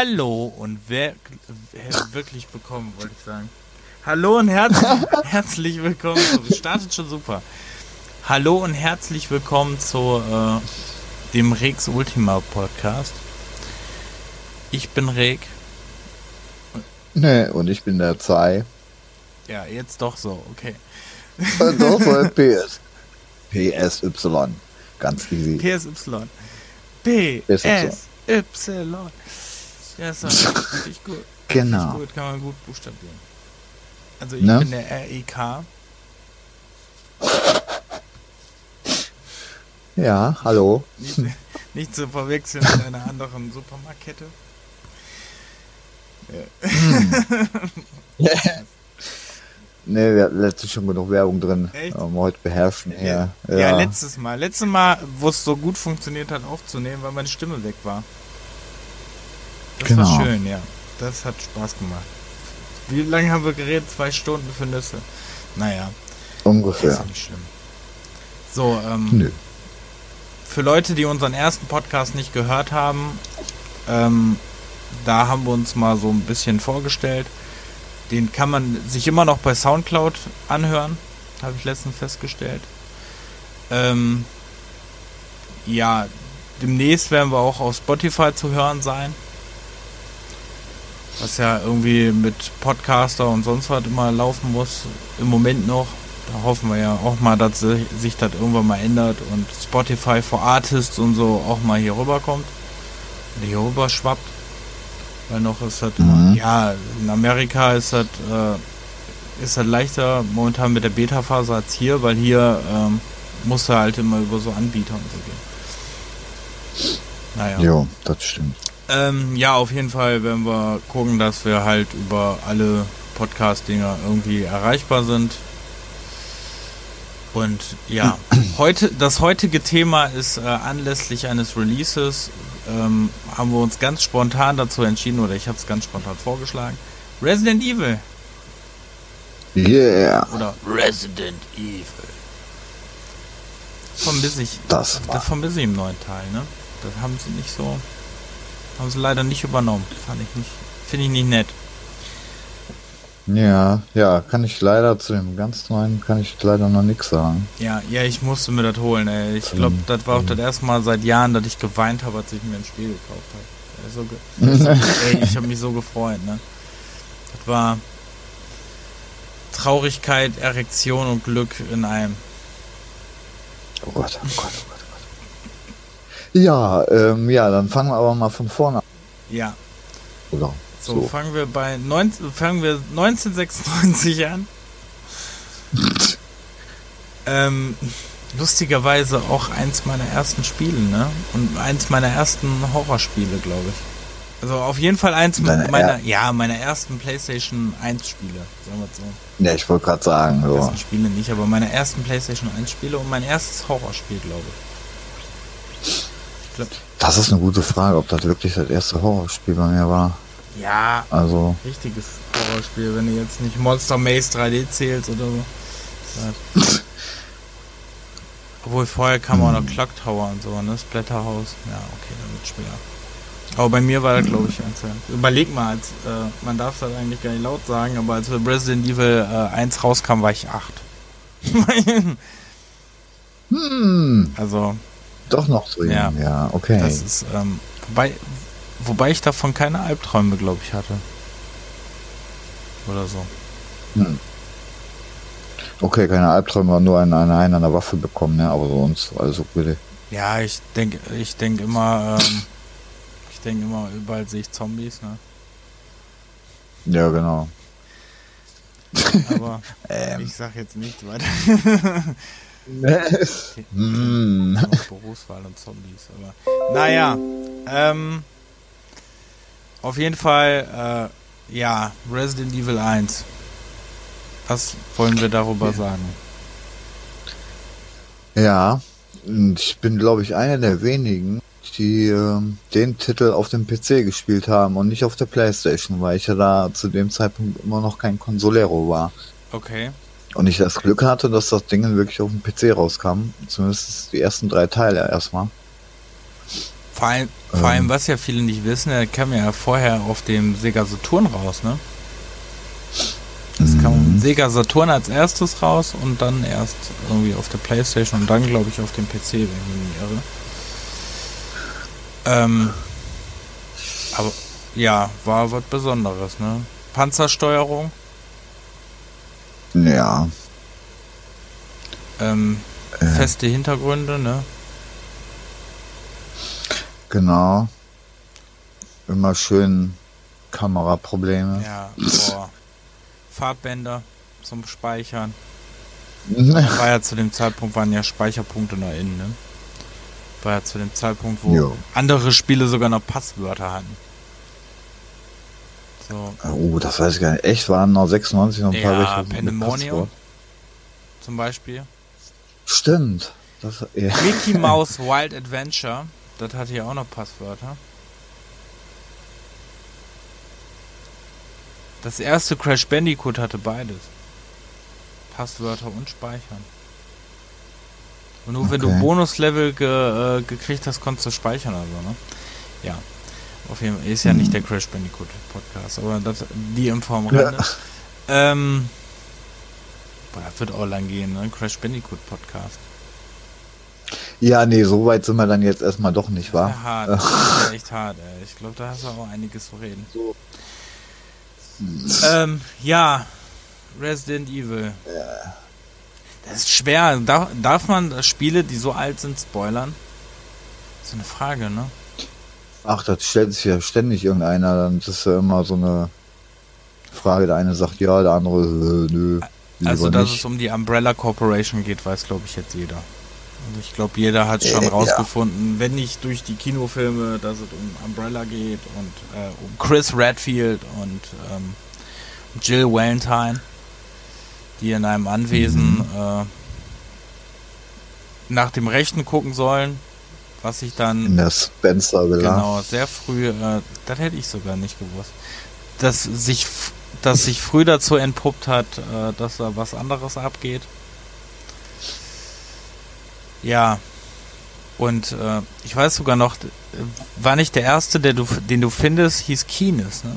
Hallo und wer, wer wirklich willkommen, wollte ich sagen. Hallo und herzlich, herzlich willkommen. Zu, startet schon super. Hallo und herzlich willkommen zu äh, dem Rex Ultima Podcast. Ich bin Reg. Nee, und ich bin der Zei. Ja, jetzt doch so, okay. Und doch so PS. PSY. Ganz easy. PSY. PSY. Ja, ist richtig gut. Genau. Richtig gut, kann man gut buchstabieren. Also ich Ne? bin der REK. Ja, hallo. Nicht, nicht zu verwechseln mit einer anderen Supermarktkette. Nee, wir hatten letztens schon genug Werbung drin. Echt? Ähm, heute beherrschen hier. Ja, Ja, letztes Mal. Letztes Mal, wo es so gut funktioniert hat, aufzunehmen, weil meine Stimme weg war. Das war Genau. schön, ja. Das hat Spaß gemacht. Wie lange haben wir geredet? Zwei Stunden für Nüsse. Naja, ist ungefähr. ja nicht schlimm. So, ähm, Nö. für Leute, die unseren ersten Podcast nicht gehört haben, ähm, da haben wir uns mal so ein bisschen vorgestellt. Den kann man sich immer noch bei Soundcloud anhören, habe ich letztens festgestellt. Ähm, ja, demnächst werden wir auch auf Spotify zu hören sein. Was ja irgendwie mit Podcaster und sonst was immer laufen muss. Im Moment noch. Da hoffen wir ja auch mal, dass sich das irgendwann mal ändert und Spotify for Artists und so auch mal hier rüberkommt. Hier rüber schwappt. Weil noch ist das, Mhm. ja, in Amerika ist das, äh, ist das leichter momentan mit der Beta-Phase als hier, weil hier ähm, muss er halt immer über so Anbieter und so gehen. Naja. Jo, das stimmt. Ähm, ja, auf jeden Fall werden wir gucken, dass wir halt über alle Podcast-Dinger irgendwie erreichbar sind. Und ja, heute, das heutige Thema ist äh, anlässlich eines Releases, ähm, haben wir uns ganz spontan dazu entschieden, oder ich habe es ganz spontan vorgeschlagen. Resident Evil Yeah. oder Resident Evil. Vermisse ich, Das war. das vermisse ich im neuen Teil, ne? Das haben sie nicht so, haben sie leider nicht übernommen. Fand ich nicht, finde ich nicht nett. Ja, ja, kann ich leider zu dem ganz neuen kann ich leider noch nichts sagen. Ja, ja, ich musste mir das holen, ey. Ich Ähm, glaube, das war auch das erste Mal seit Jahren, dass ich geweint habe, als ich mir ein Spiel gekauft habe. Ey, so ge ey, ich habe mich so gefreut, ne? Das war Traurigkeit, Erektion und Glück in einem. Oh Gott, oh Gott, oh Gott, oh Gott. Ja, ähm, ja, dann fangen wir aber mal von vorne an. Ja, Oder so, so. fangen wir bei 19, fangen wir 1996 an. ähm, lustigerweise auch eins meiner ersten Spiele, ne? Und eins meiner ersten Horrorspiele, glaube ich. Also auf jeden Fall eins Deine meiner, ja, meiner ersten PlayStation 1 Spiele, sagen wir es so. Ja, ich wollte gerade sagen, so. Ersten Spiele nicht, aber meine ersten PlayStation 1 Spiele und mein erstes Horrorspiel, glaube ich. Glaube, Das ist eine gute Frage, ob das wirklich das erste Horrorspiel bei mir war. ja, Also, richtiges Horrorspiel, wenn du jetzt nicht Monster Maze 3D zählst oder so. Halt- Obwohl vorher kam auch noch Clock Tower und so, ne? Splatterhouse. Ja, okay, dann wird schwer. Aber bei mir war das, glaube ich, eins. Überleg mal, als, äh, man darf das eigentlich gar nicht laut sagen, aber als Resident Evil äh, 1 rauskam, war ich 8. hm, also, doch noch so Ja. ja, okay. das ist, ähm, wobei, wobei ich davon keine Albträume, glaube ich, hatte. Oder so. Hm. Okay, keine Albträume, nur eine, eine, eine an der Waffe bekommen, ne? Aber sonst alles okay. Ja, ich denke ich denk immer, ähm, ich denke immer, überall sehe ich Zombies, ne? Ja, genau. Aber Ähm. ich sag jetzt nicht weiter. hm. Berufswahl und Zombies, aber. Naja, ähm, auf jeden Fall, äh, ja, Resident Evil 1. Was wollen wir darüber sagen? Ja, ich bin, glaube ich, einer der wenigen, die ähm, den Titel auf dem PC gespielt haben und nicht auf der Playstation, weil ich ja da zu dem Zeitpunkt immer noch kein Consolero war. Okay. Und ich das Glück hatte, dass das Ding wirklich auf dem PC rauskam. Zumindest die ersten drei Teile erstmal. Vor allem, vor allem, ähm. was ja viele nicht wissen, er kam ja vorher auf dem Sega Saturn raus, ne? Es kam mhm. Sega Saturn als erstes raus und dann erst irgendwie auf der Playstation und dann, glaube ich, auf dem PC, wenn ich mich nicht irre. Ähm, aber ja, war was Besonderes, ne? Panzersteuerung. Ja. Ähm, äh. Feste Hintergründe, ne? Genau. Immer schön Kameraprobleme. Ja, boah. Farbbänder zum Speichern. War ja zu dem Zeitpunkt, waren ja Speicherpunkte noch innen, ne? War ja zu dem Zeitpunkt, wo jo. andere Spiele sogar noch Passwörter hatten. So. Oh, das weiß ich gar nicht. Echt, waren noch 96 noch ein ja, paar welche Pandemonium zum Beispiel. Stimmt. Das, ja. Mickey Mouse Wild Adventure, das hatte ja auch noch Passwörter. Das erste Crash Bandicoot hatte beides. Passwörter und Speichern. Und nur okay. wenn du Bonuslevel ge, äh, gekriegt hast, konntest du speichern also, ne? Ja. Auf jeden Fall. Ist ja nicht der Crash Bandicoot Podcast, aber das, die am Rande. Ja. Ähm, boah, das wird auch lang gehen, ne? Crash Bandicoot Podcast. Ja, nee, so weit sind wir dann jetzt erstmal doch nicht, wahr? Ja hart, das ist echt hart, ey. Ich glaube, da hast du auch einiges zu reden. So. Ähm, ja, Resident Evil. Ja. Das ist schwer. Darf, darf man Spiele, die so alt sind, spoilern? Das ist eine Frage, ne? Ach, das stellt sich ja ständig irgendeiner. Dann ist ja immer so eine Frage. Der eine sagt ja, der andere äh, nö. Also, dass nicht. es um die Umbrella Corporation geht, weiß, glaube ich, jetzt jeder. Also ich glaube, jeder hat schon äh, rausgefunden, ja. wenn nicht durch die Kinofilme, dass es um Umbrella geht und äh, um Chris Redfield und ähm, Jill Valentine, die in einem Anwesen mhm. äh, nach dem Rechten gucken sollen, was sich dann in der Spencer Villa. Genau, sehr früh, äh, das hätte ich sogar nicht gewusst, dass sich, dass sich früh dazu entpuppt hat, äh, dass da was anderes abgeht. Ja. Und äh, ich weiß sogar noch, war nicht der erste, der du, den du findest, hieß Keenes, ne?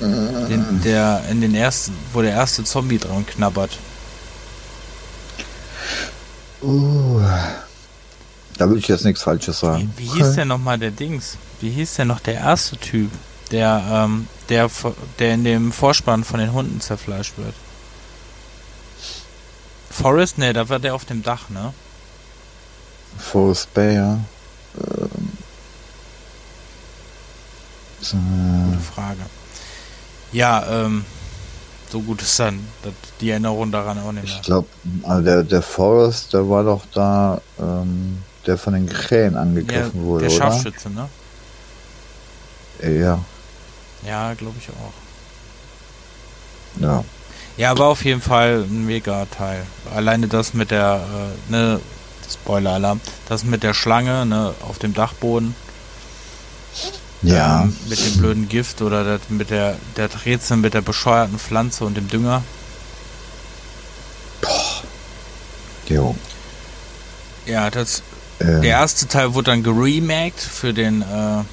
Den, der in den ersten, wo der erste Zombie dran knabbert. Uh, da würde ich jetzt nichts Falsches sagen. Wie, wie hieß der nochmal der Dings? Wie hieß der noch der erste Typ, der, ähm, der, der in dem Vorspann von den Hunden zerfleischt wird? Forest? Ne, da war der auf dem Dach, ne? Forest Bay, ja. Ähm. Gute Frage. Ja, ähm, so gut ist dann die Erinnerung daran auch nicht mehr. Ich glaube, also der, der Forest, der war doch da, ähm, der von den Krähen angegriffen ja, wurde, der Scharfschütze, ne? Ja. Ja, glaube ich auch. Ja. Ja, war auf jeden Fall ein mega Teil. Alleine das mit der, äh, ne, Spoiler-Alarm, das mit der Schlange, ne, auf dem Dachboden. Ja. Ähm, mit dem blöden Gift oder das, mit der, der Rätsel mit der bescheuerten Pflanze und dem Dünger. Boah. Jo. Ja, das, ähm. der erste Teil wurde dann geremaked für den, äh,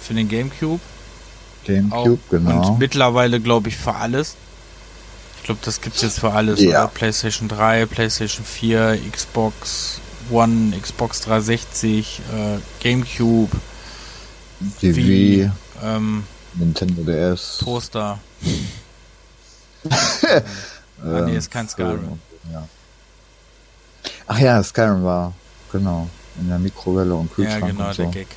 für den Gamecube. Gamecube, Auch, genau. Und mittlerweile, glaube ich, für alles. Ich glaube, das gibt es jetzt für alles. Ja. Oder? PlayStation 3, PlayStation 4, Xbox One, Xbox 360, äh, GameCube, TV, Wii, ähm, Nintendo DS, Toaster. ah, nee, ist kein Skyrim. Ja. Ach ja, Skyrim war, genau, in der Mikrowelle und Kühlschrank. Ja, genau, und so. der Gag.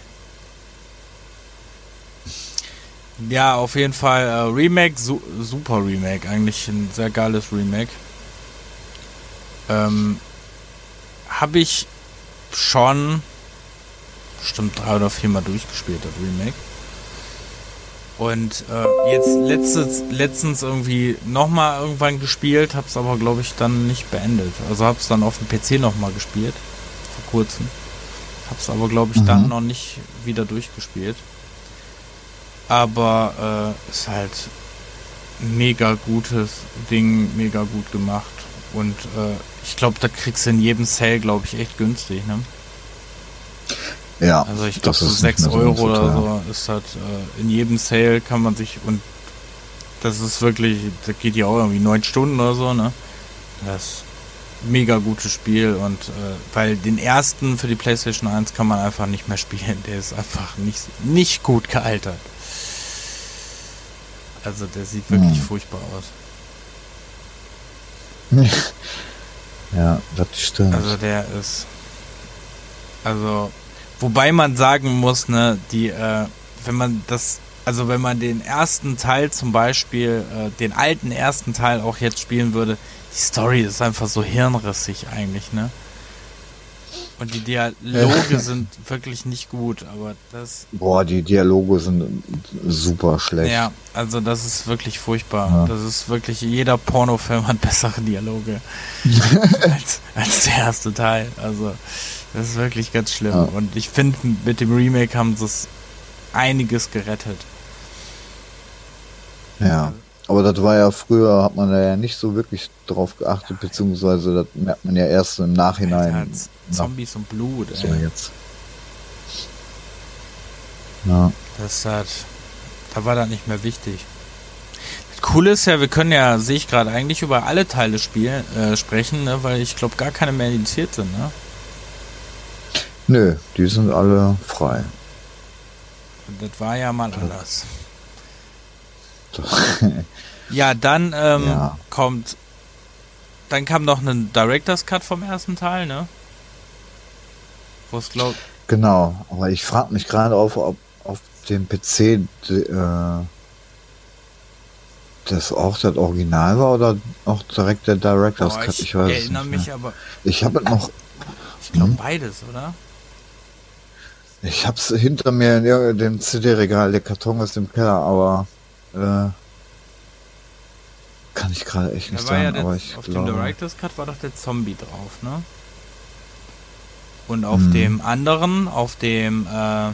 Ja, auf jeden Fall äh, Remake, su super Remake, eigentlich ein sehr geiles Remake. Ähm, Habe ich schon bestimmt drei oder vier Mal durchgespielt, das Remake. Und äh, jetzt letztens, letztens irgendwie nochmal irgendwann gespielt, hab's aber glaube ich dann nicht beendet. Also hab's dann auf dem PC nochmal gespielt, vor kurzem. Hab's aber glaube ich mhm. dann noch nicht wieder durchgespielt. Aber äh, ist halt mega gutes Ding, mega gut gemacht. Und äh, ich glaube, da kriegst du in jedem Sale, glaube ich, echt günstig, ne? Ja, Also ich glaube so ist 6 nicht mehr Euro so oder so ist halt äh, in jedem Sale kann man sich und das ist wirklich, das geht ja auch irgendwie 9 Stunden oder so, ne? Das mega gutes Spiel und äh, weil den ersten für die Playstation 1 kann man einfach nicht mehr spielen, der ist einfach nicht, nicht gut gealtert. Also der sieht wirklich Hm. furchtbar aus. Ja, das stimmt. Also der ist. Also, wobei man sagen muss, ne, die, äh, wenn man das, also wenn man den ersten Teil zum Beispiel, äh, den alten ersten Teil auch jetzt spielen würde, die Story ist einfach so hirnrissig eigentlich, ne? Und die Dialoge sind wirklich nicht gut, aber das, Boah, die Dialoge sind super schlecht. ja, also das ist wirklich furchtbar. Ja. Das ist wirklich, jeder Pornofilm hat bessere Dialoge als, als der erste Teil. Also, das ist wirklich ganz schlimm. Ja. Und ich finde, mit dem Remake haben sie es einiges gerettet. Ja. Aber das war ja früher, hat man da ja nicht so wirklich drauf geachtet, beziehungsweise das merkt man ja erst im Nachhinein. Alter, Zombies und Blut, So ey. jetzt. Ja. Das hat, da war das nicht mehr wichtig. Das Coole ist ja, wir können ja, sehe ich gerade, eigentlich über alle Teile spielen, äh, sprechen, ne, weil ich glaube gar keine mehr indiziert sind, ne? Nö, die sind alle frei. Und das war ja mal anders. Ja, dann ähm, Ja. kommt. Dann kam noch ein Director's Cut vom ersten Teil, ne? Wo es glaubt. genau, aber ich frage mich gerade auf, ob auf dem PC äh, das auch das Original war oder auch direkt der Director's Cut. Ich, weiß es erinnere mich aber. Ich habe noch, Ich glaube Hm? beides, oder? Ich hab's hinter mir in dem CD-Regal, der Karton ist im Keller, aber äh, kann ich gerade echt nicht ja sagen, der, aber ich auf dem glaube. Director's Cut war doch der Zombie drauf, ne? Und auf Hm. dem anderen, auf dem äh,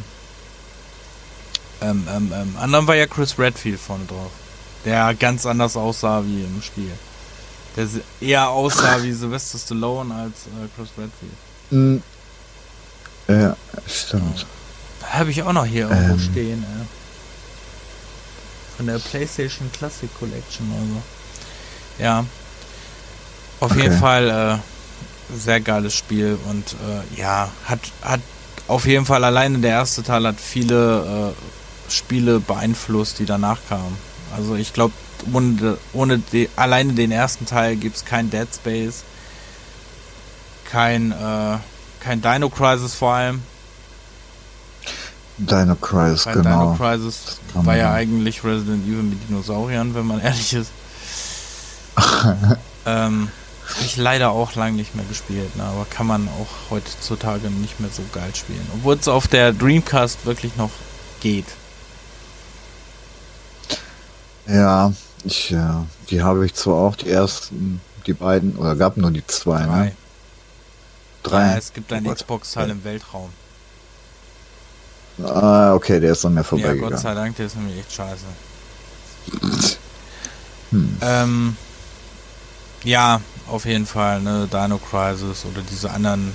ähm, ähm, ähm, anderen war ja Chris Redfield vorne drauf. Der ganz anders aussah wie im Spiel. Der eher aussah wie Sylvester Stallone als äh, Chris Redfield. Ja, stimmt. Habe ich auch noch hier irgendwo Ähm. stehen, ey. Von der PlayStation Classic Collection oder so. Ja. Auf Okay. jeden Fall äh, sehr geiles Spiel und äh, ja, hat, hat auf jeden Fall alleine der erste Teil hat viele äh, Spiele beeinflusst, die danach kamen. Also ich glaube, ohne, ohne die, alleine den ersten Teil gibt es kein Dead Space, kein, äh, kein Dino Crisis vor allem. Dino Crisis, Bei genau. Dino Crisis war ja ja. eigentlich Resident Evil mit Dinosauriern, wenn man ehrlich ist. ähm, Habe ich leider auch lange nicht mehr gespielt, ne? aber kann man auch heutzutage nicht mehr so geil spielen. Obwohl es auf der Dreamcast wirklich noch geht. Ja, ich, äh, die habe ich zwar auch, die ersten, die beiden, oder gab nur die zwei, Drei. ne? Drei. Ja, es gibt einen Oh. Xbox-Teil im Weltraum. Ah, okay, der ist an mir Ja, Gott vorbeigegangen. sei Dank, der ist nämlich echt scheiße. Hm. Ähm, ja, auf jeden Fall, ne, Dino Crisis oder diese anderen,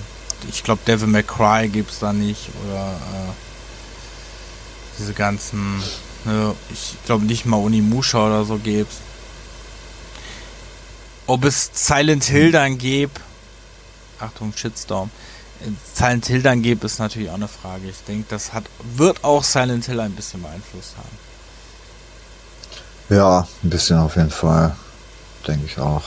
ich glaube Devil May Cry gibt's da nicht oder äh, diese ganzen, ne, ich glaube nicht mal Unimusha oder so gibt's. Ob es Silent Hill dann gäbe, Achtung, Shitstorm, Silent Hill dann gäbe, ist natürlich auch eine Frage. Ich denke, das hat, wird auch Silent Hill ein bisschen beeinflusst haben. Ja, ein bisschen auf jeden Fall. Denke ich auch.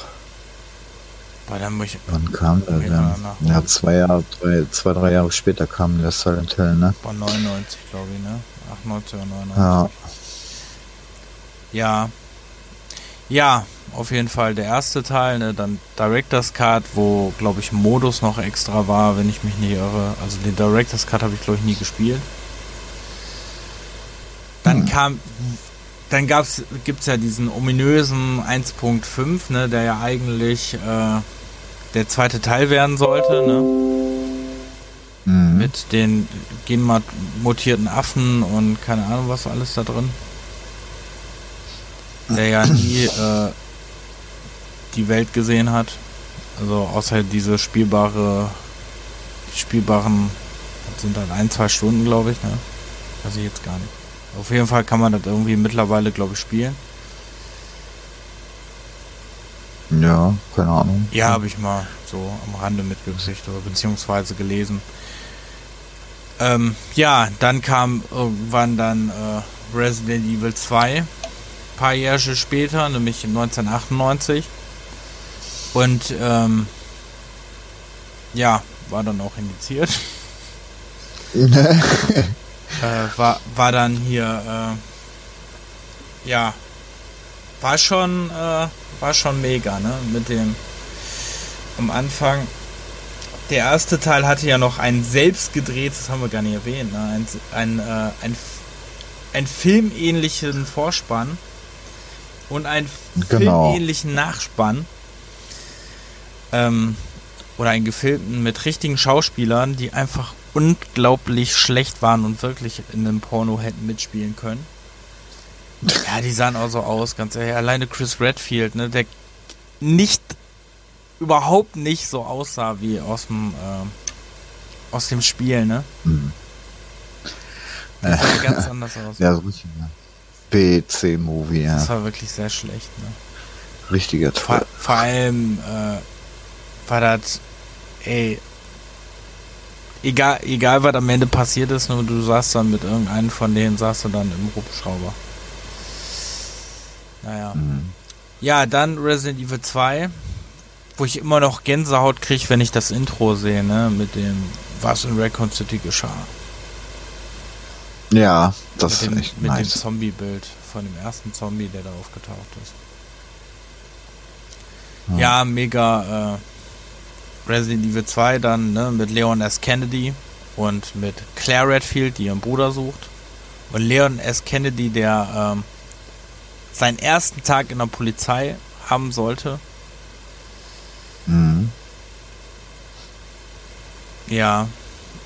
Weil dann muss ich, Wann kam der denn? Ja, zwei Jahre, drei, zwei, drei Jahre später kam der Silent Hill, ne? War 99, glaube ich, ne? 98 oder 99. Ja. Ja. Ja, auf jeden Fall der erste Teil, ne? Dann Director's Cut, wo, glaube ich, Modus noch extra war, wenn ich mich nicht irre. Also den Director's Cut habe ich, glaube ich, nie gespielt. Dann Hm. kam. Dann gab's, gibt's ja diesen ominösen 1.5, ne, der ja eigentlich äh, der zweite Teil werden sollte, ne? Mhm. Mit den genmutierten Affen und keine Ahnung was alles da drin. Der ja nie äh, die Welt gesehen hat. Also außer diese spielbare, spielbaren sind dann ein, zwei Stunden, glaube ich, ne? Weiß ich jetzt gar nicht. Auf jeden Fall kann man das irgendwie mittlerweile, glaube ich, spielen. Ja, keine Ahnung. Ja, habe ich mal so am Rande mitgekriegt oder beziehungsweise gelesen. Ähm, ja, dann kam irgendwann dann äh, Resident Evil 2, paar Jahre später, nämlich 1998. Und ähm, ja, war dann auch indiziert. äh, war, war dann hier, äh, ja, war schon, äh, war schon mega, ne? Mit dem am Anfang. Der erste Teil hatte ja noch ein selbst gedrehtes, das haben wir gar nicht erwähnt, ne? ein, ein, äh, ein, ein filmähnlichen Vorspann und einen genau. filmähnlichen Nachspann. Ähm, oder einen gefilmten mit richtigen Schauspielern, die einfach unglaublich schlecht waren und wirklich in einem Porno hätten mitspielen können. Ja, die sahen auch so aus, ganz ehrlich. Alleine Chris Redfield, ne, der nicht, überhaupt nicht so aussah wie aus dem, äh, aus dem Spiel, ne? Mhm. Der sah ganz anders aus. Ja, so richtig, ja. B-C-Movie, ja. Das war wirklich sehr schlecht, ne? Richtiger Vor, vor allem, äh, war das, ey, egal, egal was am Ende passiert ist, nur du saßt dann mit irgendeinem von denen, saßt du dann im Hubschrauber. Naja. Mhm. Ja, dann Resident Evil 2, wo ich immer noch Gänsehaut kriege, wenn ich das Intro sehe, ne, mit dem, was in Raccoon City geschah. Ja, das mit dem, ist echt Mit nice. dem Zombie-Bild von dem ersten Zombie, der da aufgetaucht ist. Ja, ja mega, äh, Resident Evil 2 dann ne, mit Leon S. Kennedy und mit Claire Redfield, die ihren Bruder sucht. Und Leon S. Kennedy, der ähm, seinen ersten Tag in der Polizei haben sollte. Mhm. Ja.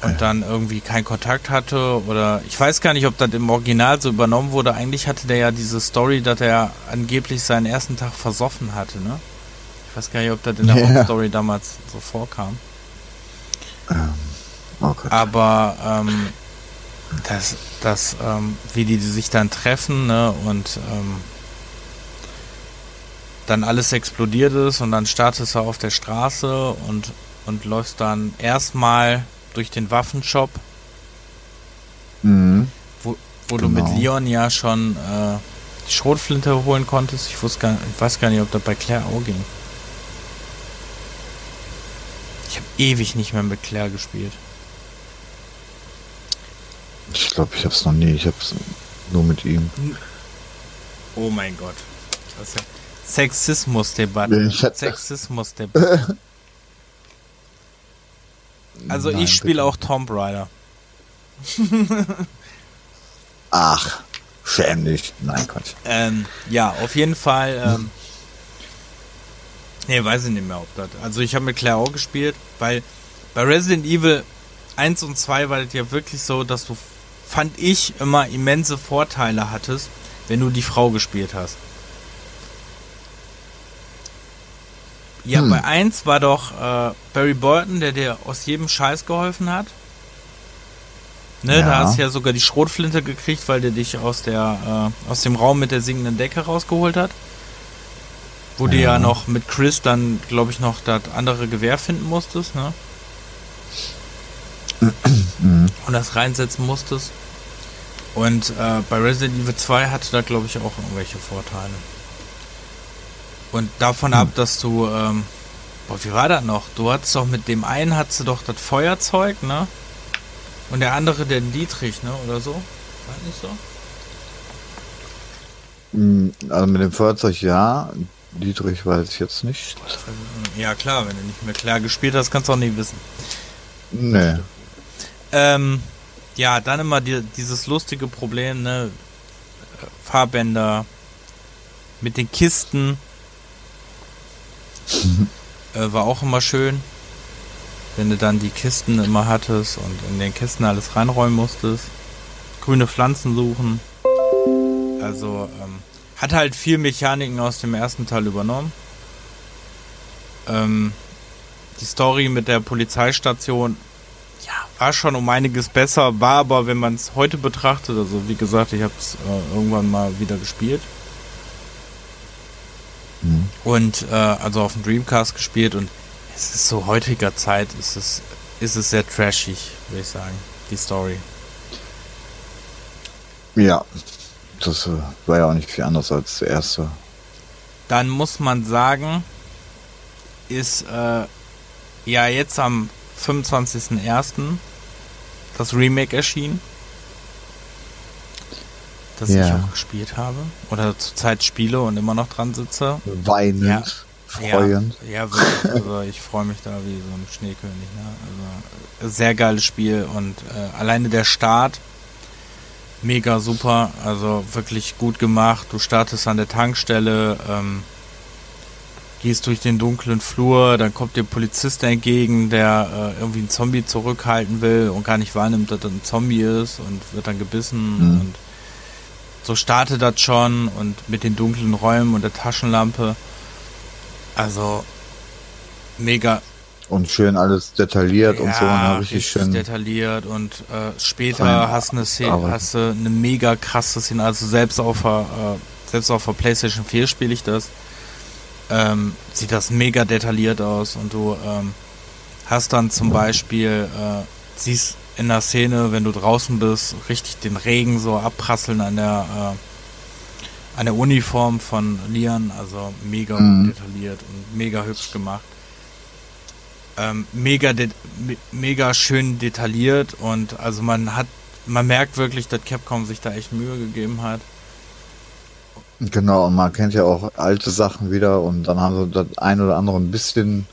Und dann irgendwie keinen Kontakt hatte oder ich weiß gar nicht, ob das im Original so übernommen wurde. Eigentlich hatte der ja diese Story, dass er angeblich seinen ersten Tag versoffen hatte, ne? Ich weiß gar nicht, ob das in der yeah. Story damals so vorkam. Ähm, oh Aber ähm, das, das ähm, wie die sich dann treffen ne, und ähm, dann alles explodiert ist und dann startest du auf der Straße und, und läufst dann erstmal durch den Waffenshop, mhm. wo, wo genau. du mit genau. Leon ja schon äh, die Schrotflinte holen konntest. Ich, wusste gar, ich weiß gar nicht, ob das bei Claire auch ging. Ich habe ewig nicht mehr mit Claire gespielt. Ich glaube, ich habe es noch nie. Ich habe es nur mit ihm. Oh mein Gott. Ja Sexismus-Debatte. Sexismus-Debatte. also Nein, ich spiele auch Tomb Raider. Ach, schäm dich. Nein, Gott. Ähm, ja, auf jeden Fall. Ähm, Nee, weiß ich nicht mehr, ob das. Also ich habe mit Claire auch gespielt, weil bei Resident Evil 1 und 2 war das ja wirklich so, dass du, fand ich, immer immense Vorteile hattest, wenn du die Frau gespielt hast. Ja, hm. bei 1 war doch äh, Barry Burton, der dir aus jedem Scheiß geholfen hat. Ne, ja. da hast du ja sogar die Schrotflinte gekriegt, weil der dich aus der äh, aus dem Raum mit der singenden Decke rausgeholt hat. Wo ja. du ja noch mit Chris dann, glaube ich, noch das andere Gewehr finden musstest, ne? Und das reinsetzen musstest. Und äh, bei Resident Evil 2 hatte da, glaube ich, auch irgendwelche Vorteile. Und davon hm. ab, dass du, ähm, boah, wie war das noch? Du hattest doch mit dem einen hattest du doch das Feuerzeug, ne? Und der andere den Dietrich, ne? Oder so? War nicht so? Hm, also mit dem Feuerzeug ja, Dietrich weiß ich jetzt nicht. Ja klar, wenn du nicht mehr klar gespielt hast, kannst du auch nie wissen. Nee. Ähm, ja, dann immer die, dieses lustige Problem, ne? Fahrbänder mit den Kisten. äh, war auch immer schön. Wenn du dann die Kisten immer hattest und in den Kisten alles reinräumen musstest. Grüne Pflanzen suchen. Also, ähm, hat halt viel Mechaniken aus dem ersten Teil übernommen. Ähm, die Story mit der Polizeistation, ja, war schon um einiges besser, war aber, wenn man es heute betrachtet, also wie gesagt, ich habe es äh, irgendwann mal wieder gespielt. Mhm. Und äh, also auf dem Dreamcast gespielt und es ist so heutiger Zeit, ist es, ist es sehr trashig, würde ich sagen, die Story. Ja, das äh, war ja auch nicht viel anders als der erste. Dann muss man sagen, ist äh, ja jetzt am 25.01. das Remake erschienen. Das ja. ich auch gespielt habe. Oder zurzeit spiele und immer noch dran sitze. Weinend. Ja. Freuend. Ja, ja wirklich. Also ich freue mich da wie so ein Schneekönig. Ne? Also sehr geiles Spiel und äh, alleine der Start mega super, also wirklich gut gemacht. Du startest an der Tankstelle, ähm, gehst durch den dunklen Flur, dann kommt dir Polizist entgegen, der äh, irgendwie einen Zombie zurückhalten will und gar nicht wahrnimmt, dass das ein Zombie ist und wird dann gebissen mhm. und so startet das schon und mit den dunklen Räumen und der Taschenlampe. Also mega, und schön alles detailliert ja, und so, ne? richtig, richtig schön. detailliert und äh, später hast, eine Szene, hast du eine mega krasse Szene, also selbst auf der, äh, selbst auf der Playstation 4 spiele ich das, ähm, sieht das mega detailliert aus und du ähm, hast dann zum Beispiel, äh, siehst in der Szene, wenn du draußen bist, richtig den Regen so abprasseln an der äh, an der Uniform von Lian, also mega mhm. detailliert und mega hübsch gemacht ähm, mega, mega schön detailliert und also man hat, man merkt wirklich, dass Capcom sich da echt Mühe gegeben hat. Genau, und man kennt ja auch alte Sachen wieder und dann haben sie das ein oder andere ein bisschen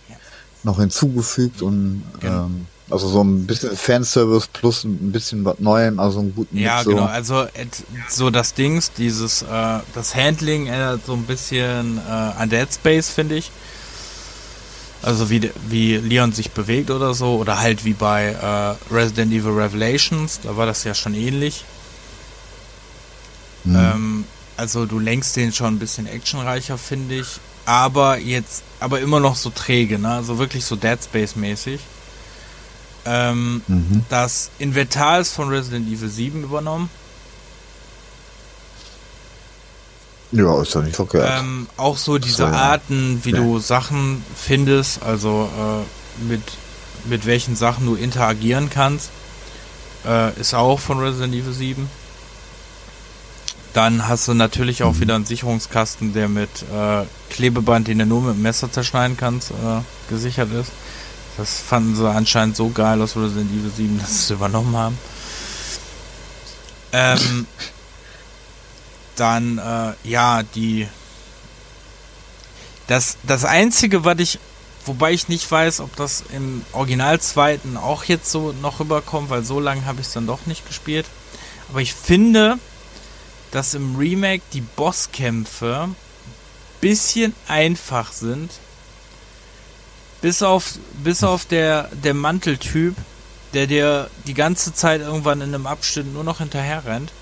noch hinzugefügt und genau. ähm, also so ein bisschen Fanservice plus ein bisschen was Neuem, also einen guten Ja, Mix, genau, also so das Dings, dieses, äh, das Handling erinnert so ein bisschen äh, an Dead Space, finde ich. Also wie, wie Leon sich bewegt oder so. Oder halt wie bei äh, Resident Evil Revelations. Da war das ja schon ähnlich. Mhm. Ähm, also du lenkst den schon ein bisschen actionreicher, finde ich. Aber jetzt, aber immer noch so träge, ne? Also wirklich so Dead Space-mäßig. Ähm, mhm. Das Inventar ist von Resident Evil 7 übernommen. Ja, ist doch nicht verkehrt. Ähm, auch so diese so, Arten, wie ja. du Sachen findest, also äh, mit, mit welchen Sachen du interagieren kannst, äh, ist auch von Resident Evil 7. Dann hast du natürlich auch mhm. wieder einen Sicherungskasten, der mit äh, Klebeband, den du nur mit dem Messer zerschneiden kannst, äh, gesichert ist. Das fanden sie anscheinend so geil aus Resident Evil 7, dass sie es übernommen haben. Ähm, dann äh, ja die das das einzige, was ich wobei ich nicht weiß, ob das im Original zweiten auch jetzt so noch rüberkommt, weil so lange habe ich es dann doch nicht gespielt. Aber ich finde, dass im Remake die Bosskämpfe bisschen einfach sind. Bis auf, bis auf der, der Manteltyp, der dir die ganze Zeit irgendwann in einem Abschnitt nur noch hinterher rennt.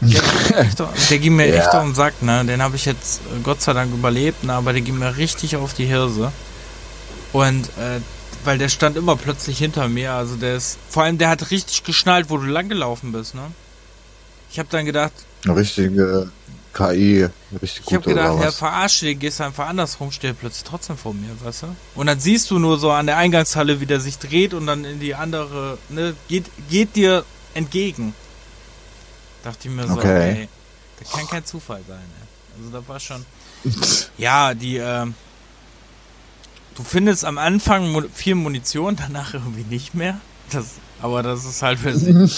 Der, echt, der ging mir ja. echt auf den Sack, ne? Den habe ich jetzt äh, Gott sei Dank überlebt, ne? Aber der ging mir richtig auf die Hirse. Und äh, weil der stand immer plötzlich hinter mir. Also der ist. Vor allem der hat richtig geschnallt, wo du lang gelaufen bist, ne? Ich habe dann gedacht. Richtige KI, richtig Ich habe gedacht, ja, verarsche den, gehst einfach andersrum, steht plötzlich trotzdem vor mir, weißt du? Und dann siehst du nur so an der Eingangshalle, wie der sich dreht und dann in die andere, ne, geht, geht dir entgegen. Dachte ich mir so, okay. ey, das kann kein Zufall sein. Ey. Also da war schon. ja, die, äh, du findest am Anfang viel Munition, danach irgendwie nicht mehr. Das, aber das ist halt für ne?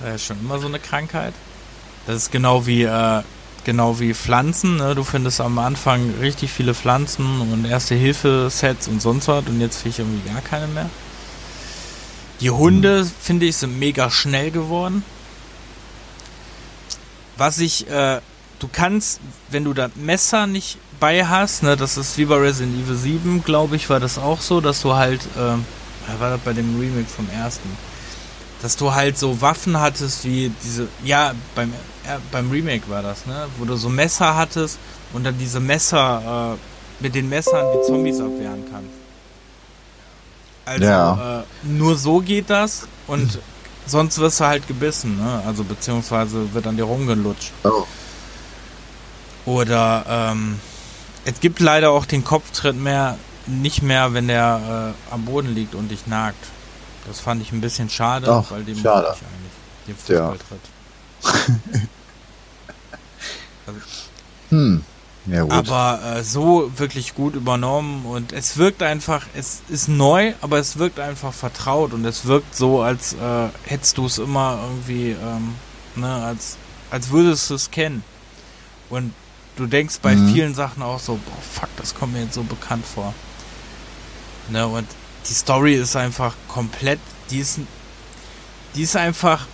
Das ist schon immer so eine Krankheit. Das ist genau wie, äh, genau wie Pflanzen, ne? Du findest am Anfang richtig viele Pflanzen und Erste-Hilfe-Sets und sonst was und jetzt finde ich irgendwie gar keine mehr. Die Hunde, mhm. finde ich, sind mega schnell geworden. Was ich, äh, du kannst, wenn du da Messer nicht bei hast, ne, das ist wie bei Resident Evil 7, glaube ich, war das auch so, dass du halt, äh, war das bei dem Remake vom ersten, dass du halt so Waffen hattest wie diese, ja, beim, äh, beim Remake war das, ne, wo du so Messer hattest und dann diese Messer, äh, mit den Messern die Zombies abwehren kannst. Also ja. äh, nur so geht das und sonst wirst du halt gebissen, ne? Also beziehungsweise wird an dir rumgelutscht. Oh. Oder ähm, es gibt leider auch den Kopftritt mehr nicht mehr, wenn der äh, am Boden liegt und dich nagt. Das fand ich ein bisschen schade, Ach, weil dem schade. ich eigentlich den Fußballtritt. Ja. also, hm. Ja, gut. Aber äh, so wirklich gut übernommen und es wirkt einfach, es ist neu, aber es wirkt einfach vertraut und es wirkt so, als äh, hättest du es immer irgendwie, ähm, ne, als, als würdest du es kennen. Und du denkst bei mhm. vielen Sachen auch so, boah, fuck, das kommt mir jetzt so bekannt vor. Ne, und die Story ist einfach komplett, die ist, die ist einfach,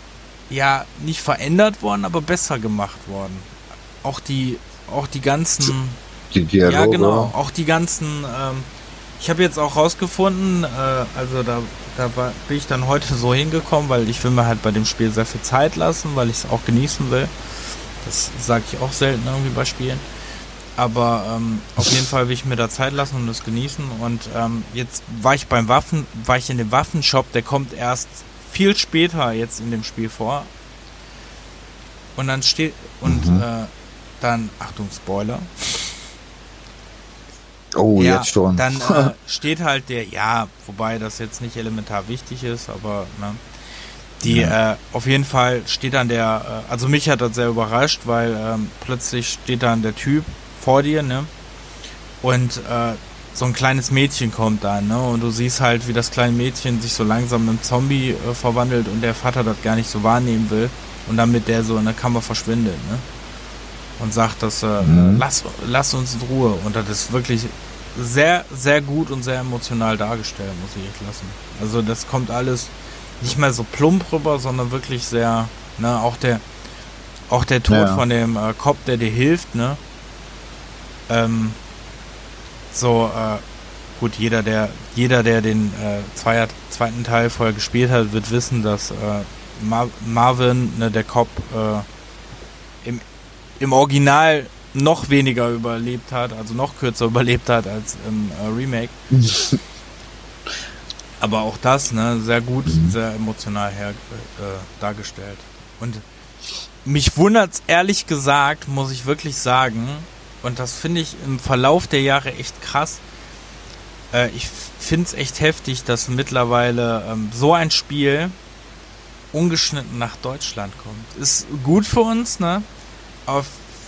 ja, nicht verändert worden, aber besser gemacht worden. Auch die auch die ganzen. Die Dialoge. Ja, genau. Auch die ganzen. Ähm, ich habe jetzt auch rausgefunden, äh, also da, da war, bin ich dann heute so hingekommen, weil ich will mir halt bei dem Spiel sehr viel Zeit lassen, weil ich es auch genießen will. Das sage ich auch selten irgendwie bei Spielen. Aber ähm, auf jeden Fall will ich mir da Zeit lassen und das genießen. Und ähm, jetzt war ich beim Waffen, war ich in dem Waffenshop, der kommt erst viel später jetzt in dem Spiel vor. Und dann steht und mhm. äh, dann, Achtung, Spoiler. Oh, ja, jetzt schon. Dann äh, steht halt der, ja, wobei das jetzt nicht elementar wichtig ist, aber ne, die ja. äh, auf jeden Fall steht dann der, äh, also mich hat das sehr überrascht, weil ähm, plötzlich steht dann der Typ vor dir, ne? Und äh, so ein kleines Mädchen kommt dann, ne? Und du siehst halt, wie das kleine Mädchen sich so langsam in einen Zombie äh, verwandelt und der Vater das gar nicht so wahrnehmen will und dann mit der so in der Kammer verschwindet, ne? Und sagt, dass äh, mhm. lass, lass uns in Ruhe. Und das ist wirklich sehr, sehr gut und sehr emotional dargestellt, muss ich echt lassen. Also das kommt alles nicht mehr so plump rüber, sondern wirklich sehr, ne, auch der, auch der Tod ja. von dem äh, Cop, der dir hilft, ne, ähm, so, äh, gut, jeder, der, jeder, der den äh, zweier, zweiten Teil vorher gespielt hat, wird wissen, dass äh, Mar Marvin, ne, der Cop, äh, im Original noch weniger überlebt hat, also noch kürzer überlebt hat als im äh, Remake. Aber auch das, ne, sehr gut, mhm. sehr emotional her äh, dargestellt. Und mich wundert's ehrlich gesagt, muss ich wirklich sagen, und das finde ich im Verlauf der Jahre echt krass. Äh, ich finde es echt heftig, dass mittlerweile ähm, so ein Spiel ungeschnitten nach Deutschland kommt. Ist gut für uns, ne? Aber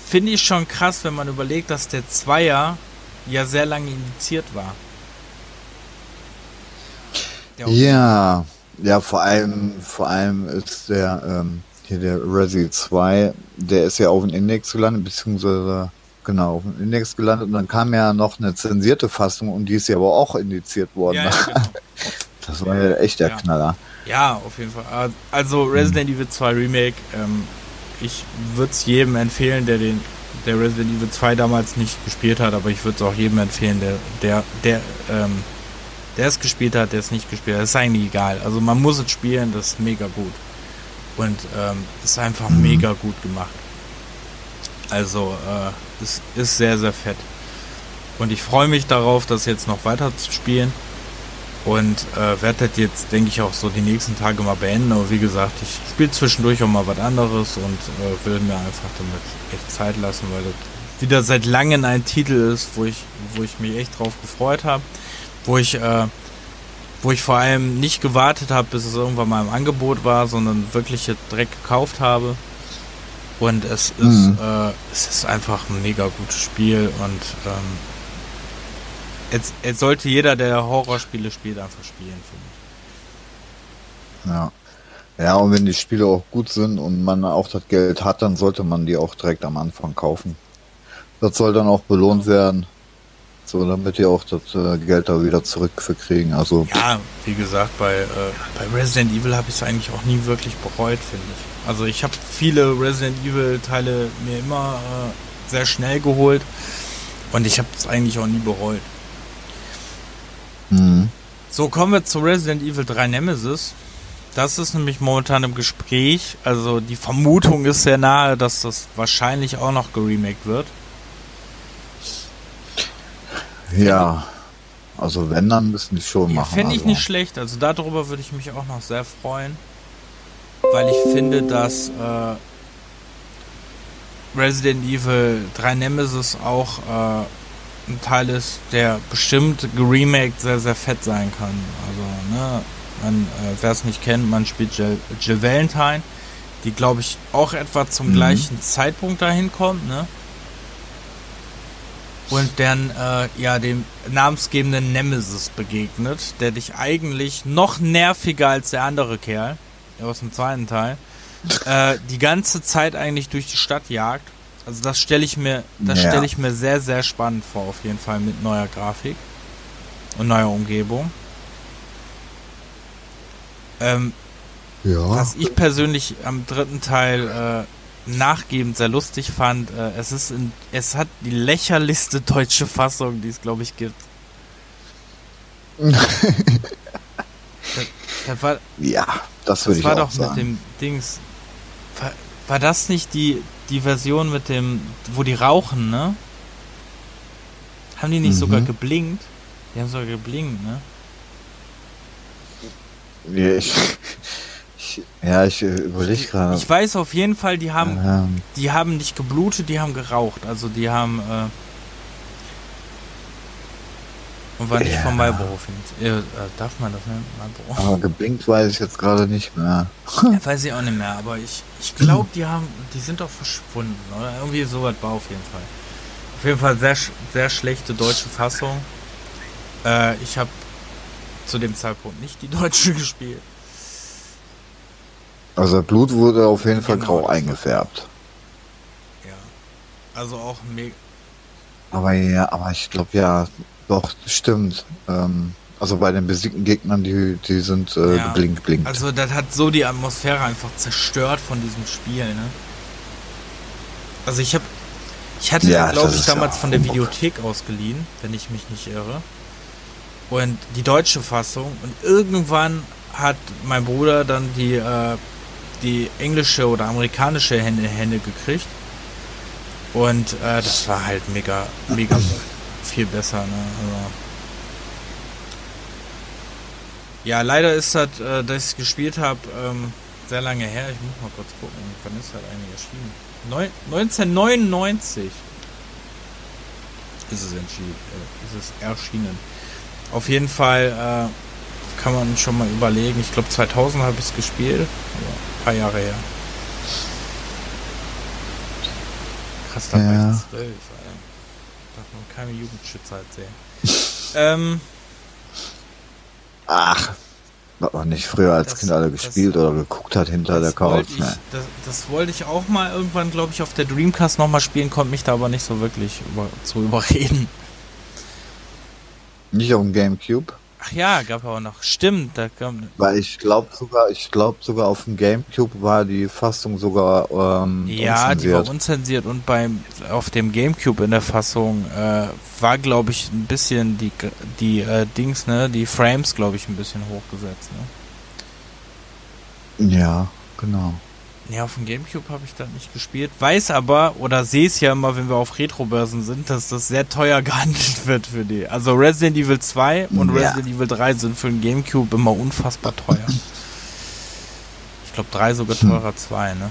finde ich schon krass, wenn man überlegt, dass der Zweier ja sehr lange indiziert war. Ja, ja, vor allem, vor allem ist der, ähm, hier der Resi 2, der ist ja auf dem Index gelandet, beziehungsweise genau, auf dem Index gelandet und dann kam ja noch eine zensierte Fassung und die ist ja aber auch indiziert worden. Ja, ja, genau. Das war ja echt der ja. Knaller. Ja, auf jeden Fall. Also Resident Evil 2 Remake, ähm, ich würde es jedem empfehlen, der den der Resident Evil 2 damals nicht gespielt hat, aber ich würde es auch jedem empfehlen, der der der ähm, der es gespielt hat, der es nicht gespielt hat. Ist eigentlich egal. Also man muss es spielen, das ist mega gut. Und ähm, ist einfach mhm. mega gut gemacht. Also äh, es ist sehr, sehr fett. Und ich freue mich darauf, das jetzt noch weiter zu spielen. Und äh, werde das jetzt, denke ich, auch so die nächsten Tage mal beenden. Aber wie gesagt, ich spiele zwischendurch auch mal was anderes und äh, will mir einfach damit echt Zeit lassen, weil das wieder seit langem ein Titel ist, wo ich, wo ich mich echt drauf gefreut habe. Wo ich, äh, wo ich vor allem nicht gewartet habe, bis es irgendwann mal im Angebot war, sondern wirklich jetzt direkt gekauft habe. Und es ist, mhm. äh, es ist einfach ein mega gutes Spiel und ähm, Jetzt, jetzt sollte jeder, der Horrorspiele spielt, einfach spielen, finde ich. Ja. Ja, und wenn die Spiele auch gut sind und man auch das Geld hat, dann sollte man die auch direkt am Anfang kaufen. Das soll dann auch belohnt werden. So, damit die auch das äh, Geld da wieder zurückverkriegen. Also ja, wie gesagt, bei, äh, bei Resident Evil habe ich es eigentlich auch nie wirklich bereut, finde ich. Also ich habe viele Resident Evil Teile mir immer äh, sehr schnell geholt und ich habe es eigentlich auch nie bereut. Mhm. So, kommen wir zu Resident Evil 3 Nemesis. Das ist nämlich momentan im Gespräch. Also die Vermutung ist sehr nahe, dass das wahrscheinlich auch noch geremaked wird. Ja. Also wenn, dann müssen die schon Ja, machen. Fände ich also. nicht schlecht. Also darüber würde ich mich auch noch sehr freuen. Weil ich finde, dass äh, Resident Evil 3 Nemesis auch äh, ein Teil ist, der bestimmt geremaked sehr, sehr fett sein kann. Also, ne, man, äh, wer es nicht kennt, man spielt Jill, Jill Valentine, die, glaube ich, auch etwa zum Mhm. gleichen Zeitpunkt dahin kommt, ne? Und dann, äh, ja, dem namensgebenden Nemesis begegnet, der dich eigentlich noch nerviger als der andere Kerl, aus dem zweiten Teil, äh, die ganze Zeit eigentlich durch die Stadt jagt. Also das stelle ich mir, das Ja. stelle ich mir sehr, sehr spannend vor, auf jeden Fall mit neuer Grafik und neuer Umgebung. Ähm, Ja. was ich persönlich am dritten Teil äh, nachgebend sehr lustig fand, äh, es ist in, es hat die lächerlichste deutsche Fassung, die es glaube ich gibt. das, das war, Ja, das würde das ich war auch doch sagen. mit dem Dings. War, war das nicht die, die Version mit dem, wo die rauchen, ne? Haben die nicht Mhm. sogar geblinkt? Die haben sogar geblinkt, ne? Ja, ich, ich, ja, ich überlege gerade. Ich weiß auf jeden Fall, die haben Ähm, die haben nicht geblutet, die haben geraucht. Also die haben äh, und war nicht Ja. vom Marlboro. Äh, äh, darf man das nennen? Marlboro? aber geblinkt weiß ich jetzt gerade nicht mehr. Ja, weiß ich auch nicht mehr, aber ich, ich glaube, die haben, die sind doch verschwunden, oder? Irgendwie sowas war auf jeden Fall. Auf jeden Fall sehr, sehr schlechte deutsche Fassung. Äh, ich habe zu dem Zeitpunkt nicht die deutsche gespielt. Also Blut wurde auf jeden Fall Genau, grau eingefärbt. Ja. Also auch mega. Aber ja, aber ich glaube ja, doch, stimmt. Ähm, also bei den besiegten Gegnern, die, die sind äh, Ja. blinkt, blinkt. Also das hat so die Atmosphäre einfach zerstört von diesem Spiel, ne? Also ich habe ich hatte Ja, glaube ich ist ja damals von der. Videothek ausgeliehen, wenn ich mich nicht irre. Und die deutsche Fassung und irgendwann hat mein Bruder dann die äh, die englische oder amerikanische Hände, Hände gekriegt. Und äh, das war halt mega mega viel besser, ne? Also, ja, leider ist das, äh, dass ich gespielt habe, ähm, sehr lange her. Ich muss mal kurz gucken, wann ist das eigentlich erschienen? Neun 1999 ist es, entschieden, äh, ist es erschienen. Auf jeden Fall äh, kann man schon mal überlegen. Ich glaube 2000 habe ich es gespielt. Ja, ein paar Jahre her. Krass, da war Ja. ich zwölf, Alter. Darf man keine Jugendschützer sehen. ähm, Ach, was man nicht früher als Das- Kind alle das- gespielt oder geguckt hat hinter der Das Couch. ich, Ne? das, das wollte ich auch mal irgendwann, glaube ich, auf der Dreamcast nochmal spielen, konnte mich da aber nicht so wirklich über, zu überreden. Nicht auf dem Gamecube, Ach ja, gab auch noch. Stimmt, da kam. weil ich glaube sogar, ich glaube sogar auf dem Gamecube war die Fassung sogar ähm, Ja, die war unzensiert. unzensiert und beim auf dem Gamecube in der Fassung äh, war, glaube ich, ein bisschen die die äh, Dings, ne, die Frames, glaube ich, ein bisschen hochgesetzt, ne? Ja, genau. Ja, auf dem Gamecube habe ich das nicht gespielt. Weiß aber, oder sehe es ja immer, wenn wir auf Retro-Börsen sind, dass das sehr teuer gehandelt wird für die. Also Resident Evil 2 und Ja. Resident Evil 3 sind für den Gamecube immer unfassbar teuer. Ich glaube 3 sogar Hm. teurer 2, ne?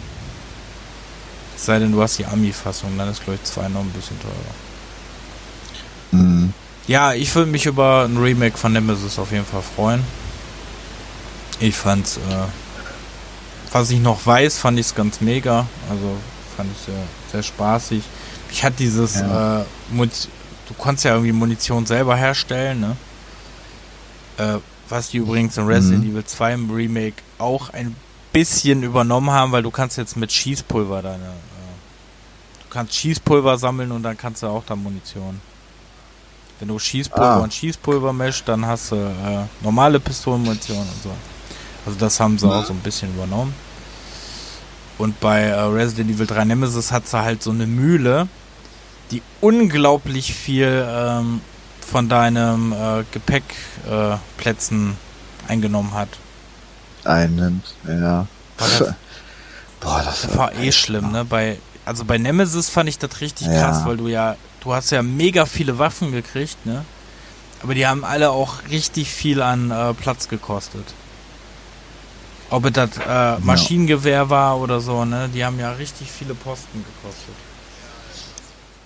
Es sei denn, du hast die Ami-Fassung, dann ist glaube ich 2 noch ein bisschen teurer. Mhm. Ja, ich würde mich über ein Remake von Nemesis auf jeden Fall freuen. Ich fand's, äh, was ich noch weiß, fand ich es ganz mega. Also fand ich sehr, sehr spaßig. Ich hatte dieses, Ja. äh, du konntest ja irgendwie Munition selber herstellen, ne? Äh, was die übrigens in Resident Mhm. Evil 2 im Remake auch ein bisschen übernommen haben, weil du kannst jetzt mit Schießpulver deine, äh, du kannst Schießpulver sammeln und dann kannst du auch da Munition. Wenn du Schießpulver Ah. und Schießpulver mischt, dann hast du äh, normale Pistolenmunition und so. Also das haben sie Ja. auch so ein bisschen übernommen. Und bei äh, Resident Evil 3 Nemesis hat sie halt so eine Mühle, die unglaublich viel ähm, von deinem äh, Gepäckplätzen äh, eingenommen hat. Einnimmt, ja. Das, Boah, das das war eh schlimm, ne? Bei, also bei Nemesis fand ich das richtig Ja. krass, weil du ja, du hast ja mega viele Waffen gekriegt, ne? Aber die haben alle auch richtig viel an äh, Platz gekostet. Ob es das äh, Maschinengewehr war oder so, ne? Die haben ja richtig viele Posten gekostet.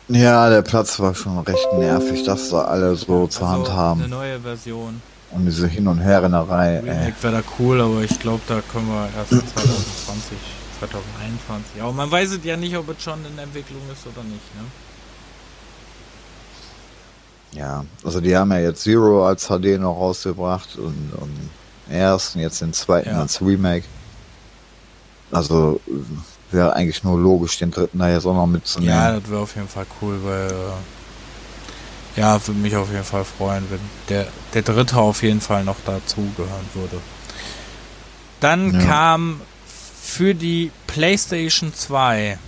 Ja, der Platz war schon recht nervig, das da alle so also zur Hand haben. Eine neue Version. Und diese Hin- und Herrennerei. Remake wäre da cool, aber ich glaube, da können wir erst 2020, 2021. Ja, aber man weiß es ja nicht, ob es schon in Entwicklung ist oder nicht, ne? Ja, also die haben ja jetzt Zero als HD noch rausgebracht und, und ersten, jetzt den zweiten Ja. als Remake. Also wäre eigentlich nur logisch, den dritten da jetzt auch noch mitzunehmen. Ja, das wäre auf jeden Fall cool, weil äh, ja, würde mich auf jeden Fall freuen, wenn der, der dritte auf jeden Fall noch dazugehören würde. Dann Ja. kam für die PlayStation 2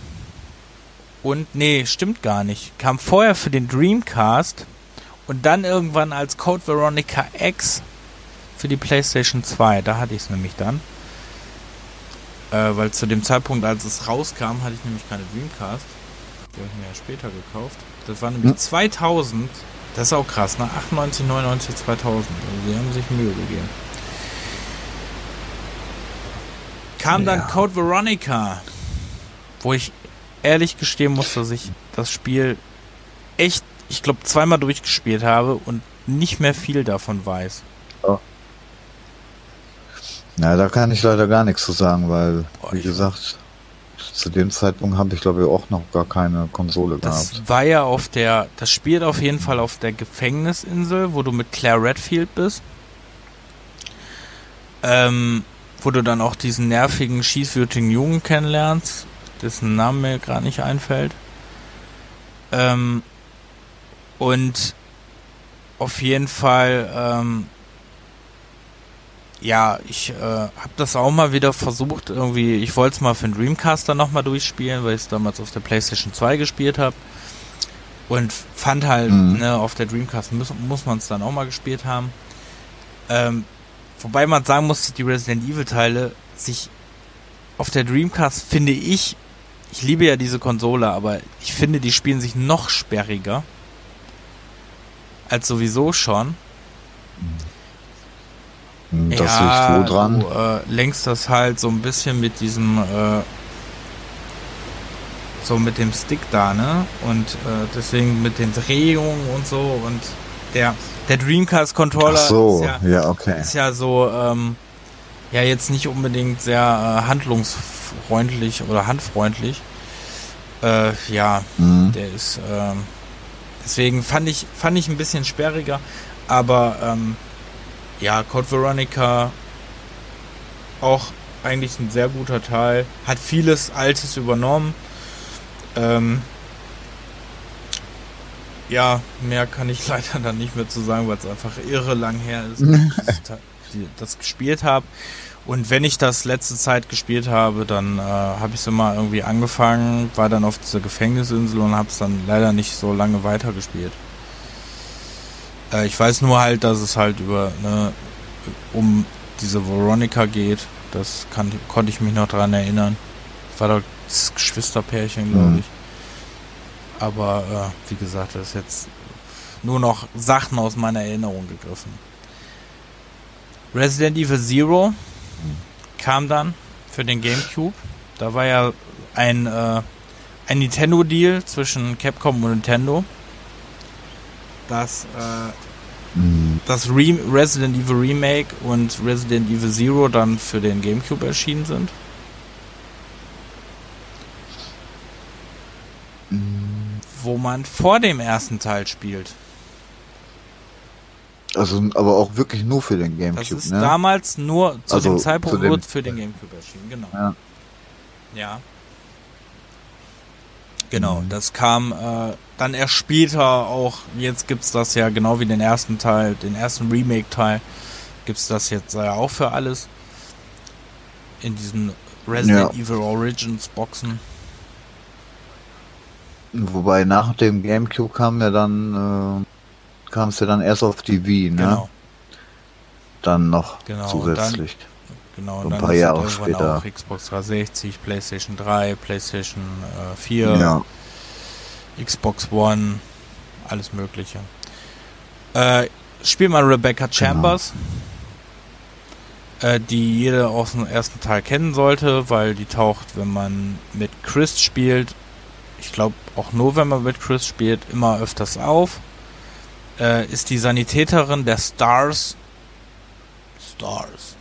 und nee, stimmt gar nicht. Kam vorher für den Dreamcast und dann irgendwann als Code Veronica X für die PlayStation 2. Da hatte ich es nämlich dann. Äh, weil zu dem Zeitpunkt, als es rauskam, hatte ich nämlich keine Dreamcast. Die habe ich mir ja später gekauft. Das war nämlich Hm. 2000. Das ist auch krass, ne? 98, 99, 2000. Also die haben sich Mühe gegeben. Kam dann Ja. Code Veronica, wo ich ehrlich gestehen muss, dass ich das Spiel echt, ich glaube, zweimal durchgespielt habe und nicht mehr viel davon weiß. Ja, da kann ich leider gar nichts zu sagen, weil, wie gesagt, zu dem Zeitpunkt habe ich glaube ich auch noch gar keine Konsole Das gehabt. war ja auf der, das spielt auf jeden Fall auf der Gefängnisinsel, wo du mit Claire Redfield bist. Ähm, wo du dann auch diesen nervigen, schießwürdigen Jungen kennenlernst, dessen Name mir gerade nicht einfällt. Ähm, und auf jeden Fall, ähm, ja, ich äh, habe das auch mal wieder versucht, irgendwie, ich wollte es mal für den Dreamcaster nochmal durchspielen, weil ich es damals auf der PlayStation 2 gespielt habe. Und fand halt, Mhm. ne, auf der Dreamcast muss, muss man es dann auch mal gespielt haben. Ähm, wobei man sagen muss, dass die Resident Evil Teile sich auf der Dreamcast, finde ich, ich liebe ja diese Konsole, aber ich finde, die spielen sich noch sperriger. Als sowieso schon. Hm, Das liegt wo dran? Du äh, lenkst das halt so ein bisschen mit diesem, äh, so mit dem Stick da, ne? Und äh, deswegen mit den Drehungen und so und der, der Dreamcast-Controller so, ist, ja, ja, okay. ist ja so, ähm, ja jetzt nicht unbedingt sehr äh, handlungsfreundlich oder handfreundlich. Äh, ja, Mhm. der ist, ähm, deswegen fand ich, fand ich ein bisschen sperriger, aber ähm, ja, Code Veronica auch eigentlich ein sehr guter Teil, hat vieles Altes übernommen. Ähm, ja, mehr kann ich leider dann nicht mehr zu sagen, weil es einfach irre lang her ist, dass ich das gespielt habe. Und wenn ich das letzte Zeit gespielt habe, dann äh, habe ich es immer irgendwie angefangen, war dann auf dieser Gefängnisinsel und habe es dann leider nicht so lange weitergespielt. Äh, ich weiß nur halt, dass es halt über ne, um diese Veronica geht. Das kann, konnte ich mich noch dran erinnern. Das war doch das Geschwisterpärchen, glaube Mhm. ich. Aber äh, wie gesagt, das ist jetzt nur noch Sachen aus meiner Erinnerung gegriffen. Resident Evil Zero kam dann für den GameCube. Da war ja ein, äh, ein Nintendo-Deal zwischen Capcom und Nintendo. Das, äh, Mhm. das Re Resident Evil Remake und Resident Evil Zero dann für den GameCube erschienen sind. Wo man vor dem ersten Teil spielt. Also, aber auch wirklich nur für den Das Gamecube, ist ne? damals nur zu Also dem Zeitpunkt nur für den GameCube erschienen, genau. Ja. Ja. Genau, Mhm. das kam äh, dann erst später auch, jetzt gibt's das ja genau wie den ersten Teil, den ersten Remake-Teil, gibt's das jetzt ja auch für alles. In diesen Resident Ja. Evil Origins Boxen. Wobei nach dem Gamecube kam ja dann, äh, kam es ja dann erst auf die Wii, ne? Genau, Dann noch Genau, zusätzlich. Genau. Und ein dann paar Jahre irgendwann später. auch Xbox 360, PlayStation 3, PlayStation äh, 4, ja. Xbox One, alles Mögliche. Äh, spielt man Rebecca Chambers, genau. äh, die jeder aus dem ersten Teil kennen sollte, weil die taucht, wenn man mit Chris spielt, ich glaube auch nur, wenn man mit Chris spielt, immer öfters auf. Äh, ist die Sanitäterin der Stars. Stars.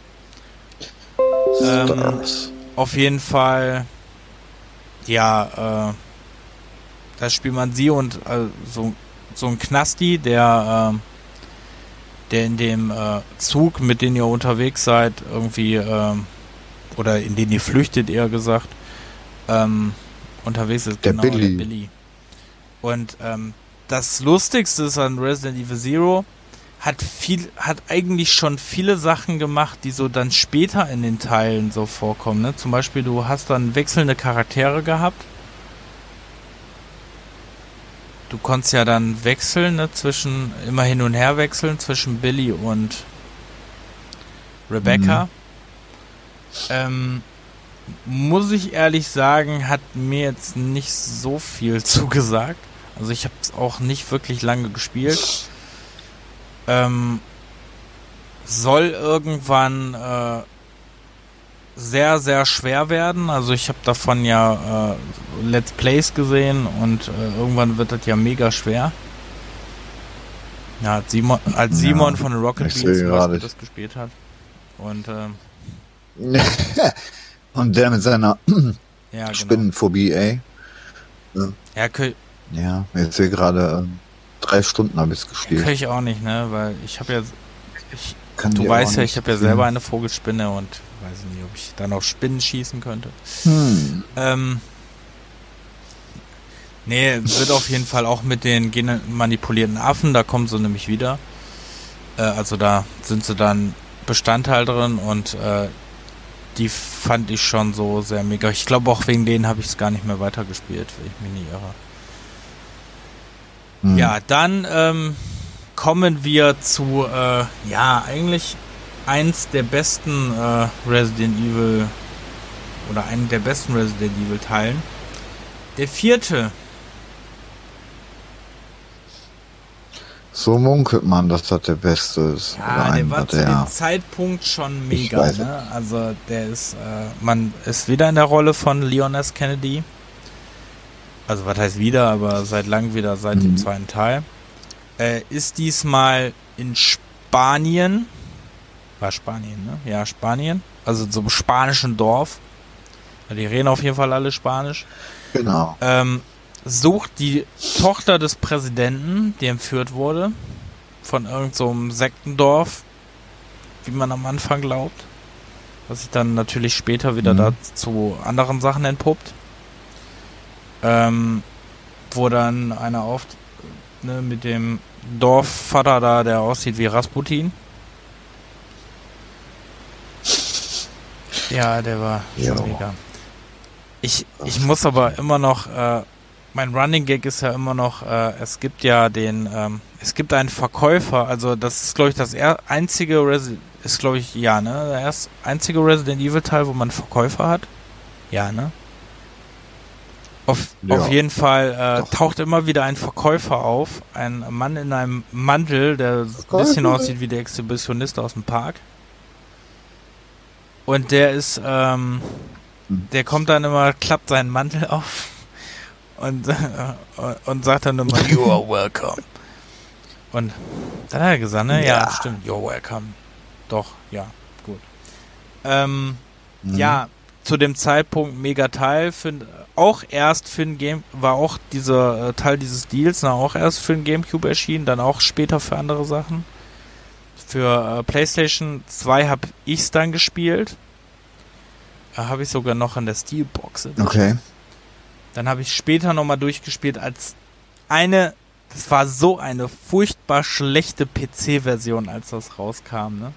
Ähm, auf jeden Fall, ja, äh, da spielt man sie und äh, so, so ein Knasti, der, äh, der in dem äh, Zug, mit dem ihr unterwegs seid, irgendwie, äh, oder in den ihr flüchtet, eher gesagt, ähm, unterwegs ist. Der genau, Billy. Der Billy. Und ähm, das Lustigste ist an Resident Evil Zero, hat viel, hat eigentlich schon viele Sachen gemacht, die so dann später in den Teilen so vorkommen. Ne? Zum Beispiel, du hast dann wechselnde Charaktere gehabt. Du konntest ja dann wechseln, ne, zwischen, immer hin und her wechseln zwischen Billy und Rebecca. Mhm. Ähm, muss ich ehrlich sagen, hat mir jetzt nicht so viel zugesagt. Also ich habe es auch nicht wirklich lange gespielt. Ähm, soll irgendwann äh, sehr, sehr schwer werden. Also ich habe davon ja äh, Let's Plays gesehen und äh, irgendwann wird das ja mega schwer. Ja, als Simon, als Simon ja, von Rocket Beans das gespielt hat. Und ähm, Und der mit seiner ja, genau. Spinnenphobie, ey. Ja, ja, ja jetzt hier gerade äh, drei Stunden habe ich es gespielt. Kann ich auch nicht, ne? Weil ich habe ja. Ich, du weißt ja, ich habe ja selber eine Vogelspinne und weiß nicht, ob ich dann auf Spinnen schießen könnte. Hm. Ähm, nee, wird auf jeden Fall auch mit den genmanipulierten Affen, da kommen sie nämlich wieder. Äh, also da sind sie dann Bestandteil drin und äh, die fand ich schon so sehr mega. Ich glaube auch wegen denen habe ich es gar nicht mehr weitergespielt, wenn ich mich nie irre. Hm. Ja, dann ähm, kommen wir zu, äh, ja, eigentlich eins der besten äh, Resident Evil oder einen der besten Resident Evil Teilen. Der vierte So munkelt man, dass das der beste ist. Ja, der war zu dem Zeitpunkt schon mega. Ne? Also der ist, äh, man ist wieder in der Rolle von Leon S. Kennedy. Also was heißt wieder, aber seit langem wieder seit mhm. dem zweiten Teil. Äh, ist diesmal in Spanien. War Spanien, ne? Ja, Spanien. Also so einem spanischen Dorf. Die reden auf jeden Fall alle Spanisch. Genau. Ähm, sucht die Tochter des Präsidenten, die entführt wurde, von irgendeinem so Sektendorf, wie man am Anfang glaubt, was sich dann natürlich später wieder mhm. zu anderen Sachen entpuppt. Ähm, wo dann einer oft ne, mit dem Dorfvater da, der aussieht wie Rasputin. Ja, der war schon mega. Ich, ich muss aber immer noch äh, mein Running Gag ist ja immer noch, äh, es gibt ja den, ähm, es gibt einen Verkäufer, also das ist glaube ich das einzige Resi ist glaube ich, ja, ne? Der erst einzige Resident Evil Teil, wo man Verkäufer hat. Ja, ne? Auf, ja, auf jeden Fall äh, taucht immer wieder ein Verkäufer auf, ein Mann in einem Mantel, der ein bisschen aussieht wie der Exhibitionist aus dem Park. Und der ist, ähm, hm. der kommt dann immer, klappt seinen Mantel auf und, äh, und sagt dann immer, you are welcome. Und dann hat er gesagt, ne? Ja, ja stimmt, you're welcome. Doch, ja, gut. Ähm, mhm. Ja, zu dem Zeitpunkt mega Teil, für, auch erst für ein Game, war auch dieser äh, Teil dieses Deals, na, auch erst für ein Gamecube erschienen, dann auch später für andere Sachen. Für äh, PlayStation 2 habe ich es dann gespielt. Äh, habe ich sogar noch an der Steelbox. Okay. Dann habe ich später nochmal durchgespielt als eine, das war so eine furchtbar schlechte PC-Version, als das rauskam, ne?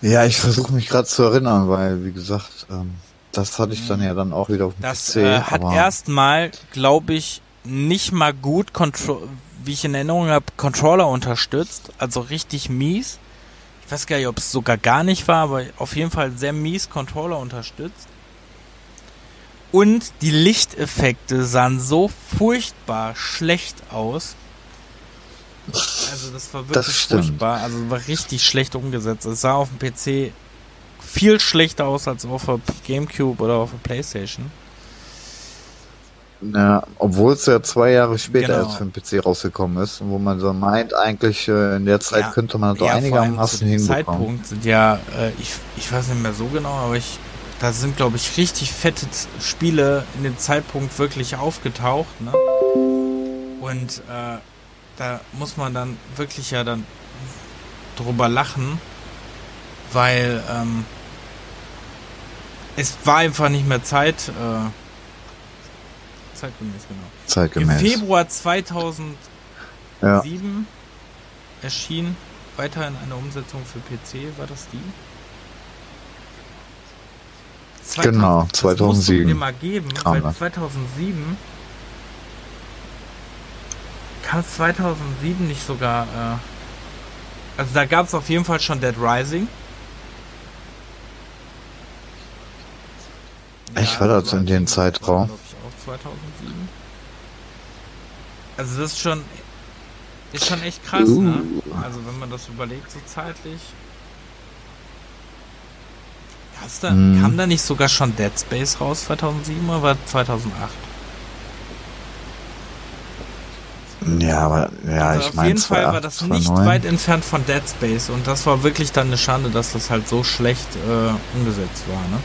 Ja, ich versuche mich gerade zu erinnern, weil, wie gesagt, ähm, das hatte ich dann ja dann auch wieder auf dem das, PC. Das äh, hat erstmal, glaube ich, nicht mal gut, Contro wie ich in Erinnerung habe, Controller unterstützt, also richtig mies. Ich weiß gar nicht, ob es sogar gar nicht war, aber auf jeden Fall sehr mies Controller unterstützt. Und die Lichteffekte sahen so furchtbar schlecht aus. Also das war Das wirklich stimmt. furchtbar. Also war richtig schlecht umgesetzt. Es sah auf dem PC viel schlechter aus als auf der Gamecube oder auf der Playstation. Ja, obwohl es ja zwei Jahre später Genau. erst für den PC rausgekommen ist, wo man so meint, eigentlich äh, in der Zeit Ja. könnte man das doch Ja, einigermaßen hinbekommen. Zeitpunkt sind ja, äh, ich, ich weiß nicht mehr so genau, aber ich, da sind glaube ich richtig fette Spiele in dem Zeitpunkt wirklich aufgetaucht, ne? Und äh, da muss man dann wirklich ja dann drüber lachen, weil ähm, es war einfach nicht mehr Zeit, äh, zeitgemäß genau. Im Zeitgemäß. Februar 2007 Ja. erschien weiterhin eine Umsetzung für PC, war das die? Genau, das musst du 2007 dir mal geben, weil das. 2007 kam 2007 nicht sogar, äh, also da gab es auf jeden Fall schon Dead Rising. Echt, war das in dem Zeitraum? ich, auch 2007. Also das ist schon, ist schon echt krass, Uh. ne? Also wenn man das überlegt, so zeitlich. Da, Mhm. Kam da nicht sogar schon Dead Space raus 2007 oder war 2008? Ja, aber ja, also ich auf meine, jeden Fall war das nicht weit entfernt von Dead Space und das war wirklich dann eine Schande, dass das halt so schlecht äh, umgesetzt war, ne?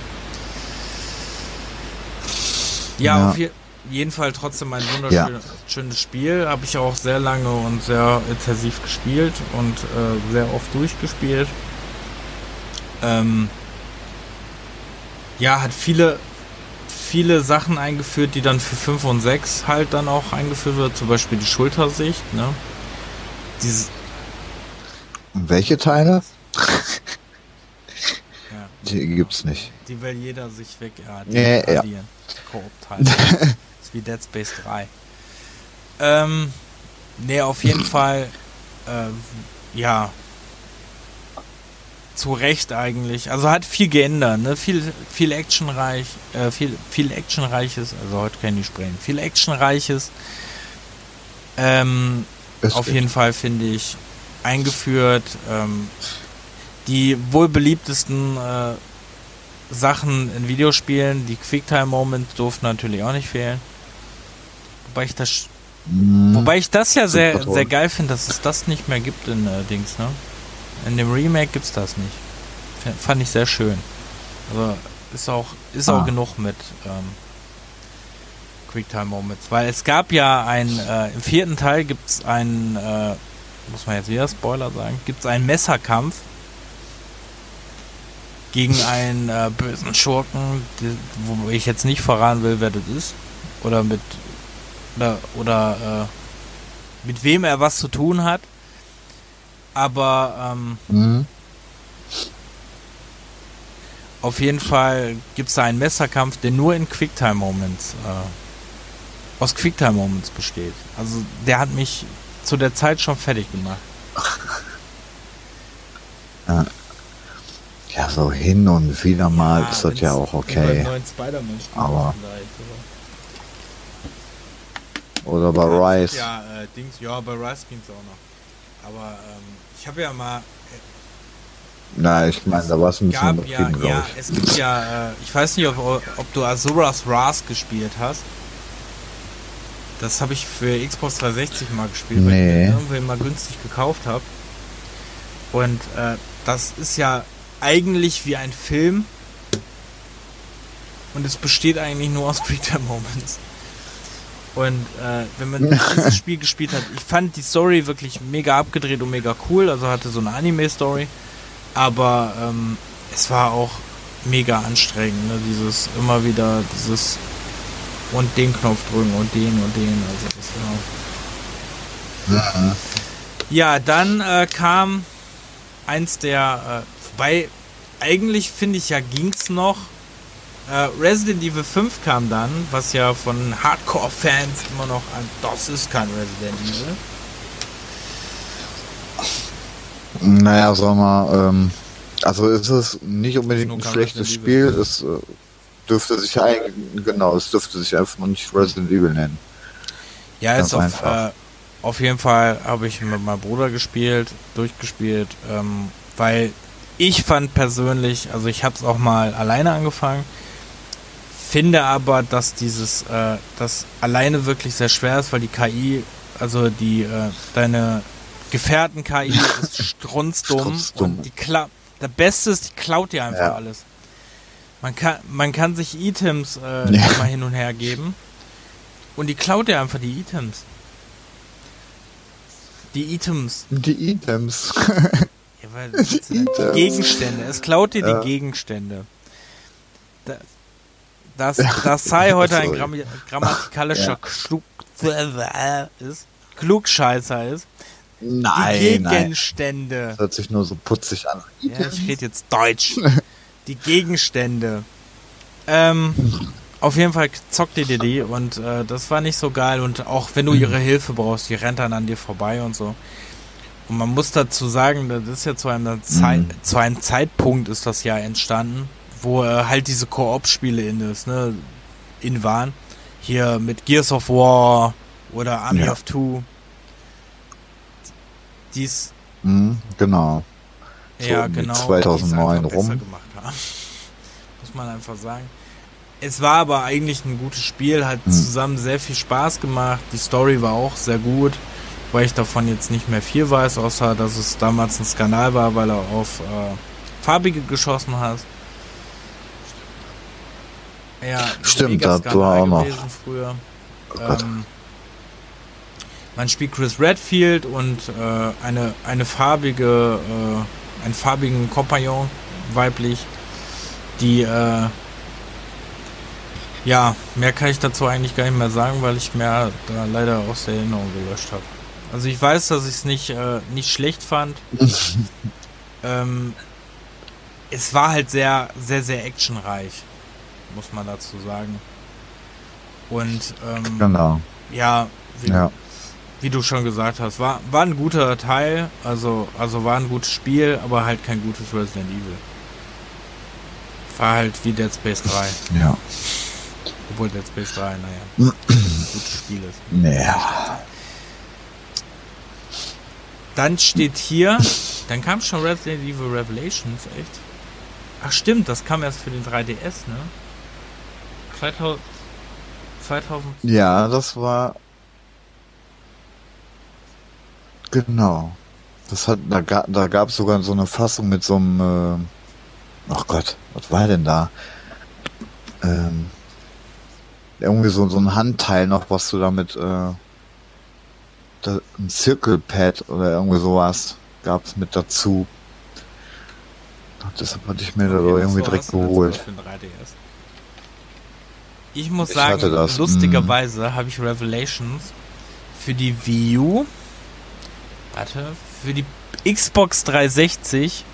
Ja, Ja. auf je jeden Fall trotzdem ein wunderschönes schönes Spiel. Habe ich auch sehr lange und sehr intensiv gespielt und äh, sehr oft durchgespielt. Ähm, ja, hat viele viele Sachen eingeführt, die dann für 5 und 6 halt dann auch eingeführt wird, zum Beispiel die Schultersicht, ne? Dieses, Welche Teile? ja, Die gibt's nicht. die will jeder sich weg Nee, ja. Koop-Teile. ist wie Dead Space 3. Ähm, nee, auf jeden Fall, äh, ja, zu Recht eigentlich. Also hat viel geändert, ne? Viel, viel actionreich, äh, viel, viel actionreiches, also heute kann ich nicht sprechen, viel actionreiches. Ähm, auf jeden Fall finde ich eingeführt. Ähm, die wohl beliebtesten äh, Sachen in Videospielen, die Quicktime-Moments durften natürlich auch nicht fehlen. Wobei ich das, Mhm. wobei ich das ja sehr, sehr geil finde, dass es das nicht mehr gibt in äh, Dings, ne? In dem Remake gibt's das nicht. F fand ich sehr schön. Also ist auch, ist auch Ah. genug mit ähm, Quicktime Moments. Weil es gab ja ein, äh, im vierten Teil gibt's einen, äh, muss man jetzt wieder Spoiler sagen, gibt's einen Messerkampf gegen einen äh, bösen Schurken, die, wo ich jetzt nicht verraten will, wer das ist. Oder mit oder, oder äh, mit wem er was zu tun hat. Aber ähm, Mhm. auf jeden Fall gibt es da einen Messerkampf, der nur in Quicktime-Moments, äh, aus Quicktime-Moments besteht. Also der hat mich zu der Zeit schon fertig gemacht. Ja, so hin und wieder mal ist das ja auch okay. Aber- Oder bei Rise. Ja, äh, Dings, ja, bei Rise ging's auch noch. Aber ähm, ich habe ja mal Na, ich meine, da war es ein bisschen gab ja, übertrieben, ja, ich. es gibt ja, äh, ich weiß nicht, ob, ob du Azura's Wrath gespielt hast. Das habe ich für Xbox 360 mal gespielt, weil Nee. ich mir irgendwie mal günstig gekauft habe. Und äh, das ist ja eigentlich wie ein Film. Und es besteht eigentlich nur aus Quicktime Moments. Und äh, wenn man dieses Spiel gespielt hat, ich fand die Story wirklich mega abgedreht und mega cool. Also hatte so eine Anime-Story. Aber ähm, es war auch mega anstrengend, ne? Dieses immer wieder dieses und den Knopf drücken und den und den. Also das war. Mhm. Ja, dann äh, kam eins der, äh, wobei eigentlich finde ich ja ging's noch. Äh, Resident Evil 5 kam dann, was ja von Hardcore-Fans immer noch an, das ist kein Resident Evil. Naja, sag mal, ähm, also es ist nicht unbedingt ein schlechtes Spiel, es äh, dürfte sich eigentlich, genau, es dürfte sich einfach nicht Resident Evil nennen. Ja, ist auf, äh, auf jeden Fall habe ich mit meinem Bruder gespielt, durchgespielt, ähm, weil ich fand persönlich, also ich habe es auch mal alleine angefangen, finde aber, dass dieses, äh, das alleine wirklich sehr schwer ist, weil die KI, also die, äh, deine Gefährten-KI ist strunzdumm Strunzdumm. und die Kla der Beste ist, die klaut dir einfach Ja. alles. Man kann, man kann sich Items äh, Ja. immer hin und her geben und die klaut dir einfach die Items. Die Items. Die Items. Ja, weil die Items. Gegenstände. Es klaut dir Ja. die Gegenstände. Da, dass, dass Sai heute ein. Grammi grammatikalischer Ja. Ist, Klugscheißer ist. die nein, nein. Gegenstände. Das hört sich nur so putzig an. Ja, ich rede jetzt Deutsch. Die Gegenstände. Ähm, auf jeden Fall zockt ihr dir die und äh, das war nicht so geil und auch wenn du ihre Hilfe brauchst, die rennt dann an dir vorbei und so. Und man muss dazu sagen, das ist ja zu einem, Zei Mhm. zu einem Zeitpunkt ist das ja entstanden, wo äh, halt diese Koop-Spiele in ist, ne, in waren. Hier mit Gears of War oder Army Ja. of Two. Dies Mhm, genau. So ja, genau. 2009 die es einfach rum. besser gemacht haben. Muss man einfach sagen. Es war aber eigentlich ein gutes Spiel, hat Mhm. zusammen sehr viel Spaß gemacht. Die Story war auch sehr gut, weil ich davon jetzt nicht mehr viel weiß, außer dass es damals ein Skandal war, weil er auf äh, Farbige geschossen hat. Ja, Stimmt, das war auch noch. Früher. Oh. Ähm, man spielt Chris Redfield und äh, eine, eine farbige, äh, einen farbigen Kompagnon, weiblich, die, äh, ja, mehr kann ich dazu eigentlich gar nicht mehr sagen, weil ich mehr da leider aus der Erinnerung gelöscht habe. Also ich weiß, dass ich es nicht, äh, nicht schlecht fand. ähm, es war halt sehr, sehr, sehr actionreich, muss man dazu sagen. Und ähm, Genau. ja, wie, Ja. wie du schon gesagt hast, war, war ein guter Teil, also, also war ein gutes Spiel, aber halt kein gutes Resident Evil. War halt wie Dead Space 3. Ja. Obwohl Dead Space 3, naja, ein gutes Spiel ist. Ja. Dann steht hier, dann kam schon Resident Evil Revelations, echt? Ach stimmt, das kam erst für den 3DS, ne? 2000, 2000 Ja, das war. Genau. Das hat, da, ga, da gab es sogar so eine Fassung mit so einem. Äh, ach Gott, was war denn da? Ähm, irgendwie so, so ein Handteil noch, was du damit. Äh, da, ein Circle-Pad oder irgendwie sowas gab es mit dazu. Deshalb hatte ich mir da Okay, was irgendwie direkt geholt. für ein 3DS? Ich muss Ich sagen, das, lustigerweise habe ich Revelations für die Wii U, warte, für die Xbox 360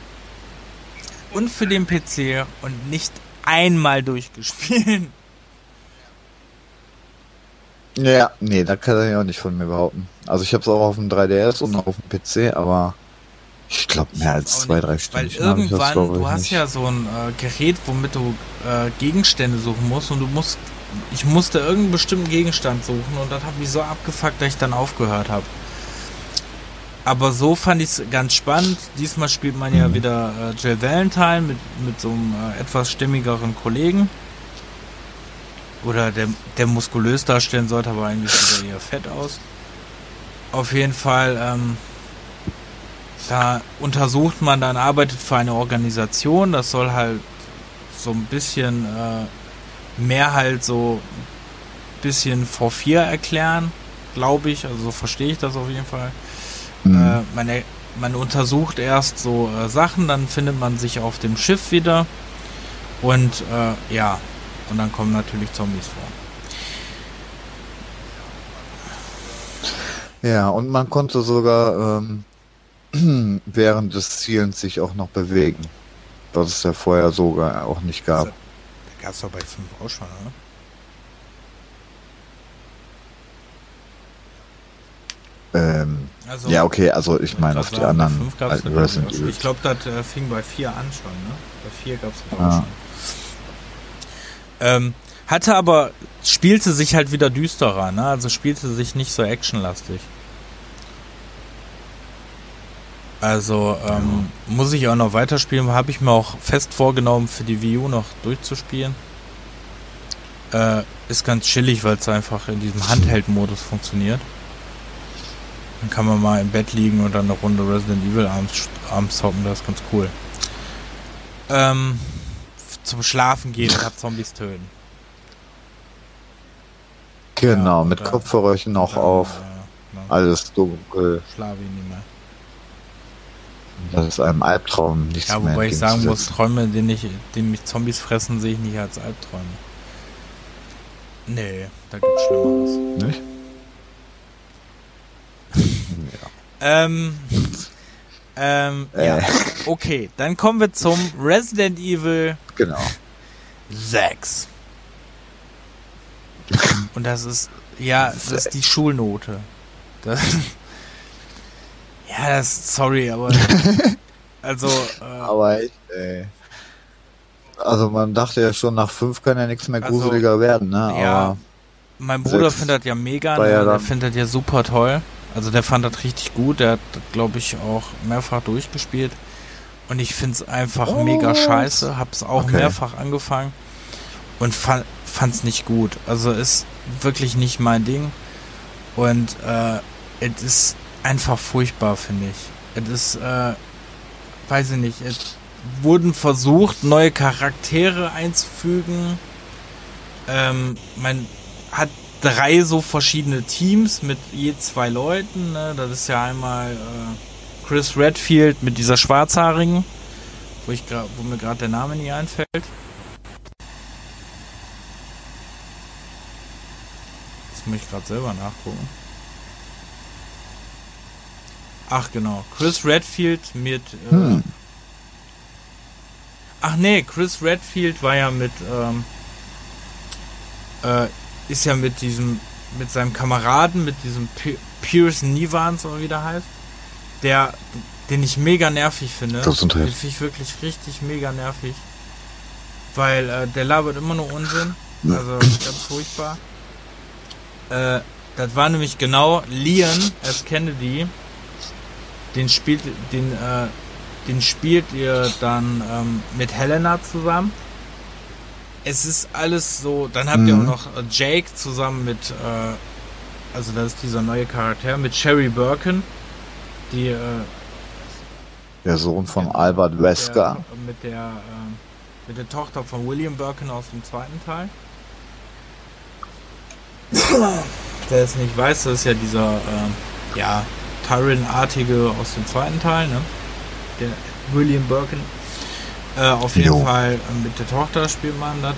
und für den PC und nicht einmal durchgespielt. Ja, nee, da kann ich auch nicht von mir behaupten. Also ich habe es auch auf dem 3DS und auf dem PC, aber ich glaube mehr als zwei, nicht, drei Weil Stunden. das, irgendwann, ich, du hast nicht. ja so ein äh, Gerät, womit du äh, Gegenstände suchen musst und du musst, ich musste irgendeinen bestimmten Gegenstand suchen und das hat mich so abgefuckt, dass ich dann aufgehört habe. Aber so fand ich es ganz spannend. Diesmal spielt man ja Mhm. wieder äh, Jill Valentine mit, mit so einem äh, etwas stimmigeren Kollegen. Oder der, der muskulös darstellen sollte, aber eigentlich sieht er eher fett aus. Auf jeden Fall, ähm, da untersucht man dann, arbeitet für eine Organisation, das soll halt so ein bisschen äh, mehr halt so ein bisschen V4 erklären, glaube ich, also so verstehe ich das auf jeden Fall. Mhm. Äh, man, man untersucht erst so äh, Sachen, dann findet man sich auf dem Schiff wieder und äh, ja, und dann kommen natürlich Zombies vor. Ja, und man konnte sogar ähm, während des Zielens sich auch noch bewegen. Was es ja vorher sogar auch nicht gab. Da gab es doch bei 5 auch schon, oder? Ähm, Also, ja, okay, also ich meine auf die anderen alten Resident. Evil. Ich glaube, das äh, fing bei 4 an schon, ne? Bei 4 gab es Ah. schon. Ähm, hatte aber, spielte sich halt wieder düsterer, ne? Also spielte sich nicht so actionlastig. Also ähm, muss ich auch noch weiterspielen, habe ich mir auch fest vorgenommen, für die Wii U noch durchzuspielen. Äh, ist ganz chillig, weil es einfach in diesem Handheld-Modus funktioniert. Dann kann man mal im Bett liegen und dann eine Runde Resident Evil abends, abends zocken, das ist ganz cool. Ähm, zum Schlafen gehen und Zombies töten. Genau, ja, mit Kopfhörerchen auch dann, auf. Äh, Alles dunkel. Schlafe ich nicht mehr. Das ist einem Albtraum nicht Ja, wobei ich sagen muss, Träume, die, nicht, die mich Zombies fressen, sehe ich nicht als Albträume. Nee, da gibt's Schlimmeres. Nicht? ja. Ähm, ähm, äh. ja. Okay, dann kommen wir zum Resident Evil genau. 6. Und das ist, ja, das ist die Schulnote. Das, ja, das, sorry, aber, also, äh, aber echt, ey. Also man dachte ja schon, nach 5 kann ja nichts mehr also, gruseliger werden, ne? Ja, aber mein Bruder findet das ja mega, ne? ja der findet das ja super toll. Also der fand das richtig gut, der hat, glaube ich, auch mehrfach durchgespielt. Und ich finde es einfach oh. mega scheiße, hab's auch okay. mehrfach angefangen und fand es nicht gut. Also ist wirklich nicht mein Ding. Und äh, es ist einfach furchtbar, finde ich. Es ist, äh, weiß ich nicht, es wurden versucht, neue Charaktere einzufügen. Ähm, man hat drei so verschiedene Teams mit je zwei Leuten. Ne? Das ist ja einmal äh, Chris Redfield mit dieser Schwarzhaarigen, wo, ich wo mir gerade der Name nie einfällt. Das muss ich gerade selber nachgucken. Ach genau, Chris Redfield mit. Äh, hm. Ach nee, Chris Redfield war ja mit. Ähm, äh, ist ja mit diesem, mit seinem Kameraden, mit diesem P Pierce Nivans oder wie der heißt, der, den ich mega nervig finde. Den finde ich wirklich richtig mega nervig. Weil äh, der labert immer nur Unsinn. Also ganz furchtbar. Äh, das war nämlich genau Leon als Kennedy. Den spielt, den, äh, den spielt ihr dann ähm, mit Helena zusammen es ist alles so. Dann habt mhm. ihr auch noch äh, Jake zusammen mit, äh, also das ist dieser neue Charakter, mit Sherry Birkin, die. Äh, der Sohn von mit, Albert Wesker. Mit der, mit der, äh, mit der Tochter von William Birkin aus dem zweiten Teil. Wer es nicht weiß, das ist ja dieser, äh, ja, Tyrion-artige aus dem zweiten Teil, ne? Der William Birkin. Äh, auf jeden jo. Fall äh, mit der Tochter spielt man das.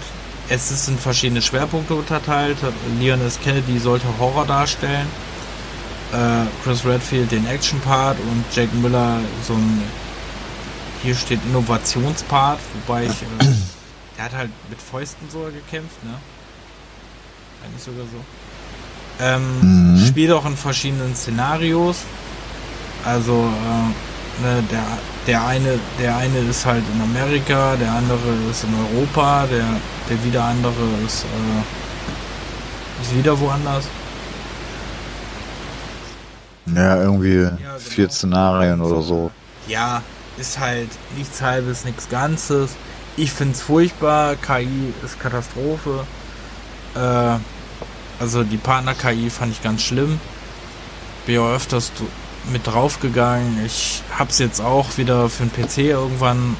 Es ist in verschiedene Schwerpunkte unterteilt. Leon S. Kennedy sollte Horror darstellen. Äh, Chris Redfield den Action-Part und Jack Miller so ein hier steht Innovationspart, wobei ich äh, der hat halt mit Fäusten so gekämpft, ne? Eigentlich sogar so. Ähm, mhm. Spielt auch in verschiedenen Szenarios. Also äh, ne, der der eine, der eine ist halt in Amerika, der andere ist in Europa, der, der wieder andere ist, äh, ist wieder woanders. Ja, irgendwie ja, genau. vier Szenarien oder so. Ja, ist halt nichts halbes, nichts Ganzes. Ich find's furchtbar, KI ist Katastrophe. Äh, also die Partner-KI fand ich ganz schlimm. Bin ja öfters mit draufgegangen. Ich habe es jetzt auch wieder für den PC irgendwann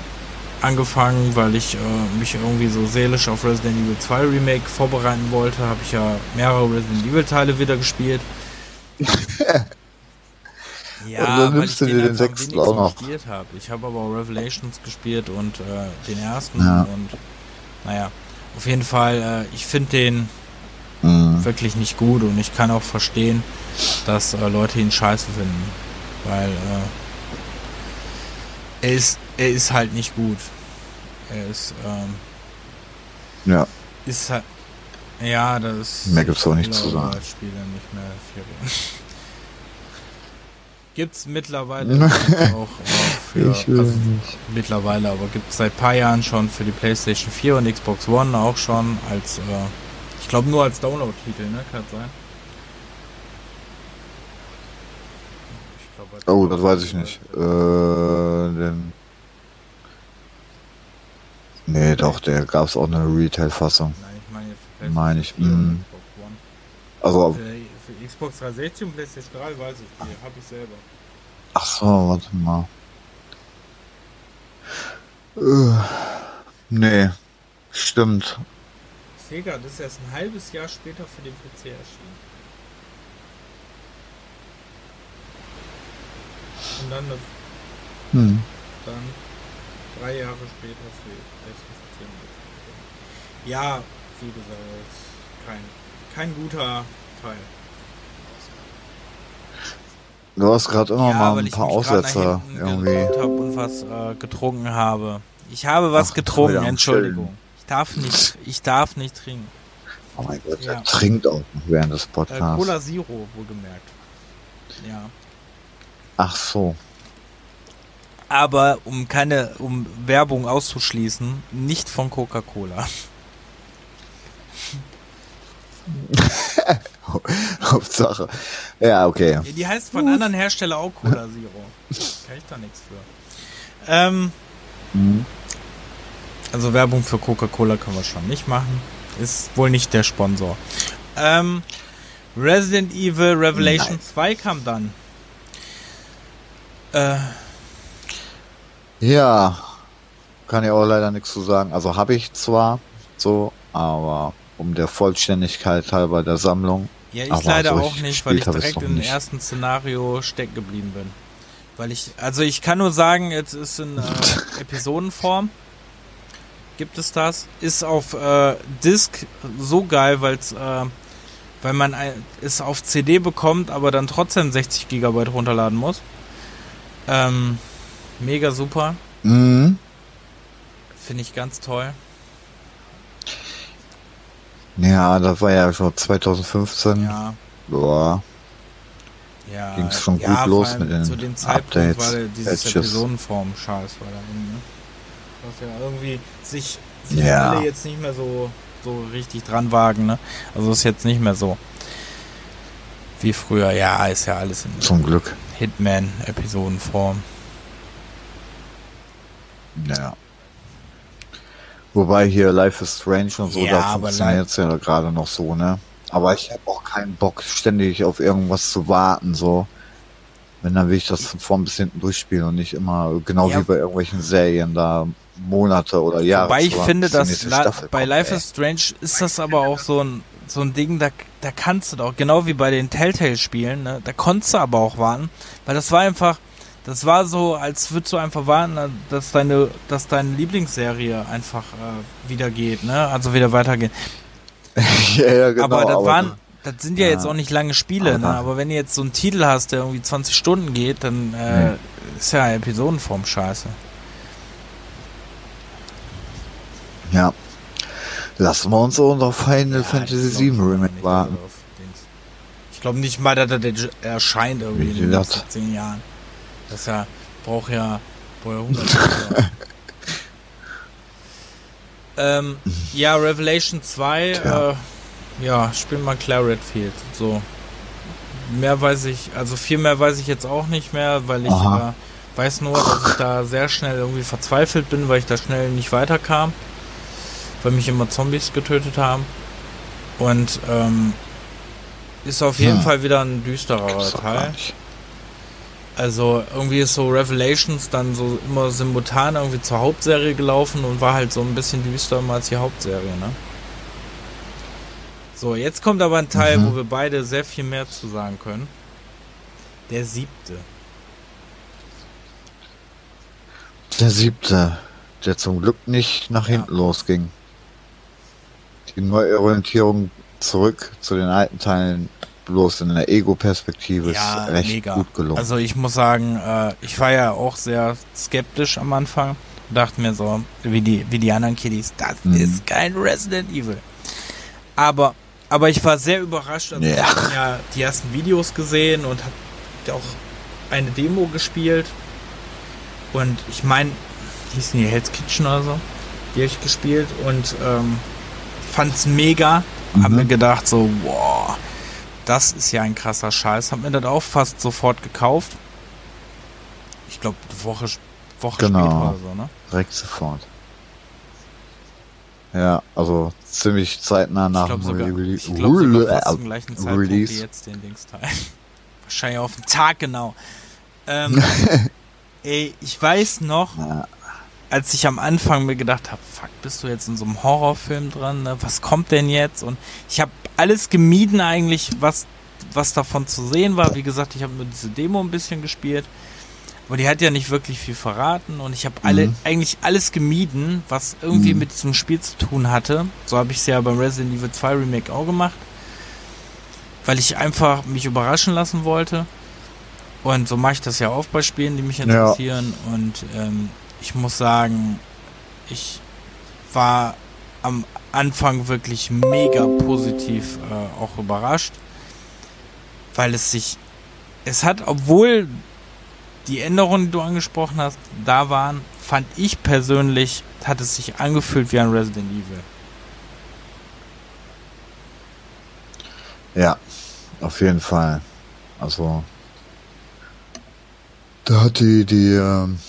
angefangen, weil ich äh, mich irgendwie so seelisch auf Resident Evil 2 Remake vorbereiten wollte. Habe ich ja mehrere Resident Evil Teile wieder gespielt. ja, weil ich den, den sechsten auch noch gespielt habe. Ich habe aber auch Revelations gespielt und äh, den ersten ja. und naja, auf jeden Fall, äh, ich finde den mhm. wirklich nicht gut und ich kann auch verstehen, dass äh, Leute ihn scheiße finden. Weil äh, er ist er ist halt nicht gut. Er ist ähm, ja ist halt ja das mehr gibt's auch nicht zu sagen. Spieler nicht mehr viel Gibt's mittlerweile auch, auch für ich will also, nicht. mittlerweile, aber gibt's seit paar Jahren schon für die PlayStation 4 und Xbox One auch schon als äh, ich glaube nur als Download-Titel, ne? Kann sein. aber Oh, das weiß ich nicht. Äh, denn. Nee, doch, der gab's auch eine Retail-Fassung. Nein, ich meine jetzt für Meine ich, PlayStation 4 und mm. Also, Für, für Xbox 360 und PlayStation 3 weiß ich, die habe ich selber. ach so, warte mal. Äh, nee, stimmt. Sega, das ist erst ein halbes Jahr später für den PC erschienen. Und dann, das, Hm. dann drei Jahre später für PlayStation 4. Ja, wie gesagt, kein, kein guter Teil. Du hast gerade immer mal weil ein paar Aussetzer irgendwie. hab und was äh, getrunken habe. Ich habe was Ach, getrunken, Entschuldigung. Ich darf nicht, ich darf nicht trinken. Oh mein Gott, Ja. er trinkt auch noch während des Äh, Podcasts. Cola Zero, wohlgemerkt. Ja. Ach so. Aber um keine, um Werbung auszuschließen, nicht von Coca-Cola. Hauptsache. Ja, okay. Ja, Die heißt von anderen Herstellern auch Cola Zero. Kann ich da nichts für. Ähm, Mhm. also Werbung für Coca-Cola können wir schon nicht machen. Ist wohl nicht der Sponsor. Ähm, Resident Evil Revelation 2 kam dann. Äh, Ja, kann ich auch leider nichts zu sagen. Also habe ich zwar so, aber um der Vollständigkeit halber der Sammlung. ja, ich leider so auch richtig nicht, weil ich direkt im ersten Szenario stecken geblieben bin. Weil ich, also ich kann nur sagen, jetzt ist in äh, Episodenform. Gibt es das? Ist auf äh, Disc so geil, weil's, äh, weil man es auf CD bekommt, aber dann trotzdem 60 Gigabyte runterladen muss. Ähm, mega super. Mhm. Finde ich ganz toll. Ja, das war ja schon 2015. Ja, Boah. ja. Ging's schon gut ja, los vor allem mit den Zu dem Zeitpunkt Updates, war der- dieses Patches. Episodenform-Scheiß war da drin, ne? Was ja irgendwie sich, sich Ja. alle jetzt nicht mehr so, so richtig dran wagen, ne? Also ist jetzt nicht mehr so wie früher. Ja, ist ja alles in Zum Glück. Hitman-Episodenform. Ja. Wobei hier Life is Strange und so, Ja, da funktioniert es ja gerade noch so, ne? Aber ich habe auch keinen Bock, ständig auf irgendwas zu warten, so. Wenn, dann will ich das von vorn bis hinten durchspielen und nicht immer, genau Ja. wie bei irgendwelchen Serien, da Monate oder Jahre. Wobei ich finde, dass La bei Life is Strange ist das aber auch so ein, so ein Ding, da, da kannst du doch, genau wie bei den Telltale-Spielen, ne, da konntest du aber auch warten, weil das war einfach, das war so, als würdest du einfach warten, dass deine, dass deine Lieblingsserie einfach äh, wieder geht, ne, also wieder weitergeht. ja, ja, genau, aber das aber waren, das sind ja, Ja. jetzt auch nicht lange Spiele, Aber ne, aber wenn du jetzt so einen Titel hast, der irgendwie 20 Stunden geht, dann äh, ist ja Episodenform scheiße. Ja. Lassen wir uns auch noch Final Ja, Fantasy VII Remake warten. Ich glaube nicht mal, dass er der erscheint irgendwie in den das? zehn Jahren. Das ja, braucht ja, braucht ja 100 Jahre. ähm, ja, Revelation 2, Tja. äh, ja, spiel mal Claire Redfield. So. Mehr weiß ich, also viel mehr weiß ich jetzt auch nicht mehr, weil ich äh, weiß nur, dass ich da sehr schnell irgendwie verzweifelt bin, weil ich da schnell nicht weiterkam. Weil mich immer Zombies getötet haben. Und ähm, ist auf jeden Hm. Fall wieder ein düsterer Teil. Also irgendwie ist so Revelations dann so immer simultan irgendwie zur Hauptserie gelaufen und war halt so ein bisschen düster als die Hauptserie, ne? So, jetzt kommt aber ein Teil, Mhm. wo wir beide sehr viel mehr zu sagen können. Der siebte. Der siebte, der zum Glück nicht nach Ja. hinten losging. Die Neuorientierung zurück zu den alten Teilen bloß in der Ego-Perspektive Ja, ist recht mega. gut gelungen. Also ich muss sagen, äh, ich war ja auch sehr skeptisch am Anfang. Dachte mir so, wie die, wie die anderen Kiddies, das Mhm. ist kein Resident Evil. Aber, aber ich war sehr überrascht. Also ich Ja. habe ja die ersten Videos gesehen und habe auch eine Demo gespielt. Und ich meine, hießen die Hell's Kitchen oder so, die habe ich gespielt und ähm, fand's mega. Hab Mhm. mir gedacht so, wow, das ist ja ein krasser Scheiß. Hab mir das auch fast sofort gekauft. glaube, Woche, Woche Genau. später oder so, ne? Direkt sofort. Ja, also ziemlich zeitnah nach ich glaube dem sogar, Rele- ich glaub sogar fast Rele- zum gleichen Zeitpunkt wie Release. jetzt den Dingsteil. Wahrscheinlich auf den Tag genau. Ähm, ey, ich weiß noch, Ja. Als ich am Anfang mir gedacht habe, fuck, bist du jetzt in so einem Horrorfilm dran? Ne? Was kommt denn jetzt? Und ich habe alles gemieden eigentlich, was, was davon zu sehen war. Wie gesagt, ich habe nur diese Demo ein bisschen gespielt. Aber die hat ja nicht wirklich viel verraten und ich habe alle Mhm. eigentlich alles gemieden, was irgendwie Mhm. mit diesem Spiel zu tun hatte. So habe ich es ja beim Resident Evil 2 Remake auch gemacht, weil ich einfach mich überraschen lassen wollte. Und so mache ich das ja oft bei Spielen, die mich Ja. interessieren. Und ähm, ich muss sagen, ich war am Anfang wirklich mega positiv äh, auch überrascht, weil es sich, es hat, obwohl die Änderungen, die du angesprochen hast, da waren, fand ich persönlich, hat es sich angefühlt wie ein Resident Evil. Ja, auf jeden Fall. Also da hat die die ähm,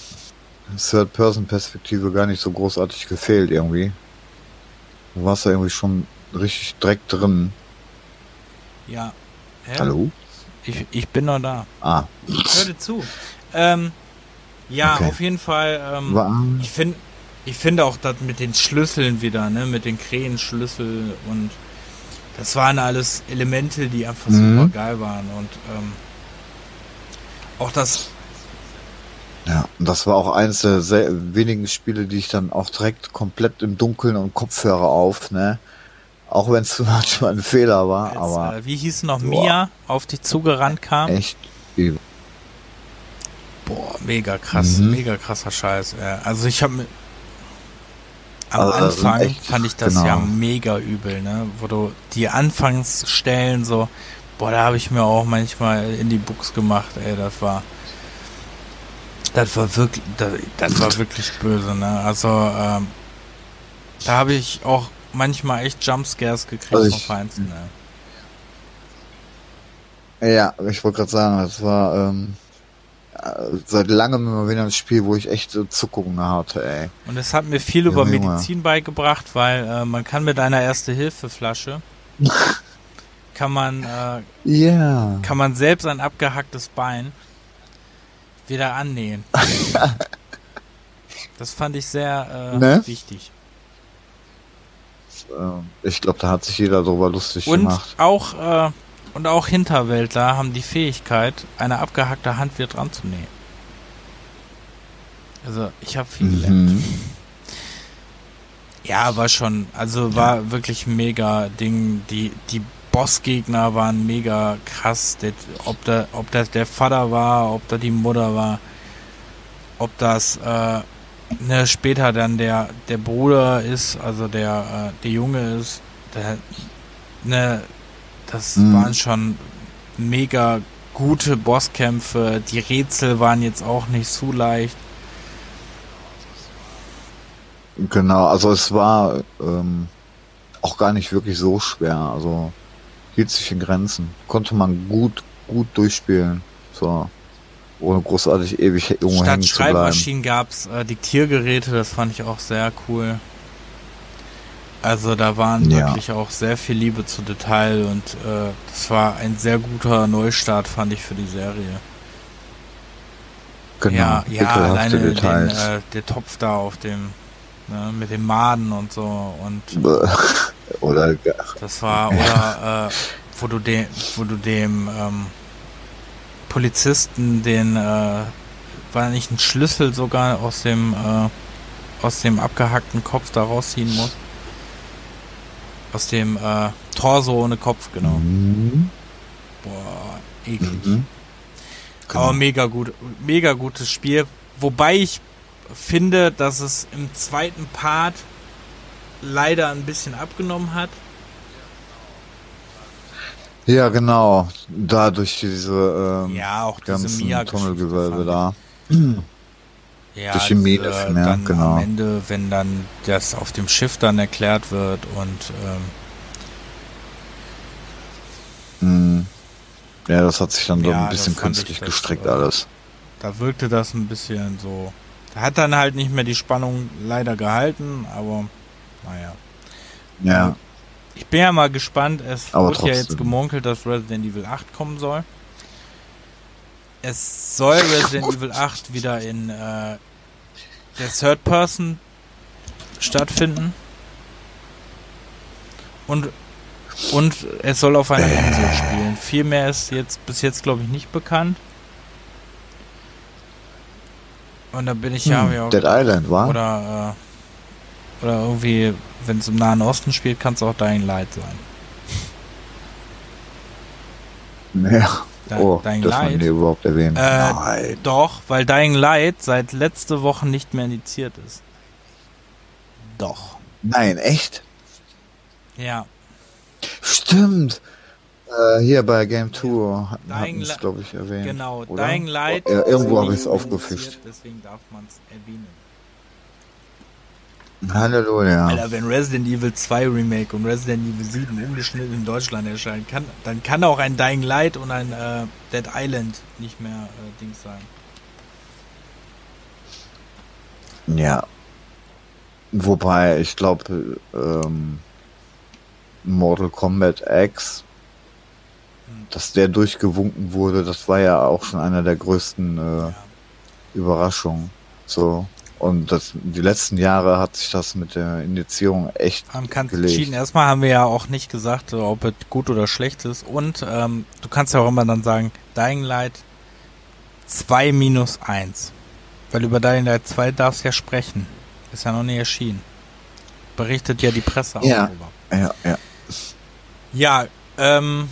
Third-Person-Perspektive gar nicht so großartig gefehlt irgendwie. Du warst da irgendwie schon richtig direkt drin. Ja. Hä? Hallo? Ich, ich bin noch da. Ah, Hör dir zu. Ähm, ja, Okay. auf jeden Fall. Ähm, Ich finde ich finde auch das mit den Schlüsseln wieder, ne, mit den Krähenschlüssel und das waren alles Elemente, die einfach Mhm. super geil waren und ähm, auch das, ja, und das war auch eines der sehr wenigen Spiele, die ich dann auch direkt komplett im Dunkeln und Kopfhörer auf, ne? Auch wenn es manchmal ein Fehler war, als, aber äh, wie hieß noch, Boah. Mia auf dich zugerannt kam. echt übel. Boah, mega krass, Mhm. mega krasser Scheiß. Also ich habe am Also, also Anfang echt, fand ich das genau. ja mega übel, ne? Wo du die Anfangsstellen so, boah, da habe ich mir auch manchmal in die Buchs gemacht, ey, das war das war wirklich das, das war wirklich böse, ne? Also ähm, da habe ich auch manchmal echt Jumpscares gekriegt Also vom ich- Feinsten, ne? Ja, ich wollte gerade sagen, das war ähm, äh, seit langem immer wieder ein Spiel, wo ich echt äh, Zuckungen hatte, ey. Und es hat mir viel über Junge, Junge. Medizin beigebracht, weil äh, man kann mit einer Erste-Hilfe-Flasche kann man äh, Ja. kann man selbst ein abgehacktes Bein wieder annähen. Das fand ich sehr äh, Ne? wichtig. Ähm, ich glaube, da hat sich jeder drüber lustig Und gemacht. auch äh, und auch Hinterwäldler haben die Fähigkeit, eine abgehackte Hand wieder dran zu nähen. Also ich habe viel gelernt. Mhm. Ja, war schon, also war wirklich mega Ding. Die, die Bossgegner waren mega krass. Der, ob, da, ob das der Vater war, ob da die Mutter war, ob das äh, ne, später dann der, der Bruder ist, also der, äh, der Junge ist. Der, ne, das Mhm. waren schon mega gute Bosskämpfe. Die Rätsel waren jetzt auch nicht zu leicht. Genau, also es war ähm, auch gar nicht wirklich so schwer. Also hielt sich in Grenzen. Konnte man gut, gut durchspielen. So. Ohne großartig ewig irgendwo Statt hängen zu bleiben. Schreibmaschinen gab es äh, Diktiergeräte, das fand ich auch sehr cool. Also da waren Ja. wirklich auch sehr viel Liebe zu Detail und äh, das war ein sehr guter Neustart, fand ich für die Serie. Genau, ja, ja, alleine den, äh, der Topf da auf dem, ne, mit dem Maden und so und Oder das war, oder äh, wo du dem, wo du dem ähm, Polizisten den, äh, war nicht ein Schlüssel sogar aus dem, äh, aus dem abgehackten Kopf da rausziehen musst? Aus dem äh, Torso ohne Kopf, genau. Mhm. Boah, eklig. Mhm. Genau. Aber mega gut, mega gutes Spiel. Wobei ich finde, dass es im zweiten Part leider ein bisschen abgenommen hat. Ja, genau. Da durch diese ähm, Ja, auch diese ganzen mia Tunnelgewölbe da. Ja, Durch die Mine, diese, ja, genau. am Ende, wenn dann das auf dem Schiff dann erklärt wird und ähm, Mhm. Ja, das hat sich dann Ja, ein bisschen künstlich ich das, gestrickt äh, alles. da wirkte das ein bisschen so. Hat dann halt nicht mehr die Spannung leider gehalten, aber naja. Ja. Ich bin ja mal gespannt. Es Aber wird ja trotzdem. jetzt gemunkelt, dass Resident Evil 8 kommen soll. Es soll Resident Evil 8 wieder in äh, der Third Person stattfinden. Und, und es soll auf einer Insel spielen. Viel mehr ist jetzt bis jetzt, glaube ich, nicht bekannt. Und da bin ich ja, Hm, ja Dead Island, war? oder, äh, oder irgendwie, wenn es im Nahen Osten spielt, kann es auch Dying Light sein. Ja. Di- Oh, Dying man Light. überhaupt erwähnen. Äh, Nein. Doch, weil Dying Light seit letzte Woche nicht mehr indiziert ist. Doch. Nein, echt? Ja. Stimmt. Äh, hier bei Game 2 hatten es, glaube ich, erwähnt. Genau. oder? Dying Light. Ja, irgendwo habe ich es aufgefischt. Deswegen darf man es erwähnen. Halleluja. Alter, wenn Resident Evil 2 Remake und Resident Evil 7 umgeschnitten in Deutschland erscheinen, kann, dann kann auch ein Dying Light und ein äh, Dead Island nicht mehr äh, Dings sein. Ja. Wobei, ich glaube, ähm, Mortal Kombat X. dass der durchgewunken wurde, das war ja auch schon einer der größten äh. Überraschungen. So. Und das, die letzten Jahre hat sich das mit der Indizierung echt gelegt. entschieden. Erstmal haben wir ja auch nicht gesagt, so, ob es gut oder schlecht ist. Und ähm, du kannst ja auch immer dann sagen, Dying Light 2 minus 1. Weil über Dying Light 2 darfst du ja sprechen. Ist ja noch nie erschienen. Berichtet ja die Presse auch Ja. darüber. Ja, ja. Ja, ähm.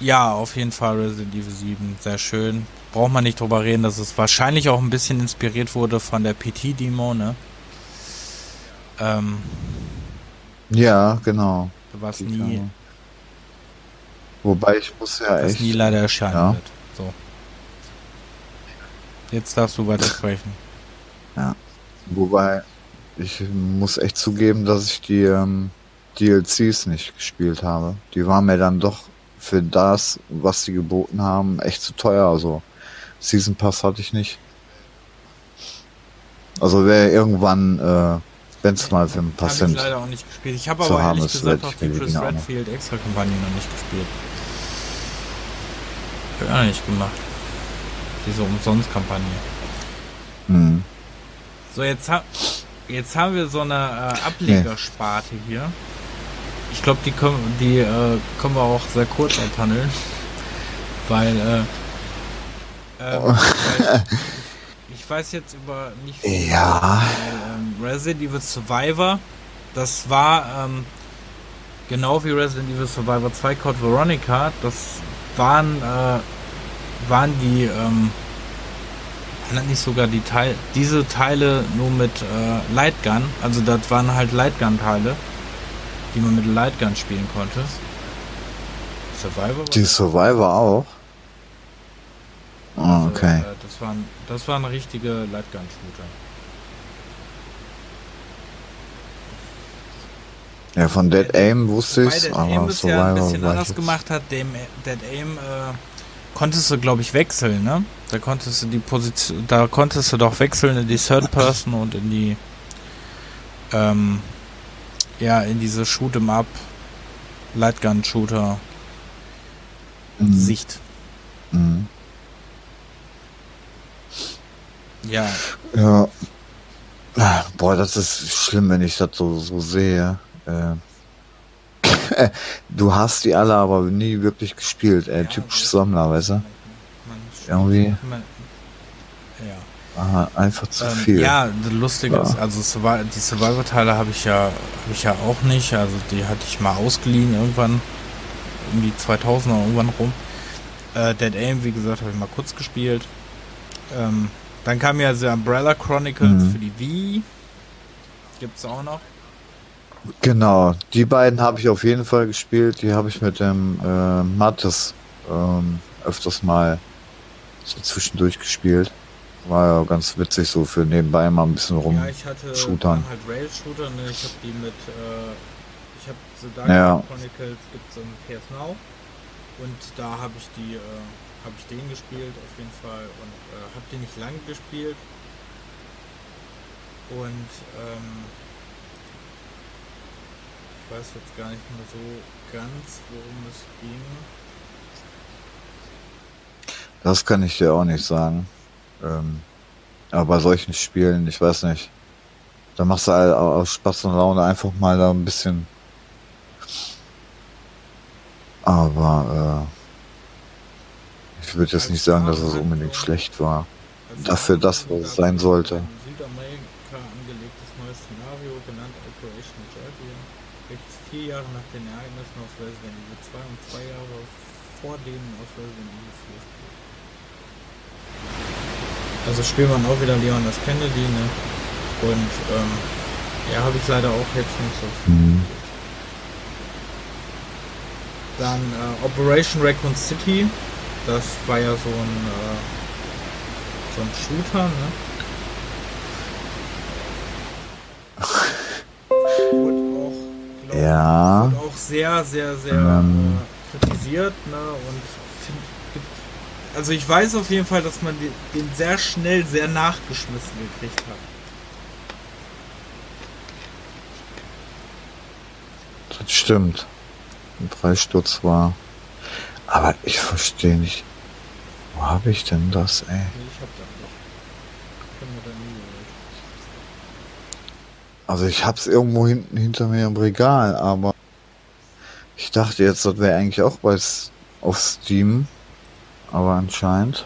Ja, auf jeden Fall Resident Evil 7. Sehr schön. Braucht man nicht drüber reden, dass es wahrscheinlich auch ein bisschen inspiriert wurde von der PT-Demo, ne? Ähm, Ja, genau. was Die nie, Klammer. Wobei ich muss ja das echt. nie leider erscheinen Ja. wird. So. Jetzt darfst du weitersprechen. Wobei ich muss echt zugeben, dass ich die ähm, DLCs nicht gespielt habe. Die waren mir dann doch für das, was sie geboten haben, echt zu teuer. Also Season Pass hatte ich nicht. Also wäre irgendwann, äh, wenn es mal für ein paar Habe ich Cent. leider auch nicht gespielt. Ich habe aber haben, ehrlich gesagt auch die Chris. Redfield extra Kampagne noch nicht gespielt. Hab ich auch noch nicht gemacht. Diese Umsonst-Kampagne. Hm. So, jetzt, ha jetzt haben wir so eine äh, Ablegersparte hier. Ich glaube, die, können, die äh, können wir auch sehr kurz abhandeln. Weil, äh, ähm, weil ich, ich weiß jetzt über nicht viel. Ja. Weil, ähm, Resident Evil Survivor, das war ähm, genau wie Resident Evil Survivor 2 Code Veronica, das waren, äh, waren die, ähm, waren nicht sogar die Teile, diese Teile nur mit äh, Lightgun, also das waren halt Lightgun-Teile, die man mit Lightgun spielen konnte. Survivor Die Survivor auch. Ah, also, okay. äh, das waren, das waren richtige Lightgun-Shooter. Ja, von Dead Aim wusste ich, Dead aber Aim es ja ein Survivor bisschen anders gemacht hat. Dem Dead Aim äh, konntest du, glaube ich, wechseln, ne? Da konntest du die Position, da konntest du doch wechseln in die Third Person und in die, ähm, ja, in diese Shoot'em Up Lightgun Shooter Mhm. Sicht. Mhm. Ja, Ja. Ah, Boah, das ist schlimm, wenn ich das so, so sehe. Äh, du hast die alle aber nie wirklich gespielt, ey. Ja, Typisch Sammler, weißt du? Irgendwie man, Aha, einfach zu Ähm, viel. Ja, das Lustige Ja. ist, also die Survivor-Teile habe ich ja, habe ich ja auch nicht. Also die hatte ich mal ausgeliehen irgendwann um die 2000er irgendwann rum. Äh, Dead Aim, wie gesagt, habe ich mal kurz gespielt. Ähm, dann kam ja The Umbrella Chronicles Mhm. für die Wii. Gibt's auch noch. Genau, die beiden habe ich auf jeden Fall gespielt. Die habe ich mit dem äh, Mattes ähm, öfters mal so zwischendurch gespielt. War ja ganz witzig, so für nebenbei mal ein bisschen rum. ja, ich hatte Shootern. halt Rail-Shooter, ne? Ich habe die mit, äh, ich habe The Dark Ja. Chronicles gibt's im PS Now. Und da habe ich die, äh, habe ich den gespielt auf jeden Fall und äh, habe den nicht lange gespielt. Und ähm, ich weiß jetzt gar nicht mehr so ganz, worum es ging. Das kann ich dir auch nicht sagen. Ähm, aber bei solchen Spielen, ich weiß nicht, da machst du all- aus Spaß und Laune einfach mal da ein bisschen. Aber äh, ich würde jetzt nicht sagen, dass es unbedingt schlecht war. Dafür das, was es sein sollte. Ein Südamerika angelegtes neues Szenario, genannt Operation Georgia, welches vier Jahre nach den Ereignissen aus Resident Evil 2 und zwei Jahre vor denen aus Resident Evil 4 spielt. Also spielt man auch wieder Leon S. Kennedy, ne? Und ähm, ja, habe ich leider auch jetzt nicht so viel. Mhm. Dann äh, Operation Raccoon City, das war ja so ein, äh, so ein Shooter, ne? Wurde auch, glaub, Ja. wurde auch sehr, sehr, sehr Ähm. äh, kritisiert, ne? Und also ich weiß auf jeden Fall, dass man den, sehr schnell sehr nachgeschmissen gekriegt hat. Das stimmt. Ein Preissturz war. Aber ich verstehe nicht. Wo habe ich denn das, ey? Ich hab das nicht. Also ich hab's irgendwo hinten hinter mir im Regal, aber ich dachte jetzt, das wäre eigentlich auch bei auf Steam. Aber anscheinend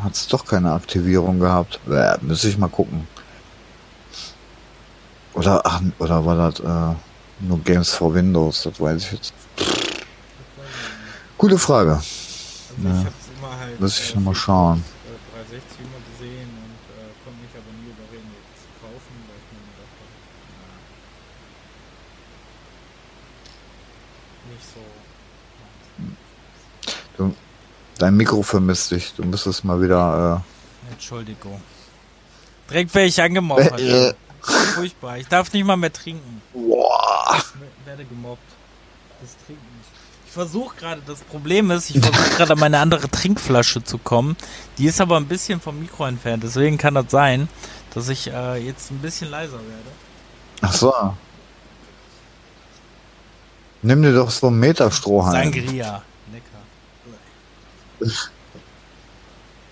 hat's doch keine Aktivierung gehabt. Äh, müsste ich mal gucken. Oder ach, oder war das äh, nur Games for Windows? Das weiß ich jetzt. Gute Frage. Also Ja. ich halt. Muss ich äh, noch mal für schauen. Xbox, äh, 360 immer gesehen und äh, konnte mich aber nie überreden, jetzt zu kaufen, weil ich mir gedacht habe, na, nicht so. Dein Mikro vermisst dich. Du müsstest mal wieder. Entschuldigung. Direkt werde ich angemobbt. Äh, Alter. Furchtbar. Ich darf nicht mal mehr trinken. äh, boah. Ich werde gemobbt. Das Trinken. Ich versuche gerade, das Problem ist, ich versuche gerade an meine andere Trinkflasche zu kommen. Die ist aber ein bisschen vom Mikro entfernt. Deswegen kann das sein, dass ich äh, jetzt ein bisschen leiser werde. Ach so. Nimm dir doch so einen Meterstrohhalm. Sangria.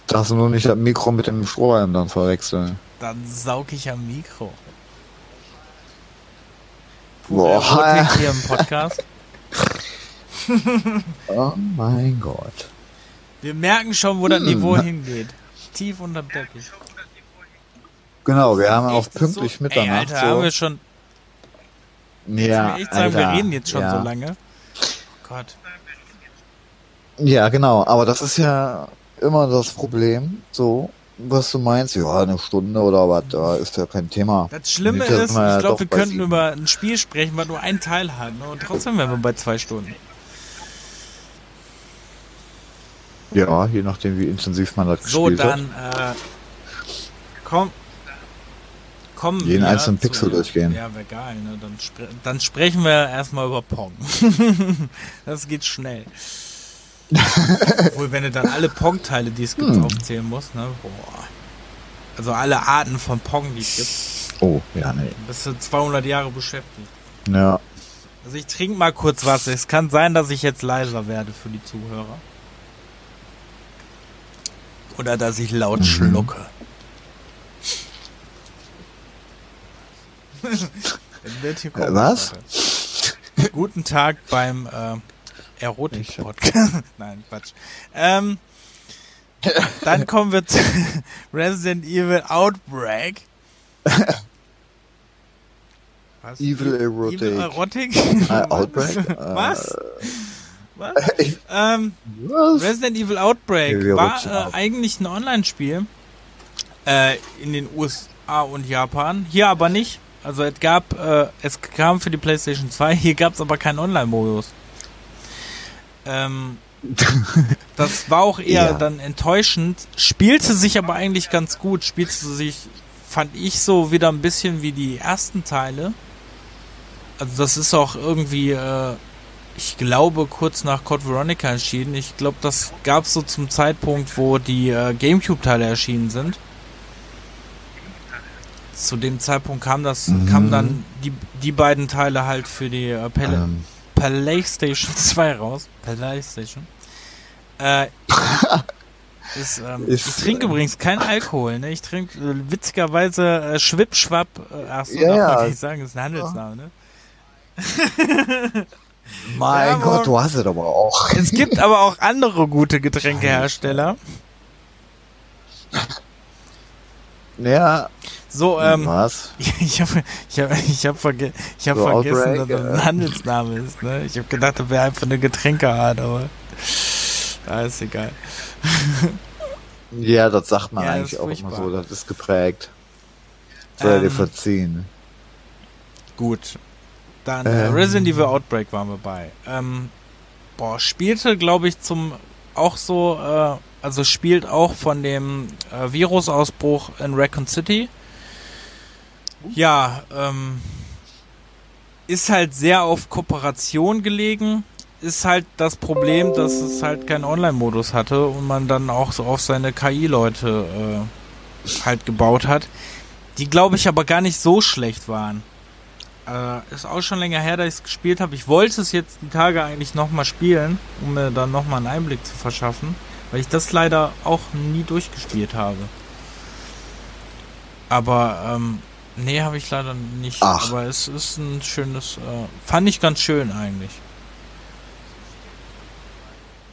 Darfst du nur nicht das Mikro mit dem Strohhalm dann verwechseln. Dann saug ich am Mikro. Boah. Hier im Podcast. Oh mein Gott. Wir merken schon, wo das Hm. Niveau hingeht. Tief unterm Teppich. Genau, wir haben auch pünktlich so, Mitternacht. Ey, Alter, haben wir schon. so. Ja, ich sagen, wir Alter, reden jetzt schon ja. so lange. Gott. Ja, genau. Aber das ist ja immer das Problem. So, was du meinst. Ja, eine Stunde oder was, da ist ja kein Thema. Das Schlimme dass ist, ich ja glaube, wir könnten sieben- über ein Spiel sprechen, was nur einen Teil hat. Ne? Und trotzdem wären wir bei zwei Stunden. Ja, je nachdem, wie intensiv man das So, gespielt hat. dann äh, komm. Kommen Jeden wir einzelnen zu- Pixel durchgehen. Ja, wäre geil. Ne? Dann, spre dann sprechen wir erstmal über Pong. das geht schnell. Obwohl, wenn du dann alle Pong-Teile, die es gibt, Hm. aufzählen musst, ne? Boah. Also alle Arten von Pong, die es gibt, Oh, ja, nee. bist du 200 Jahre beschäftigt. Ja. Also ich trinke mal kurz was. Es kann sein, dass ich jetzt leiser werde für die Zuhörer. Oder dass ich laut Mhm. schlucke. Äh, was? Guten Tag beim äh, Erotik-Podcast. Nein, Quatsch. Ähm, dann kommen wir zu Resident Evil Outbreak. Was? Evil Erotic. Evil Erotik? Äh, Outbreak? Was? Was? Äh, Ähm, was? Resident Evil Outbreak Evil war Erotic. äh, eigentlich ein Online-Spiel äh, in den USA und Japan. Hier aber nicht. Also es gab, äh, es kam für die PlayStation 2. Hier gab es aber keinen Online-Modus. Ähm, das war auch eher Ja. dann enttäuschend. Spielte sich aber eigentlich ganz gut. Spielte sich, fand ich so wieder ein bisschen wie die ersten Teile. Also das ist auch irgendwie äh, ich glaube, kurz nach Code Veronica erschienen. Ich glaube, das gab es so zum Zeitpunkt, wo die äh, Gamecube-Teile erschienen sind. Zu dem Zeitpunkt kam das, Mhm. kamen dann die, die beiden Teile halt für die äh, Pelle, Ähm, PlayStation 2 raus. PlayStation. Äh, ist, ähm, Ist, ich trinke äh, übrigens keinen Alkohol, ne? Ich trinke äh, witzigerweise äh, Schwippschwapp. Äh, ach so, Ja, darf man ja. nicht sagen, das ist ein Handelsname, ne? mein Ja, Gott, du hast es aber auch. Es gibt aber auch andere gute Getränkehersteller. Ja, So, ähm, was? ich habe ich hab, ich hab verge ich hab So vergessen, Outbreak, dass das ein Handelsname ist. Ne? Ich habe gedacht, das wäre einfach eine Getränkeart, aber ah, ist egal. Ja, das sagt man Ja, eigentlich auch immer furchtbar. so, das ist geprägt. Soll er dir Ähm, verziehen. Gut. Dann äh, Ähm. Resident Evil Outbreak waren wir bei. Ähm, boah, spielte, glaube ich, zum auch so, äh, also spielt auch von dem äh, Virusausbruch in Raccoon City. Ja, ähm, ist halt sehr auf Kooperation gelegen. Ist halt das Problem, dass es halt keinen Online-Modus hatte und man dann auch so auf seine KI-Leute äh, halt gebaut hat. Die, glaube ich, aber gar nicht so schlecht waren. Äh, ist auch schon länger her, dass ich es gespielt habe. Ich wollte es jetzt die Tage eigentlich nochmal spielen, um mir dann nochmal einen Einblick zu verschaffen, weil ich das leider auch nie durchgespielt habe. Aber, ähm, nee, habe ich leider nicht. Ach. Aber es ist ein schönes, äh, fand ich ganz schön eigentlich.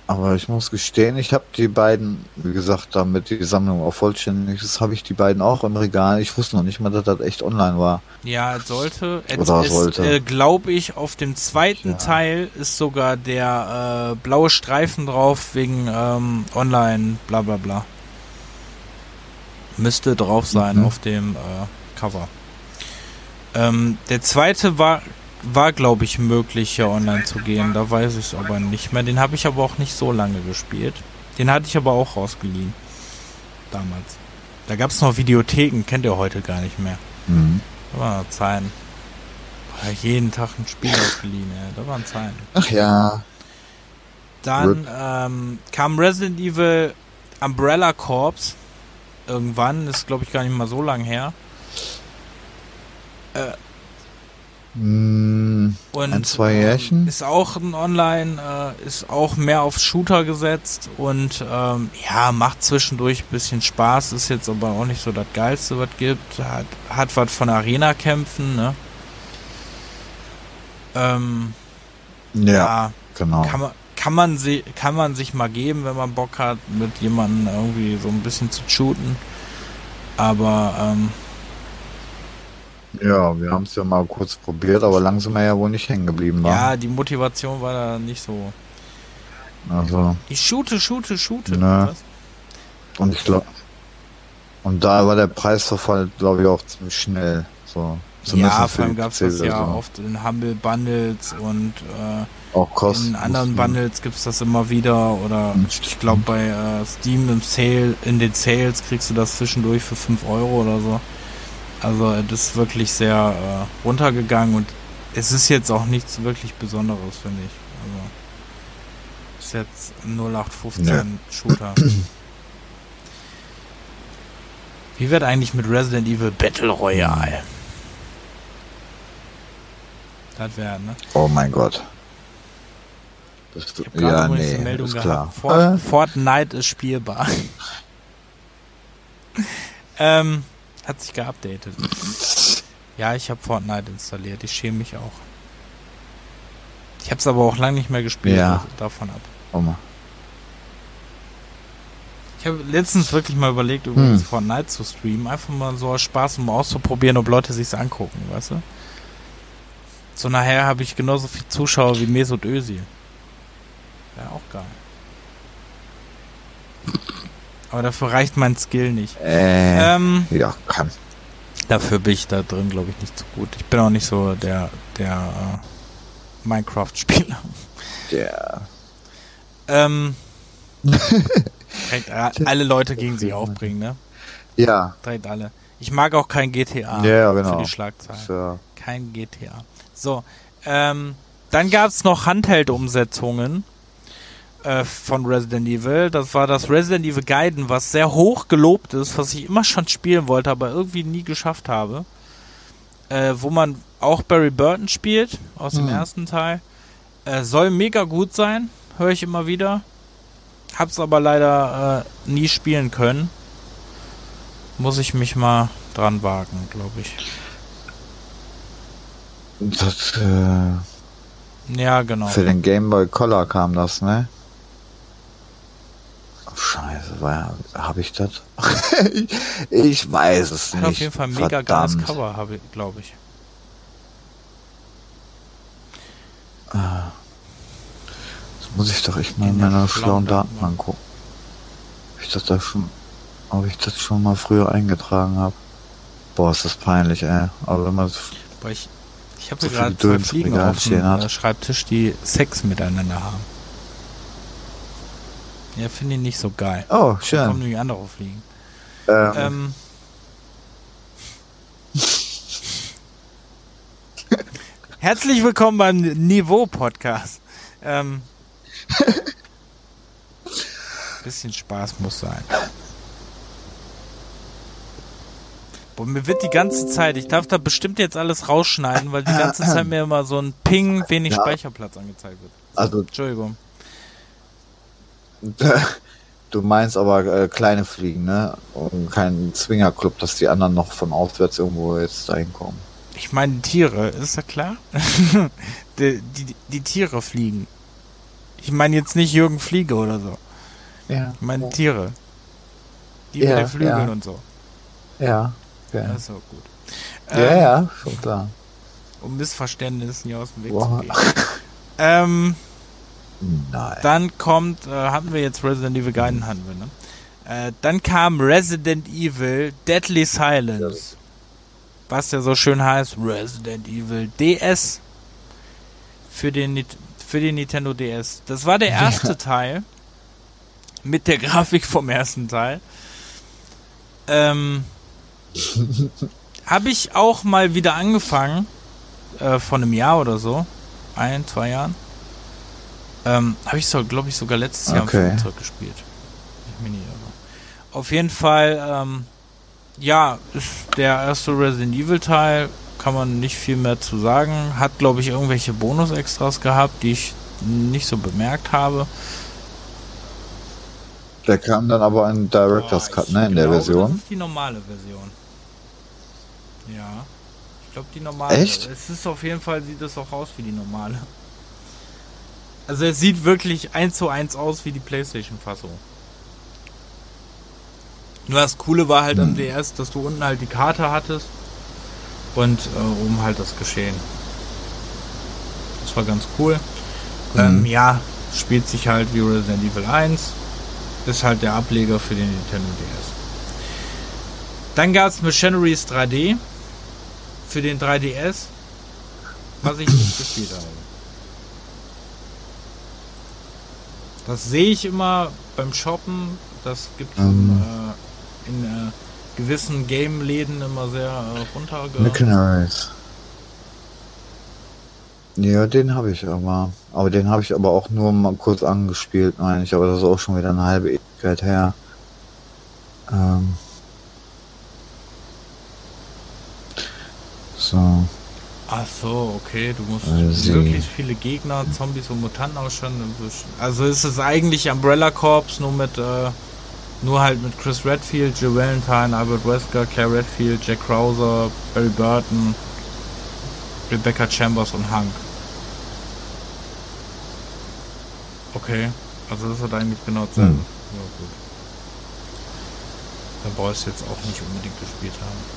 Aber ich muss gestehen, ich habe die beiden, wie gesagt, damit die Sammlung auch vollständig ist, habe ich die beiden auch im Regal. Ich wusste noch nicht mal, dass das echt online war. Ja, es sollte. Es Oder ist, sollte. Äh, glaube ich, auf dem zweiten Ja. Teil ist sogar der äh, blaue Streifen drauf wegen ähm, online, bla bla bla. Müsste drauf sein Mhm. auf dem äh, Cover. Ähm, der zweite war, war glaube ich, möglich, hier online zu gehen. Da weiß ich es aber nicht mehr. Den habe ich aber auch nicht so lange gespielt. Den hatte ich aber auch rausgeliehen. Damals. Da gab es noch Videotheken, kennt ihr heute gar nicht mehr. Mhm. Da waren Zeiten. Boah, jeden Tag ein Spiel ausgeliehen, ey. Da waren Zeiten. Ach ja. Dann ähm, kam Resident Evil Umbrella Corps. Irgendwann, ist glaube ich gar nicht mal so lang her. Hm, Und Ein, zwei Jährchen? ist auch ein Online, äh, ist auch mehr auf Shooter gesetzt und ähm, ja, macht zwischendurch ein bisschen Spaß, ist jetzt aber auch nicht so das Geilste, was gibt. Hat, hat was von Arena-Kämpfen, ne? Ähm, ja, ja, genau. kann man, kann man, sie, kann man sich mal geben, wenn man Bock hat, mit jemandem irgendwie so ein bisschen zu shooten. Aber ähm, Ja, wir haben es ja mal kurz probiert, aber langsam ja wohl nicht hängen geblieben war. ja, die Motivation war da nicht so. Also, Ich shoote, shoote, shoote. Was? und ich glaube, und da war der Preisverfall, glaube ich, auch ziemlich schnell. So, zumindest Ja, vor allem gab es das ja PC-Version. oft in Humble Bundles und äh, Auch kosten. in anderen Bundles gibt es das immer wieder. Oder ich glaube bei äh, Steam im Sale, in den Sales kriegst du das zwischendurch für 5 Euro oder so. Also das ist wirklich sehr äh, runtergegangen und es ist jetzt auch nichts wirklich Besonderes, finde ich. Also ist jetzt ein 0815 Shooter. Wie wird eigentlich mit Resident Evil Battle Royale? Das wäre, ne? Oh mein Gott. Das, Ich habe ja, nee, eine Meldung ist gehabt. klar. Fort, Äh, Fortnite ist spielbar. ähm, hat sich geupdatet. Ja, ich habe Fortnite installiert. Ich schäme mich auch. Ich habe es aber auch lange nicht mehr gespielt. Ja. Also davon ab. oh. Ich habe letztens wirklich mal überlegt, übrigens Hm. Fortnite zu streamen. Einfach mal so aus Spaß, um auszuprobieren, ob Leute sich's angucken, weißt du? So nachher habe ich genauso viel Zuschauer wie Mesut Özil. Wäre auch geil. Aber dafür reicht mein Skill nicht. Äh, Ähm, ja, kann. dafür bin ich da drin, glaube ich, nicht so gut. Ich bin auch nicht so der, der äh, Minecraft-Spieler. Der. Ähm, direkt äh, alle Leute gegen sich aufbringen, ne? Ja, Direkt alle. Ich mag auch kein GTA Ja, ja, für genau. die Schlagzeilen. ja. Kein GTA. So, ähm, dann gab es noch Handheld-Umsetzungen äh, von Resident Evil. Das war das Resident Evil Gaiden, was sehr hoch gelobt ist, was ich immer schon spielen wollte, aber irgendwie nie geschafft habe. Äh, wo man auch Barry Burton spielt, aus dem Hm. ersten Teil. Äh, soll mega gut sein, höre ich immer wieder. Hab's aber leider äh, nie spielen können. Muss ich mich mal dran wagen, glaube ich. Das, äh, Ja, genau. Für den Game Boy Color kam das, ne? Scheiße, war habe ich das? ich weiß es Hat nicht. auf jeden Fall ein mega geiles. Cover, habe ich, glaube ich. Das muss ich doch echt mal in meiner schlauen Datenbank. Gucken. Ob ich das da schon, ob ich das schon mal früher eingetragen habe. Boah, ist das peinlich, ey. Aber wenn man Aber ich, ich habe So gerade zwei Fliegen auf dem Schreibtisch, die Sex miteinander haben. Ja, finde ich nicht so geil. Oh, Da kommen schön. nämlich andere Fliegen. Ähm, Ähm, Herzlich willkommen beim Niveau-Podcast. Ähm, bisschen Spaß muss sein. Boah, mir wird die ganze Zeit, ich darf da bestimmt jetzt alles rausschneiden, weil die ganze Zeit mir immer so ein Ping, wenig Ja. Speicherplatz angezeigt wird. also Entschuldigung. du meinst aber äh, kleine Fliegen, ne? Und kein Zwingerclub, dass die anderen noch von auswärts irgendwo jetzt dahin kommen. Ich meine Tiere, ist ja klar? die, die, die Tiere fliegen. Ich meine jetzt nicht Jürgen Fliege oder so. Ja. Ich meine Tiere. Die Ja, mit den Flügeln ja. und so. Ja. Das Ja, ist auch gut. ja, Ähm, ja, schon klar. Um Missverständnissen hier aus dem Weg Boah. zu gehen. ähm, Nein. dann kommt, äh, hatten wir jetzt Resident Evil Gaiden, hatten wir, ne? Äh, dann kam Resident Evil Deadly Silence. Was ja so schön heißt, Resident Evil DS. Für den, für den Nintendo DS. Das war der erste Teil. Mit der Grafik vom ersten Teil. Ähm, Habe ich auch mal wieder angefangen. Äh, vor einem Jahr oder so. Ein, zwei Jahren. Ähm, Habe ich so, glaube ich, sogar letztes Jahr Okay. im Flugzeug gespielt. Ich mich nicht irre. Auf jeden Fall, ähm, ja, ist der erste Resident Evil Teil. Kann man nicht viel mehr zu sagen. Hat, glaube ich, irgendwelche Bonus-Extras gehabt, die ich nicht so bemerkt habe. Der kam dann aber in Director's Boah, Cut, ne? In der Version. Das ist die normale Version. Ja. Ich glaube, die normale. Echt? Es ist auf jeden Fall, sieht es auch aus wie die normale. Also es sieht wirklich eins zu eins aus wie die Playstation-Fassung. Nur das Coole war halt am Hm. DS, dass du unten halt die Karte hattest und äh, oben halt das Geschehen. Das war ganz cool. Ähm, Mhm. ja, spielt sich halt wie Resident Evil 1. Ist halt der Ableger für den Nintendo DS. Dann gab es Machineries 3D für den 3DS, was ich nicht gespielt habe. Das sehe ich immer beim Shoppen. Das gibt es Mhm. äh, in äh, gewissen Game-Läden immer sehr äh, runterge... Ja, den habe ich aber. Aber den habe ich aber auch nur mal kurz angespielt, meine ich. Aber das ist auch schon wieder eine halbe Ewigkeit her. Ähm. So. Ach so, okay, du musst Also- wirklich viele Gegner, Zombies und Mutanten ausschauen. Also ist es eigentlich Umbrella Corps nur mit äh, nur halt mit Chris Redfield, Jill Valentine, Albert Wesker, Claire Redfield, Jack Krauser, Barry Burton, Rebecca Chambers und Hank. Okay, also das hat eigentlich genau. Hm. Ja, gut. Dann brauchst du jetzt auch nicht unbedingt gespielt haben.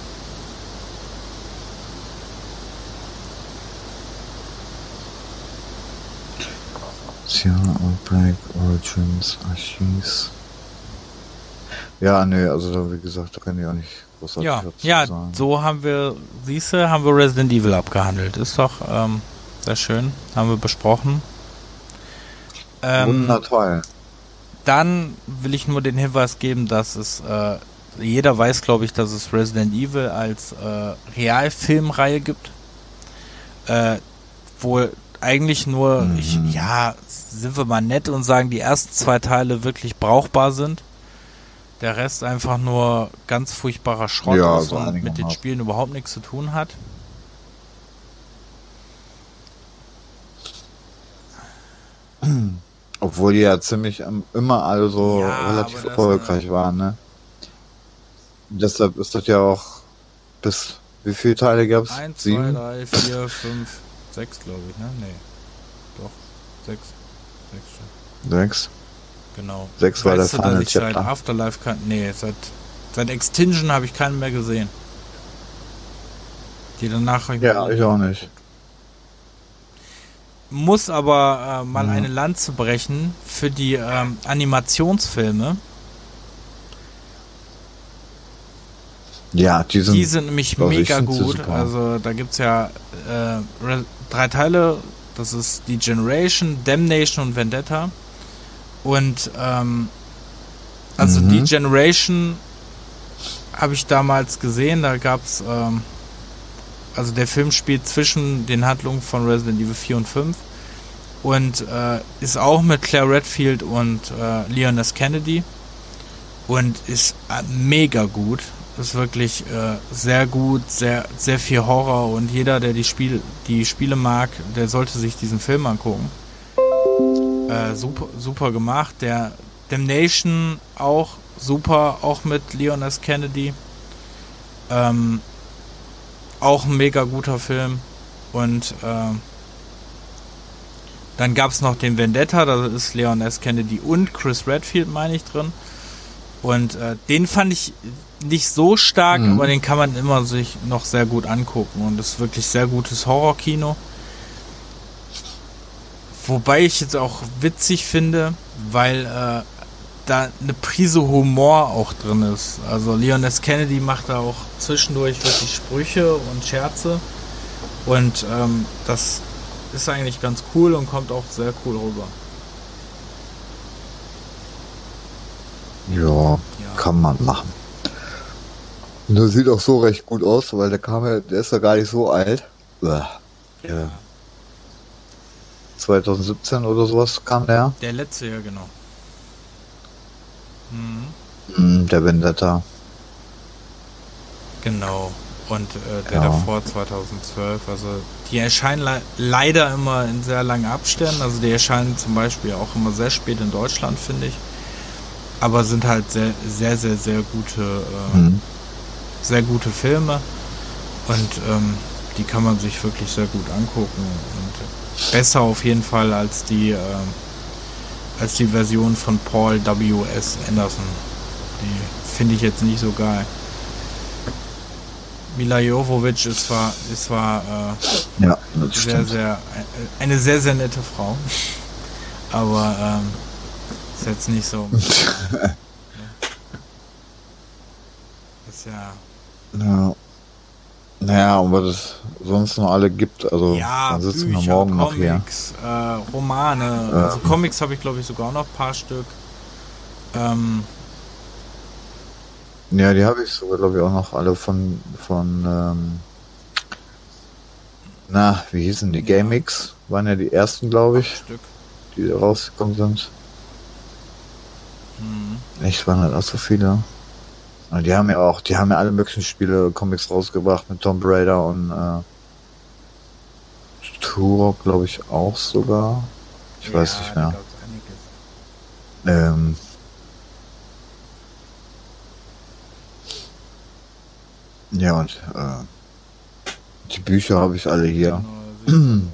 Sierra Outbreak Origins Archives. Ja, nee, also da, wie gesagt, da kann ich auch nicht großartig Ja, dazu ja, sagen. so haben wir, siehste, haben wir Resident Evil abgehandelt. Ist doch ähm, sehr schön. Haben wir besprochen. Ähm, Wundertoll. dann will ich nur den Hinweis geben, dass es, äh, jeder weiß, glaube ich, dass es Resident Evil als äh, Realfilmreihe gibt. Äh, wo eigentlich nur, Mhm. ich, ja, sind wir mal nett und sagen, die ersten zwei Teile wirklich brauchbar sind. Der Rest einfach nur ganz furchtbarer Schrott Ja, ist so und mit den. Spielen überhaupt nichts zu tun hat. Obwohl die ja ziemlich immer alle so Ja, relativ erfolgreich waren, ne? Deshalb ist das ja auch bis wie viele Teile gab's? 1, 2, Sieben? 3, 4, 5, 6, glaube ich, ne? Nee. Doch. 6. 6 schon. Sechs. Genau. Sechs war der weißt dass Final ich seit Chapter. Afterlife kann. Nee, seit, seit Extinction habe ich keinen mehr gesehen. Die danach Ja, ich auch nicht. Muss aber äh, mal Ja. eine Lanze brechen für die ähm, Animationsfilme. Ja, die sind, Die sind nämlich ich mega gut. Also da gibt's ja äh, Re- drei Teile. Das ist die Generation, Damnation und Vendetta. Und ähm, also Mhm. die Generation habe ich damals gesehen. Da gab's ähm, also der Film spielt zwischen den Handlungen von Resident Evil 4 und 5 und äh, ist auch mit Claire Redfield und äh, Leon S. Kennedy und ist äh, mega gut. Ist wirklich äh, sehr gut, sehr, sehr viel Horror und jeder, der die, Spiel, die Spiele mag, der sollte sich diesen Film angucken. Äh, super, super gemacht. Der Damnation auch super, auch mit Leon S. Kennedy. Ähm, auch ein mega guter Film. Und ähm, dann gab es noch den Vendetta, da ist Leon S. Kennedy und Chris Redfield, meine ich, drin. Und äh, den fand ich nicht so stark, Mhm. aber den kann man immer sich noch sehr gut angucken. Und das ist wirklich sehr gutes Horrorkino. Wobei ich jetzt auch witzig finde, weil äh, da eine Prise Humor auch drin ist. Also Leon S. Kennedy macht da auch zwischendurch wirklich Sprüche und Scherze. Und ähm, das ist eigentlich ganz cool und kommt auch sehr cool rüber. ja, Ja. kann man machen. Und der sieht auch so recht gut aus, weil der kam ja, der ist ja gar nicht so alt. Ja. 2017 oder sowas kam der. Der letzte, ja genau. Mhm. Mhm, der Vendetta. Genau. Und äh, der Ja. davor 2012. Also die erscheinen le leider immer in sehr langen Abständen. Also die erscheinen zum Beispiel auch immer sehr spät in Deutschland, finde ich. Aber sind halt sehr, sehr, sehr, sehr gute, äh, Mhm. Sehr gute Filme. Und ähm, die kann man sich wirklich sehr gut angucken. Und besser auf jeden Fall als die, ähm, als die Version von Paul W.S. Anderson. Die finde ich jetzt nicht so geil. Mila Jovovich ist zwar, ist zwar äh, Ja, sehr, stimmt. sehr, äh, eine sehr, sehr nette Frau. Aber ähm, ist jetzt nicht so. ist ja. Ja. Naja, und was es sonst noch alle gibt, also ja, dann sitzen Bücher, wir morgen noch hier. Comics, äh, Romane. Ja. Also Comics habe ich glaube ich sogar noch ein paar Stück. Ähm, Ja, die habe ich sogar, glaube ich, auch noch alle von, von, ähm, na, wie hießen die? GameX waren ja die ersten, glaube ich, die rausgekommen sind. Mhm. Echt, waren halt auch so viele. Und die haben ja auch, die haben ja alle möglichen Spiele, Comics rausgebracht mit Tomb Raider und, äh, Turok, glaube ich, auch sogar. Ich weiß Ja, nicht da mehr. Ähm, ja, und äh, die Bücher habe ich alle hier. Genau,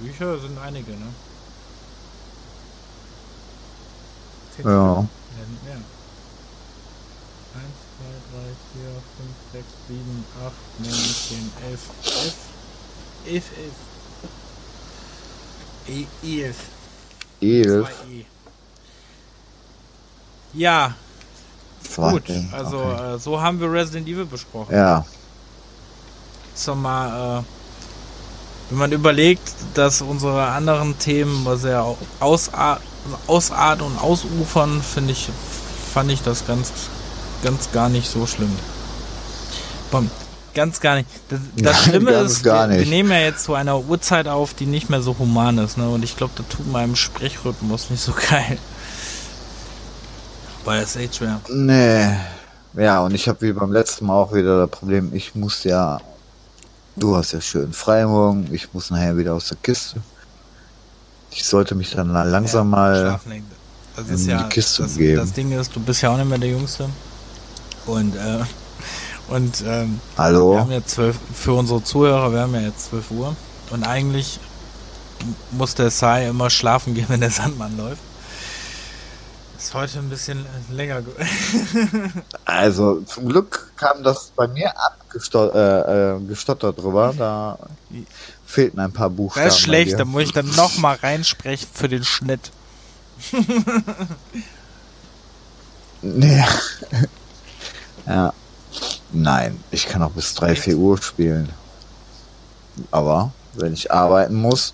Bücher. Bücher sind einige, ne? Ja. Ja, nicht mehr. 1, 2, 3, 4, 5, 6, 7, 8, 9, 10, 11, 11, 11, 11. E, 11. Elf. 2E. Ja, Zwei. gut. Also okay. äh, so haben wir Resident Evil besprochen. Ja, Sag mal, äh, wenn man überlegt, dass unsere anderen Themen sehr au- ausar ausarten und ausufern, finde ich, fand ich das ganz, ganz gar nicht so schlimm. Bom. Ganz gar nicht. Das, das Nein, Schlimme ist, wir, wir nehmen ja jetzt zu einer Uhrzeit auf, die nicht mehr so human ist, ne? Und ich glaube, das tut meinem Sprechrhythmus nicht so geil. Weil es echt schwer. Nee. Ja, und ich habe wie beim letzten Mal auch wieder das Problem, ich muss ja. Du hast ja schön Freimorgen, ich muss nachher wieder aus der Kiste. Ich sollte mich dann langsam mal. Legen. Das in ja, die Kiste das, begeben. das Ding ist, du bist ja auch nicht mehr der Jüngste. Und, äh, und ähm, wir Hallo? haben jetzt zwölf, für unsere Zuhörer, wir haben ja jetzt 12 Uhr. Und eigentlich muss der Sai immer schlafen gehen, wenn der Sandmann läuft. Ist heute ein bisschen länger. ge- Also zum Glück kam das bei mir abgestottert äh, äh, drüber. Da fehlten ein paar Buchstaben. Das ist schlecht, da muss ich dann nochmal reinsprechen für den Schnitt. Nee. ja. Nein, ich kann auch bis 3, 4 Uhr spielen. Aber wenn ich arbeiten muss,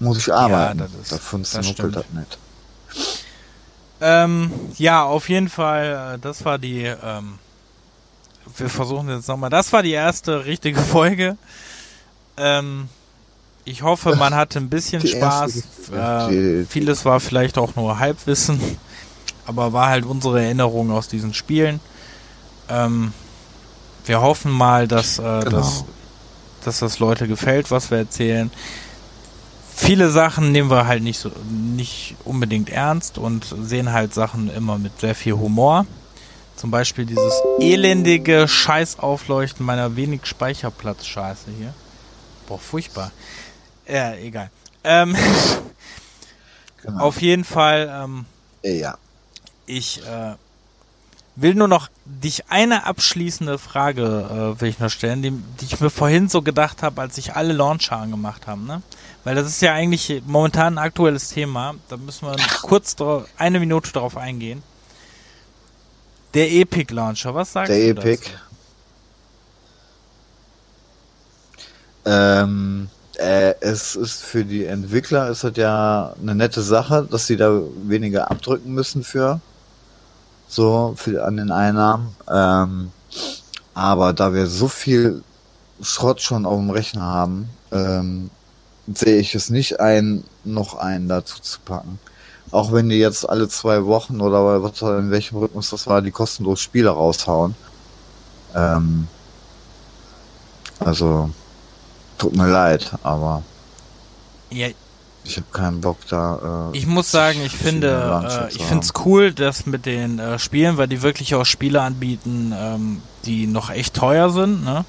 muss ich arbeiten. das ist- Davon das nuckelt das nicht. Ähm, ja, auf jeden Fall, äh, das war die, ähm, wir versuchen jetzt nochmal, das war die erste richtige Folge. Ähm, ich hoffe, man hatte ein bisschen Die Spaß. Äh, vieles war vielleicht auch nur Halbwissen, aber war halt unsere Erinnerung aus diesen Spielen. Ähm, wir hoffen mal, dass, äh, Genau. dass, dass das Leute gefällt, was wir erzählen. Viele Sachen nehmen wir halt nicht so nicht unbedingt ernst und sehen halt Sachen immer mit sehr viel Humor. Zum Beispiel dieses elendige Scheißaufleuchten meiner wenig Speicherplatz-Scheiße hier. Boah, furchtbar. Ja, egal. Ähm, Genau. auf jeden Fall, ähm, ja. ich äh, will nur noch dich eine abschließende Frage äh, will ich noch stellen, die, die ich mir vorhin so gedacht habe, als ich alle Launcher angemacht habe, ne? Weil das ist ja eigentlich momentan ein aktuelles Thema. Da müssen wir kurz drauf, eine Minute darauf eingehen. Der Epic Launcher, was sagst Der du Epic. dazu? Ähm, äh, es ist für die Entwickler ist das ja eine nette Sache, dass sie da weniger abdrücken müssen für so für an den Einnahmen. Ähm, aber da wir so viel Schrott schon auf dem Rechner haben, ähm, sehe ich es nicht ein, noch einen dazu zu packen. Auch wenn die jetzt alle zwei Wochen oder was in welchem Rhythmus das war, die kostenlos Spiele raushauen. Ähm, also Tut mir leid, aber Ja, ich habe keinen Bock da. Äh, Ich muss sagen, ich finde, äh, ich finde es cool, dass mit den äh, Spielen, weil die wirklich auch Spiele anbieten, ähm, die noch echt teuer sind, ne?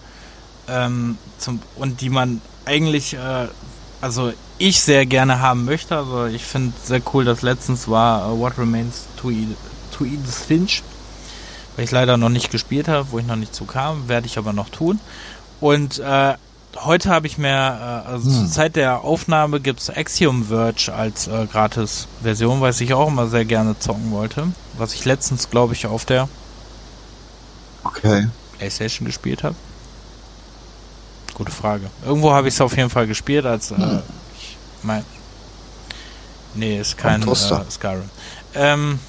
Ähm, zum, und die man eigentlich, äh, also ich sehr gerne haben möchte. Also ich finde sehr cool, dass letztens war äh, What Remains to Edith, to Edith Finch, weil ich leider noch nicht gespielt habe, wo ich noch nicht zu kam, werde ich aber noch tun. Und äh, heute habe ich mir, äh, also Hm. zur Zeit der Aufnahme gibt's Axiom Verge als äh, Gratis-Version, was ich auch immer sehr gerne zocken wollte. Was ich letztens, glaube ich, auf der okay. PlayStation gespielt habe. Gute Frage. Irgendwo habe ich es auf jeden Fall gespielt, als äh, Hm. ich mein. Nee, ist kein äh. Skyrim. Ähm,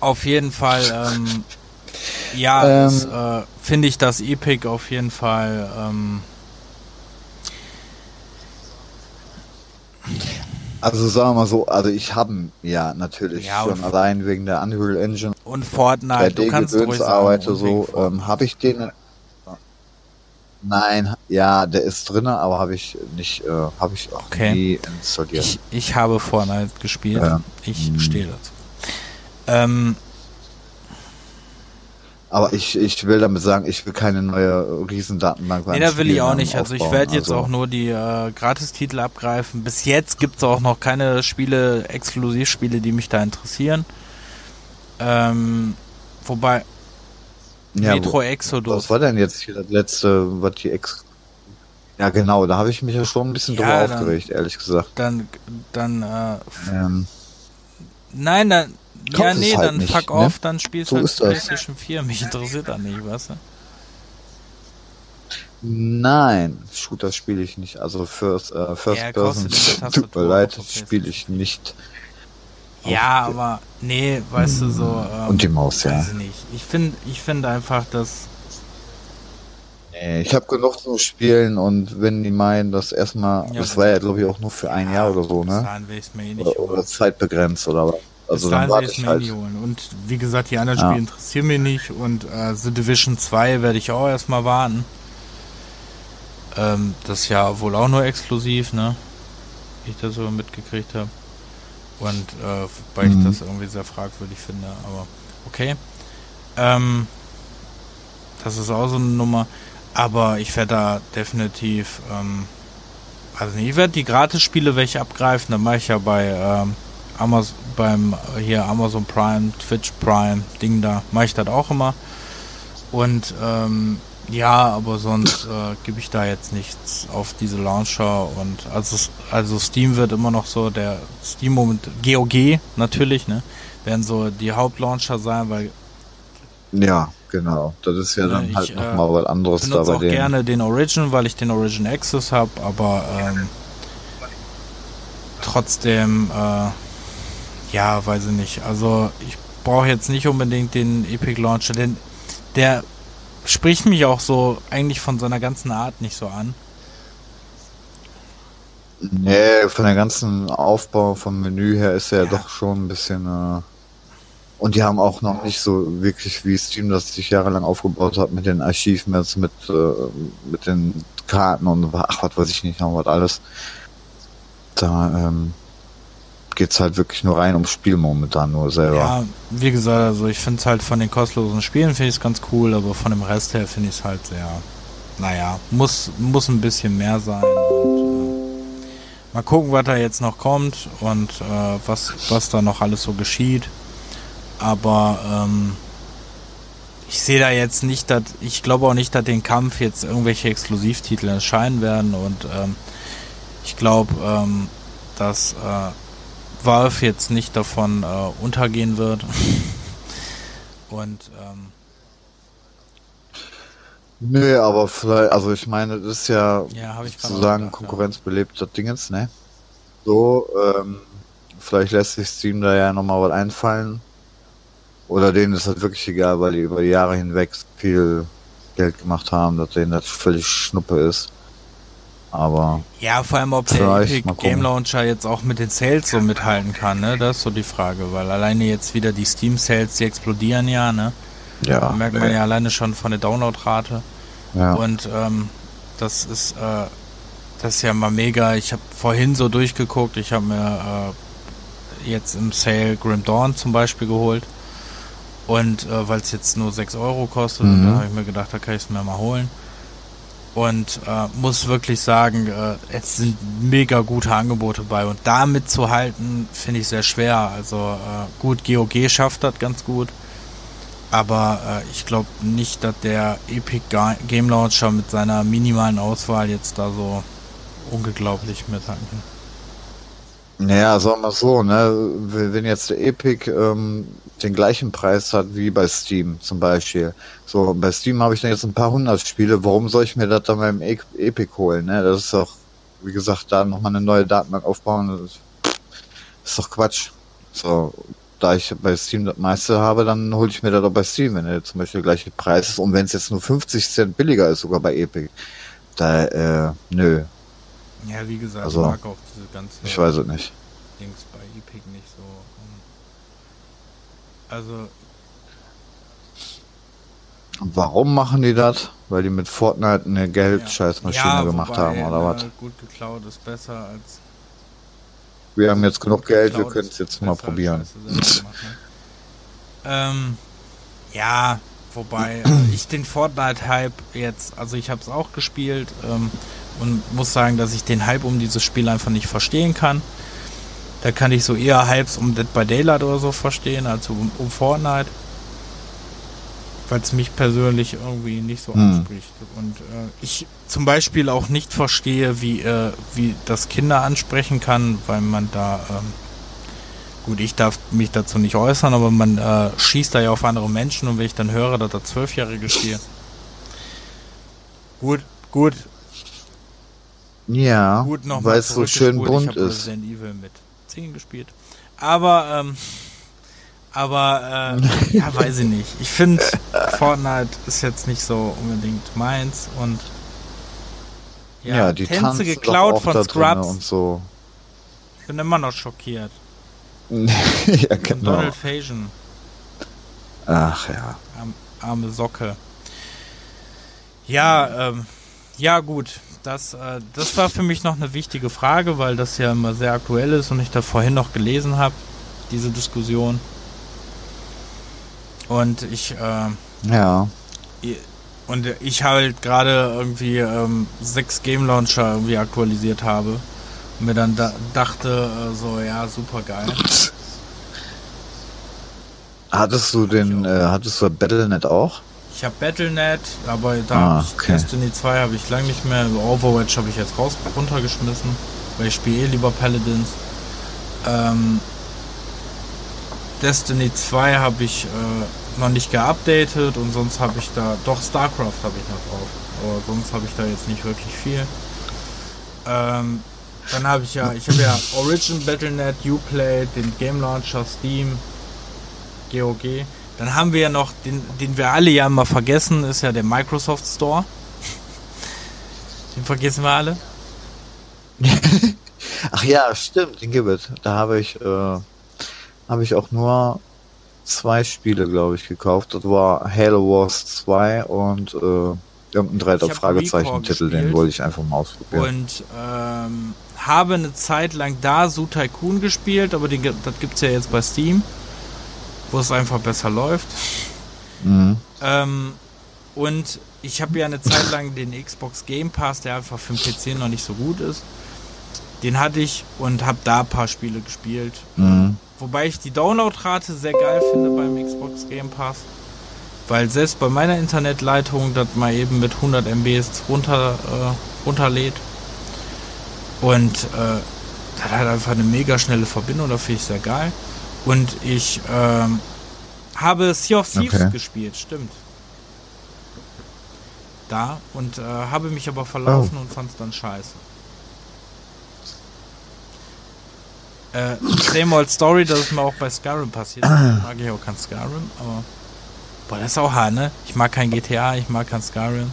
auf jeden Fall, ähm, ja, Ähm. äh, finde ich das Epic auf jeden Fall. Ähm, Also sagen wir mal so, also ich habe ja natürlich Ja, schon allein wegen der Unreal Engine und Fortnite, du kannst ruhig 3D-Gedöns sagen. arbeite so, ähm, habe ich den Nein, ja, der ist drinne, aber habe ich nicht, äh, habe ich auch Okay. nie installiert. Ich, ich habe Fortnite gespielt. Ja. Ich Hm. stehe dazu. Ähm, aber ich, ich will damit sagen, ich will keine neue Riesendatenbank. nee, da will ich Spielen auch nicht. Also ich werde jetzt Also, auch nur die äh, Gratistitel abgreifen. Bis jetzt gibt es auch noch keine Spiele, Exklusivspiele, die mich da interessieren. Ähm, wobei ja, Metro Exodus. Was war denn jetzt hier das letzte, was die Ex... Ja genau, da habe ich mich ja schon ein bisschen Ja, drüber dann- aufgeregt, ehrlich gesagt. Dann, dann, äh, Ähm, nein, dann, Kauf ja, nee, halt dann nicht, fuck ne? off, dann spielst So du halt ist das. PlayStation 4. Mich interessiert das nicht, weißt du? Nein, Shooter spiele ich nicht. Also First, äh, First Ja, Person. Tut mir leid, spiele ich nicht. Ja, aber nee, weißt du so. Ähm, Und die Maus, ja. Nicht. Ich finde ich finde einfach, dass Nee, ich habe genug zu spielen und wenn die meinen, dass erstmal, Ja, das war ja glaube ich auch nur für ein Jahr oder so, ne? eh nicht Oder, oder zeitbegrenzt oder was. Also Bis dahin ich's ich mir halt. holen. Und wie gesagt, die anderen Ja. Spiele interessieren mich nicht. Und äh, The Division 2 werde ich auch erstmal warten. Ähm, das ist ja wohl auch nur exklusiv, ne? Wie ich das so mitgekriegt habe. Und äh, wobei ich Mhm. das irgendwie sehr fragwürdig finde, aber okay. Ähm, das ist auch so eine Nummer. Aber ich werde da definitiv, ähm, also ich werde die Gratis-Spiele welche abgreifen, dann mache ich ja bei ähm, Amazon, beim äh, hier Amazon Prime, Twitch Prime, Ding da, mache ich das auch immer. Und ähm, ja, aber sonst äh, gebe ich da jetzt nichts auf diese Launcher und also also Steam wird immer noch so der Steam Moment GOG natürlich, ne? Werden so die Hauptlauncher sein, weil Ja, genau. Das ist ja Ja, dann ich, halt äh, nochmal was anderes da benutze bei auch denen. gerne den Origin, weil ich den Origin Access habe, aber ähm, trotzdem, äh, ja, weiß ich nicht. Also ich brauche jetzt nicht unbedingt den Epic Launcher, denn der spricht mich auch so eigentlich von seiner ganzen Art nicht so an. Nee, von der ganzen Aufbau vom Menü her ist er Ja. doch schon ein bisschen. Äh, und die haben auch noch nicht so wirklich wie Steam das sich jahrelang aufgebaut hat mit den Achievements, mit, äh, mit den Karten und ach, was weiß ich nicht noch, was alles. Da ähm, geht's halt wirklich nur rein ums Spiel momentan nur selber. Ja, wie gesagt, also ich finde es halt von den kostenlosen Spielen finde ich es ganz cool, aber von dem Rest her finde ich es halt sehr, naja, muss, muss ein bisschen mehr sein und äh, mal gucken, was da jetzt noch kommt und äh, was, was da noch alles so geschieht. Aber ähm, ich sehe da jetzt nicht, dass ich glaube auch nicht, dass den Kampf jetzt irgendwelche Exklusivtitel erscheinen werden und ähm, ich glaube, ähm, dass äh, Valve jetzt nicht davon äh, untergehen wird. Und ähm, Nö, aber vielleicht, also ich meine, das ist ja ja, ich sozusagen gedacht, konkurrenzbelebter Dingens, ne? So, ähm, vielleicht lässt sich Steam da ja nochmal was einfallen. Oder denen ist das wirklich egal, weil die über die Jahre hinweg viel Geld gemacht haben, dass denen das völlig Schnuppe ist. Aber Ja. vor allem, ob der Epic. Game Launcher jetzt auch mit den Sales so mithalten kann, ne? Das ist so die Frage, weil alleine jetzt wieder die Steam Sales, die explodieren ja, ne? ja, Da merkt man ja alleine schon von der Downloadrate. ja. Und ähm, das ist äh, das ist ja mal mega. Ich habe vorhin so durchgeguckt. Ich habe mir äh, jetzt im Sale Grim Dawn zum Beispiel geholt. Und äh, weil es jetzt nur 6 Euro kostet, Mhm. da habe ich mir gedacht, da kann ich es mir mal holen. Und äh, muss wirklich sagen, äh, es sind mega gute Angebote bei. Und da mitzuhalten, finde ich sehr schwer. Also äh, gut, GOG schafft das ganz gut. Aber äh, ich glaube nicht, dass der Epic Ga Game Launcher mit seiner minimalen Auswahl jetzt da so unglaublich mithalten kann. Naja, sagen wir so, ne? Wenn jetzt der Epic ähm, den gleichen Preis hat wie bei Steam zum Beispiel. So, bei Steam habe ich dann jetzt ein paar hundert Spiele. Warum soll ich mir das dann beim E- Epic holen? Ne? Das ist doch, wie gesagt, da nochmal eine neue Datenbank aufbauen. Das ist, doch Quatsch. So, da ich bei Steam das meiste habe, dann hole ich mir das doch bei Steam, wenn der zum Beispiel der gleiche Preis ist. Und wenn es jetzt nur 50 Cent billiger ist, sogar bei Epic, da, äh, nö, Ja, wie gesagt, Also, ich mag auch diese ganze ich weiß es nicht. Dings bei Epic nicht so. ähm, Also, Und Warum machen die das? Weil die mit Fortnite eine Geldscheißmaschine ja, gemacht wobei, haben oder äh, was? Gut geklaut ist besser als. Wir haben jetzt genug Geld, wir können es jetzt mal probieren. Gemacht, ne? ähm, ja, wobei äh, ich den Fortnite-Hype jetzt, also ich habe es auch gespielt ähm, und muss sagen, dass ich den Hype um dieses Spiel einfach nicht verstehen kann. Da kann ich so eher Hypes um Dead by Daylight oder so verstehen, als um, um Fortnite. Weil es mich persönlich irgendwie nicht so Hm. anspricht. Und äh, ich zum Beispiel auch nicht verstehe, wie, äh, wie das Kinder ansprechen kann, weil man da, ähm, gut, ich darf mich dazu nicht äußern, aber man äh, schießt da ja auf andere Menschen und wenn ich dann höre, dass da Zwölfjährige spielen. Gut, gut, Ja, gut noch weil es so schön bunt ich ist. Resident Evil mit 10 gespielt. Aber, ähm, Aber, äh, ja, weiß ich nicht. Ich finde, Fortnite ist jetzt nicht so unbedingt meins und ja, ja die Tänze tanzen geklaut von Scrubs und so. Ich bin immer noch schockiert. ja, genau. Donald Faison. Ach ja. Arm, arme Socke. Ja, ähm, ja gut. Das, äh, das war für mich noch eine wichtige Frage, weil das ja immer sehr aktuell ist und ich da vorhin noch gelesen habe, diese Diskussion. Und ich, äh, ja. Und ich halt gerade irgendwie ähm, sechs Game Launcher irgendwie aktualisiert habe und mir dann da dachte, äh, so, ja, super geil. Hattest du den, äh, hattest du Battlenet auch? Ich habe Battlenet, aber da ah, habe ich okay. Destiny 2 habe ich lange nicht mehr. Overwatch habe ich jetzt raus runtergeschmissen, weil ich spiele eh lieber Paladins. Ähm, Destiny 2 habe ich äh, noch nicht geupdatet und sonst habe ich da, doch StarCraft habe ich noch drauf, aber sonst habe ich da jetzt nicht wirklich viel. Ähm, dann habe ich ja, ich habe ja Origin Battlenet, Uplay, den Game Launcher, Steam, GOG. Dann haben wir ja noch, den, den wir alle ja immer vergessen, ist ja der Microsoft Store. Den vergessen wir alle. Ach ja, stimmt, den gibt es. Da habe ich äh, habe ich auch nur zwei Spiele, glaube ich, gekauft. Das war Halo Wars 2 und äh, irgendein dreiter Fragezeichen-Titel, den wollte ich einfach mal ausprobieren. Und ähm, habe eine Zeit lang da Su Tycoon gespielt, aber den, das gibt es ja jetzt bei Steam, wo es einfach besser läuft. Mhm. Ähm, und ich habe ja eine Zeit lang den Xbox Game Pass, der einfach für den PC noch nicht so gut ist. Den hatte ich und habe da ein paar Spiele gespielt. Mhm. Wobei ich die Downloadrate sehr geil finde beim Xbox Game Pass. Weil selbst bei meiner Internetleitung das mal eben mit 100 MB runter, äh, runterlädt. Und äh, das hat einfach eine mega schnelle Verbindung, da finde ich sehr geil. Und ich ähm, habe Sea of Thieves okay. gespielt, stimmt. Da und äh, habe mich aber verlaufen oh. und fand es dann scheiße. Äh, same old story, das ist mir auch bei Skyrim passiert. mag ich auch kein Skyrim, aber. Boah, das ist auch hart, ne? Ich mag kein GTA, ich mag kein Skyrim.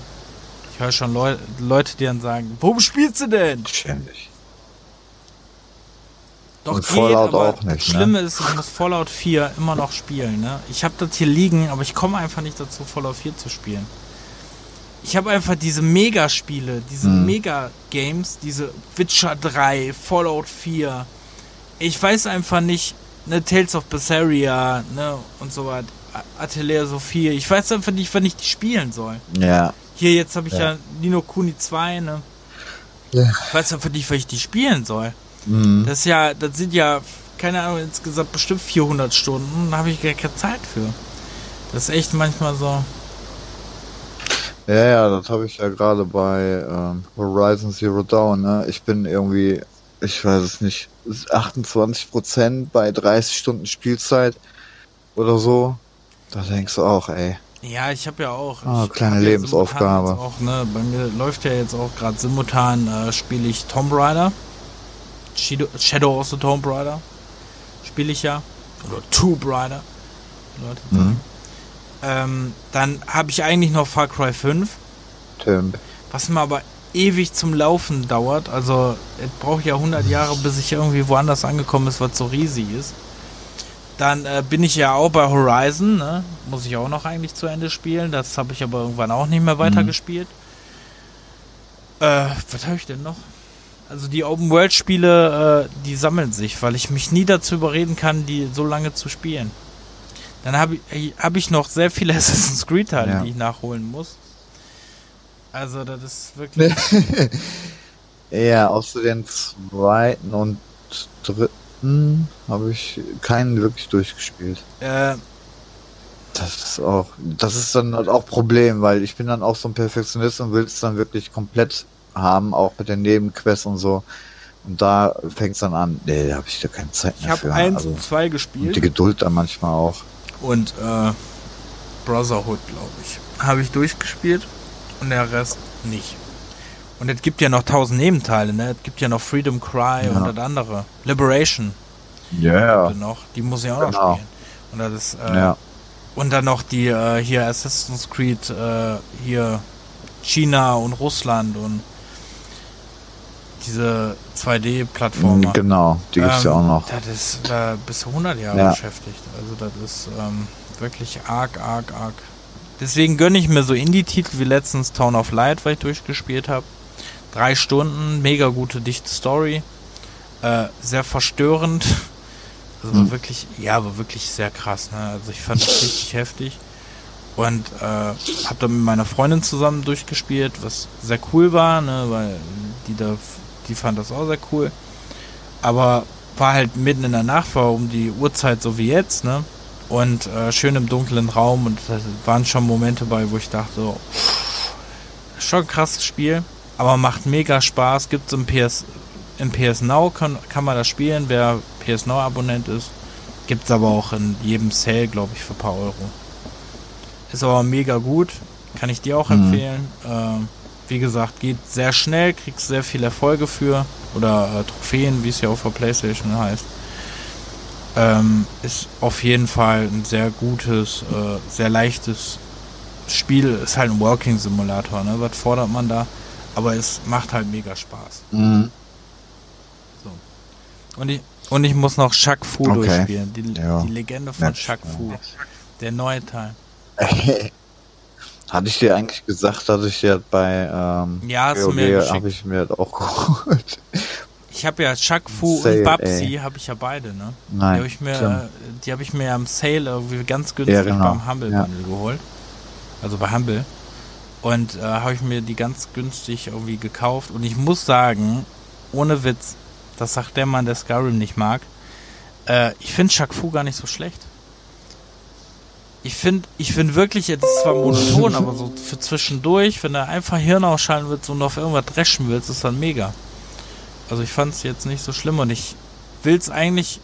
Ich höre schon Leu Leute, die dann sagen, warum spielst du denn? Ständig. Doch Und geht, Fallout auch nicht, das ne? Schlimme ist, ich muss Fallout 4 immer noch spielen, ne? Ich habe das hier liegen, aber ich komme einfach nicht dazu, Fallout 4 zu spielen. Ich habe einfach diese Mega-Spiele, diese hm. Mega-Games, diese Witcher 3, Fallout 4, ich weiß einfach nicht, ne, Tales of Berseria, ne, und so was, Atelier Sophie, ich weiß einfach nicht, wann ich die spielen soll. Ja. Hier, jetzt habe ich ja. ja Nino Kuni 2, ne. Ja. Ich weiß einfach nicht, wann ich die spielen soll. Mhm. Das ist ja, das sind ja, keine Ahnung, insgesamt bestimmt 400 Stunden, da habe ich gar keine Zeit für. Das ist echt manchmal so. Ja, ja, das habe ich ja gerade bei ähm, Horizon Zero Dawn, ne. Ich bin irgendwie ich weiß es nicht, 28 Prozent bei 30 Stunden Spielzeit oder so. Da denkst du auch, ey. Ja, ich habe ja auch. Oh, kleine Lebensaufgabe. Auch, ne, bei mir läuft ja jetzt auch gerade simultan, äh, spiele ich Tomb Raider. Shadow of the Tomb Raider. Spiele ich ja. Oder Tomb Raider. Mhm. ähm, dann habe ich eigentlich noch Far Cry 5. Tomb. Was mir aber ewig zum Laufen dauert. Also es braucht ja 100 Jahre, bis ich irgendwie woanders angekommen ist, was so riesig ist. Dann äh, bin ich ja auch bei Horizon, ne? muss ich auch noch eigentlich zu Ende spielen. Das habe ich aber irgendwann auch nicht mehr weitergespielt. Mhm. Äh, was habe ich denn noch? Also die Open World Spiele, äh, die sammeln sich, weil ich mich nie dazu überreden kann, die so lange zu spielen. Dann habe ich, hab ich noch sehr viele Assassin's Creed Teile, ja. die ich nachholen muss. Also, das ist wirklich. ja, außer den zweiten und dritten habe ich keinen wirklich durchgespielt. Äh, das ist auch, das ist dann halt auch Problem, weil ich bin dann auch so ein Perfektionist und will es dann wirklich komplett haben, auch mit den Nebenquests und so. Und da fängt es dann an. Nee, da habe ich da keine Zeit mehr ich für. Ich habe eins also, und zwei gespielt. Und die Geduld dann manchmal auch. Und äh, Brotherhood, glaube ich, habe ich durchgespielt und der Rest nicht. Und es gibt ja noch tausend Nebenteile, ne? Es gibt ja noch Freedom Cry ja. und das andere. Liberation. Ja. Yeah. Noch. Die muss ich auch genau. noch spielen. Und das ist, äh, Ja. und dann noch die äh, hier Assassin's Creed äh, hier China und Russland und diese 2D-Plattformer. Genau, die gibt's ja Ähm, auch noch. Das ist äh, bis 100 Jahre Ja. beschäftigt. Also das ist ähm, wirklich arg, arg, arg. Deswegen gönne ich mir so Indie-Titel wie letztens Town of Light, weil ich durchgespielt habe. Drei Stunden, mega gute, dichte Story. Äh, sehr verstörend. Also Hm. wirklich, ja, war wirklich sehr krass. Ne? Also ich fand es richtig heftig. Und äh, habe dann mit meiner Freundin zusammen durchgespielt, was sehr cool war, ne? weil die da, die fand das auch sehr cool. Aber war halt mitten in der Nacht, war um die Uhrzeit so wie jetzt, ne? Und äh, schön im dunklen Raum und da waren schon Momente bei, wo ich dachte, so, pff, schon ein krasses Spiel, aber macht mega Spaß. Gibt's im PS, im PS Now kann, kann man das spielen, wer PS Now Abonnent ist. Gibt's aber auch in jedem Sale, glaube ich, für ein paar Euro. Ist aber mega gut, kann ich dir auch Mhm. empfehlen. Ähm, wie gesagt, geht sehr schnell, kriegst sehr viele Erfolge für oder äh, Trophäen, wie es ja auch für PlayStation heißt. Ähm, ist auf jeden Fall ein sehr gutes, äh, sehr leichtes Spiel. Ist halt ein Walking Simulator, ne? Was fordert man da? Aber es macht halt mega Spaß. Mhm. Und ich, und ich muss noch Shaq Fu Okay. durchspielen. Die, Ja. die Legende von. Shaq Fu. Der neue Teil. Hatte ich dir eigentlich gesagt, dass ich ja bei ähm, Ja, habe ich mir das auch geholt. Ich habe ja Shaq Fu Sale, und Babsi, habe ich ja beide, ne? Die Nein. habe ich mir, äh, die habe ich mir am Sale irgendwie ganz günstig Ja, genau. beim Humble Ja. Bundle geholt. Also bei Humble. Und äh, habe ich mir die ganz günstig irgendwie gekauft. Und ich muss sagen, ohne Witz, das sagt der Mann, der Skyrim nicht mag, äh, ich finde Shaq Fu gar nicht so schlecht. Ich finde, ich finde wirklich, es ist zwar monoton, aber so für zwischendurch, wenn du einfach Hirn ausschalten willst und auf irgendwas dreschen willst, ist dann mega. Also ich fand es jetzt nicht so schlimm und ich will es eigentlich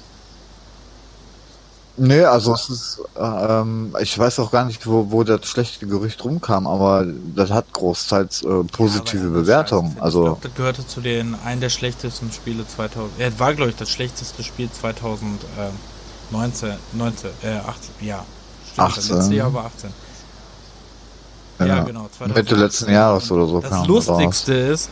Nee, also es ist, äh, ähm, ich weiß auch gar nicht, wo, wo das schlechte Gerücht rumkam, aber das hat großteils äh, positive Ja, Bewertungen. Also Ich glaube, das gehörte zu den einen der schlechtesten Spiele 2000. Er war, glaube ich, das schlechteste Spiel 2019. 19, äh, 18, ja. Stimmt, 18. Das letzte Jahr war 18. Ja, ja, genau. 2018. Mitte letzten Jahres oder so Das Lustigste ist,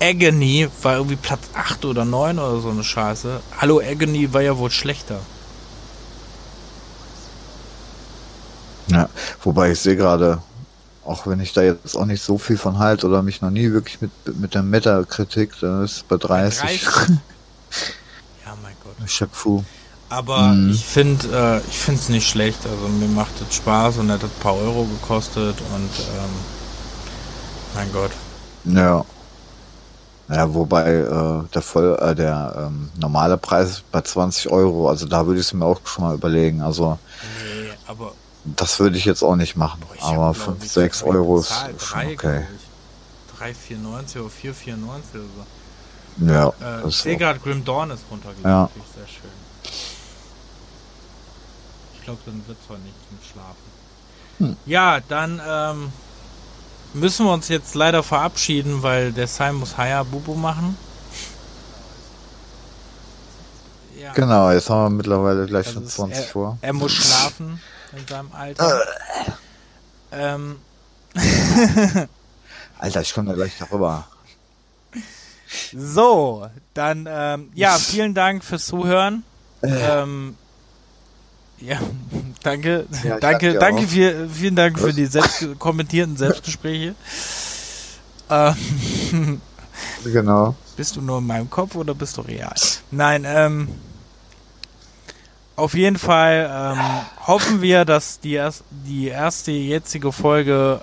Agony war irgendwie Platz 8 oder 9 oder so eine Scheiße. Hallo, Agony war ja wohl schlechter. Ja, wobei ich sehe gerade, auch wenn ich da jetzt auch nicht so viel von halt oder mich noch nie wirklich mit, mit der Metakritik, dann ist bei 30. Ja, mein Gott. Shaq Fu. Aber Mhm. ich finde äh, ich finde es nicht schlecht. Also mir macht es Spaß und hat ein paar Euro gekostet und ähm, mein Gott. Ja. Ja, wobei äh, der voll äh, der ähm, normale Preis bei 20 Euro, also da würde ich es mir auch schon mal überlegen. Also Nee, aber das würde ich jetzt auch nicht machen. boah, aber hab, glaub 5, ich, 6 hab ich Euro ist schon okay. glaub ich. 3,94 oder 4,94 oder so. Ja, Äh, ich sehe gerade Grim Dawn ist runtergegangen. Ja. Sehr schön. Ich glaube, dann wird es heute nicht zum Schlafen. Hm. Ja, dann ähm, müssen wir uns jetzt leider verabschieden, weil der Sai muss Hayabubu machen. Ja, genau, jetzt haben wir mittlerweile gleich Das schon ist 20 er- vor. er muss schlafen in seinem Alter. ähm, Alter, ich komme da gleich darüber. So, dann ähm, ja, vielen Dank fürs Zuhören. Ähm, ja, danke, Ja, danke, danke viel, vielen Dank für Was? die selbst kommentierten Selbstgespräche. Ähm, Genau. bist du nur in meinem Kopf oder bist du real? Nein, ähm, auf jeden Fall ähm, hoffen wir, dass die, erst, die erste jetzige Folge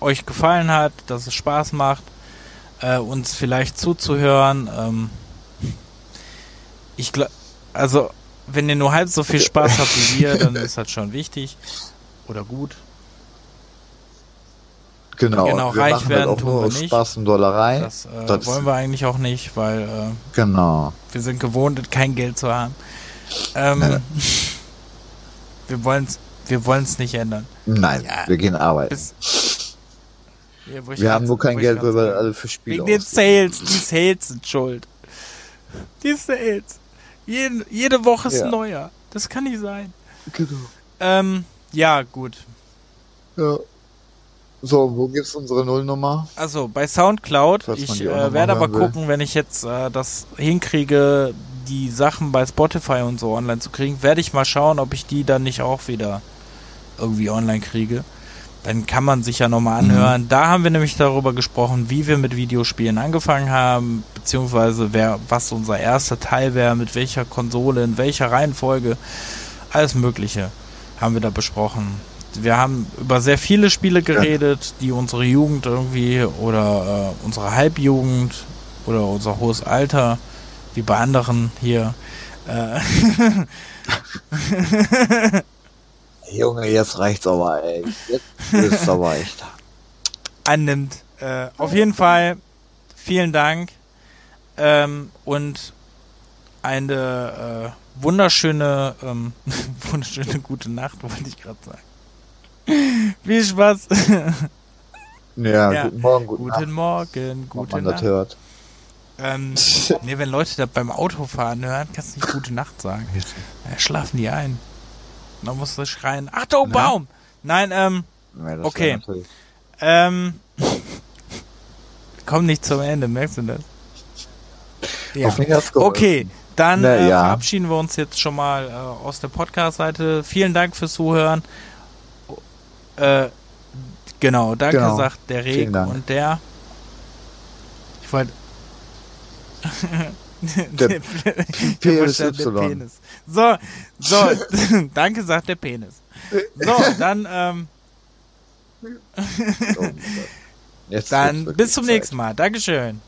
euch gefallen hat, dass es Spaß macht, äh, uns vielleicht zuzuhören. Ähm, ich glaube, also wenn ihr nur halb so viel Spaß habt wie wir, dann ist das schon wichtig oder gut. Genau. Genau, wir reich machen werden das auch tun nur wir aus nicht. Spaß und Dollerei. Das, äh, Das- wollen wir eigentlich auch nicht, weil äh, Genau. wir sind gewohnt, kein Geld zu haben. Ähm, Ja. wir wollen es wir wollen's nicht ändern. Nein, Ja. wir gehen arbeiten. Bis, Ja, wir haben nur kein Geld, weil wir alle für Spiele Wegen den. Sales. Die Sales sind schuld. Die Sales. Jeden, jede Woche ist Ja. ein neuer. Das kann nicht sein. Genau. Ähm, ja, gut. Ja. So, wo gibt's unsere Nullnummer? Also bei Soundcloud. Ich äh, werde aber hören will. gucken, wenn ich jetzt äh, das hinkriege, die Sachen bei Spotify und so online zu kriegen, werde ich mal schauen, ob ich die dann nicht auch wieder irgendwie online kriege. Dann kann man sich ja nochmal Mhm. anhören. Da haben wir nämlich darüber gesprochen, wie wir mit Videospielen angefangen haben, beziehungsweise wer, was unser erster Teil wäre, mit welcher Konsole, in welcher Reihenfolge. Alles Mögliche haben wir da besprochen. Wir haben über sehr viele Spiele geredet, die unsere Jugend irgendwie oder äh, unsere Halbjugend oder unser hohes Alter, wie bei anderen hier, äh, Junge, jetzt reicht's aber, ey. Jetzt ist aber echt. annimmt. Äh, auf jeden Fall vielen Dank ähm, und eine äh, wunderschöne, ähm, wunderschöne gute Nacht, wollte ich gerade sagen. Viel Spaß. Ja, Ja. guten Morgen, guten, Guten Nacht, Morgen, ob gute man das Nacht. hört. Ähm, nee, wenn Leute das beim Autofahren hören, kannst du nicht gute Nacht sagen. Ja, schlafen die ein. Dann musst du schreien, Achtung, Na? Baum! Nein, ähm, Ja, das Okay. ähm, komm nicht zum Ende, merkst du das? Ja. Okay, dann Na äh, ja. verabschieden wir uns jetzt schon mal äh, aus der Podcast-Seite. Vielen Dank fürs Zuhören. Äh, genau, danke Genau. sagt der Reg Vielen Dank. und der. Ich wollte. Der der Penis. So, so, danke sagt der Penis. So, dann, ähm, Jetzt dann bis zum nächsten Mal. Dankeschön.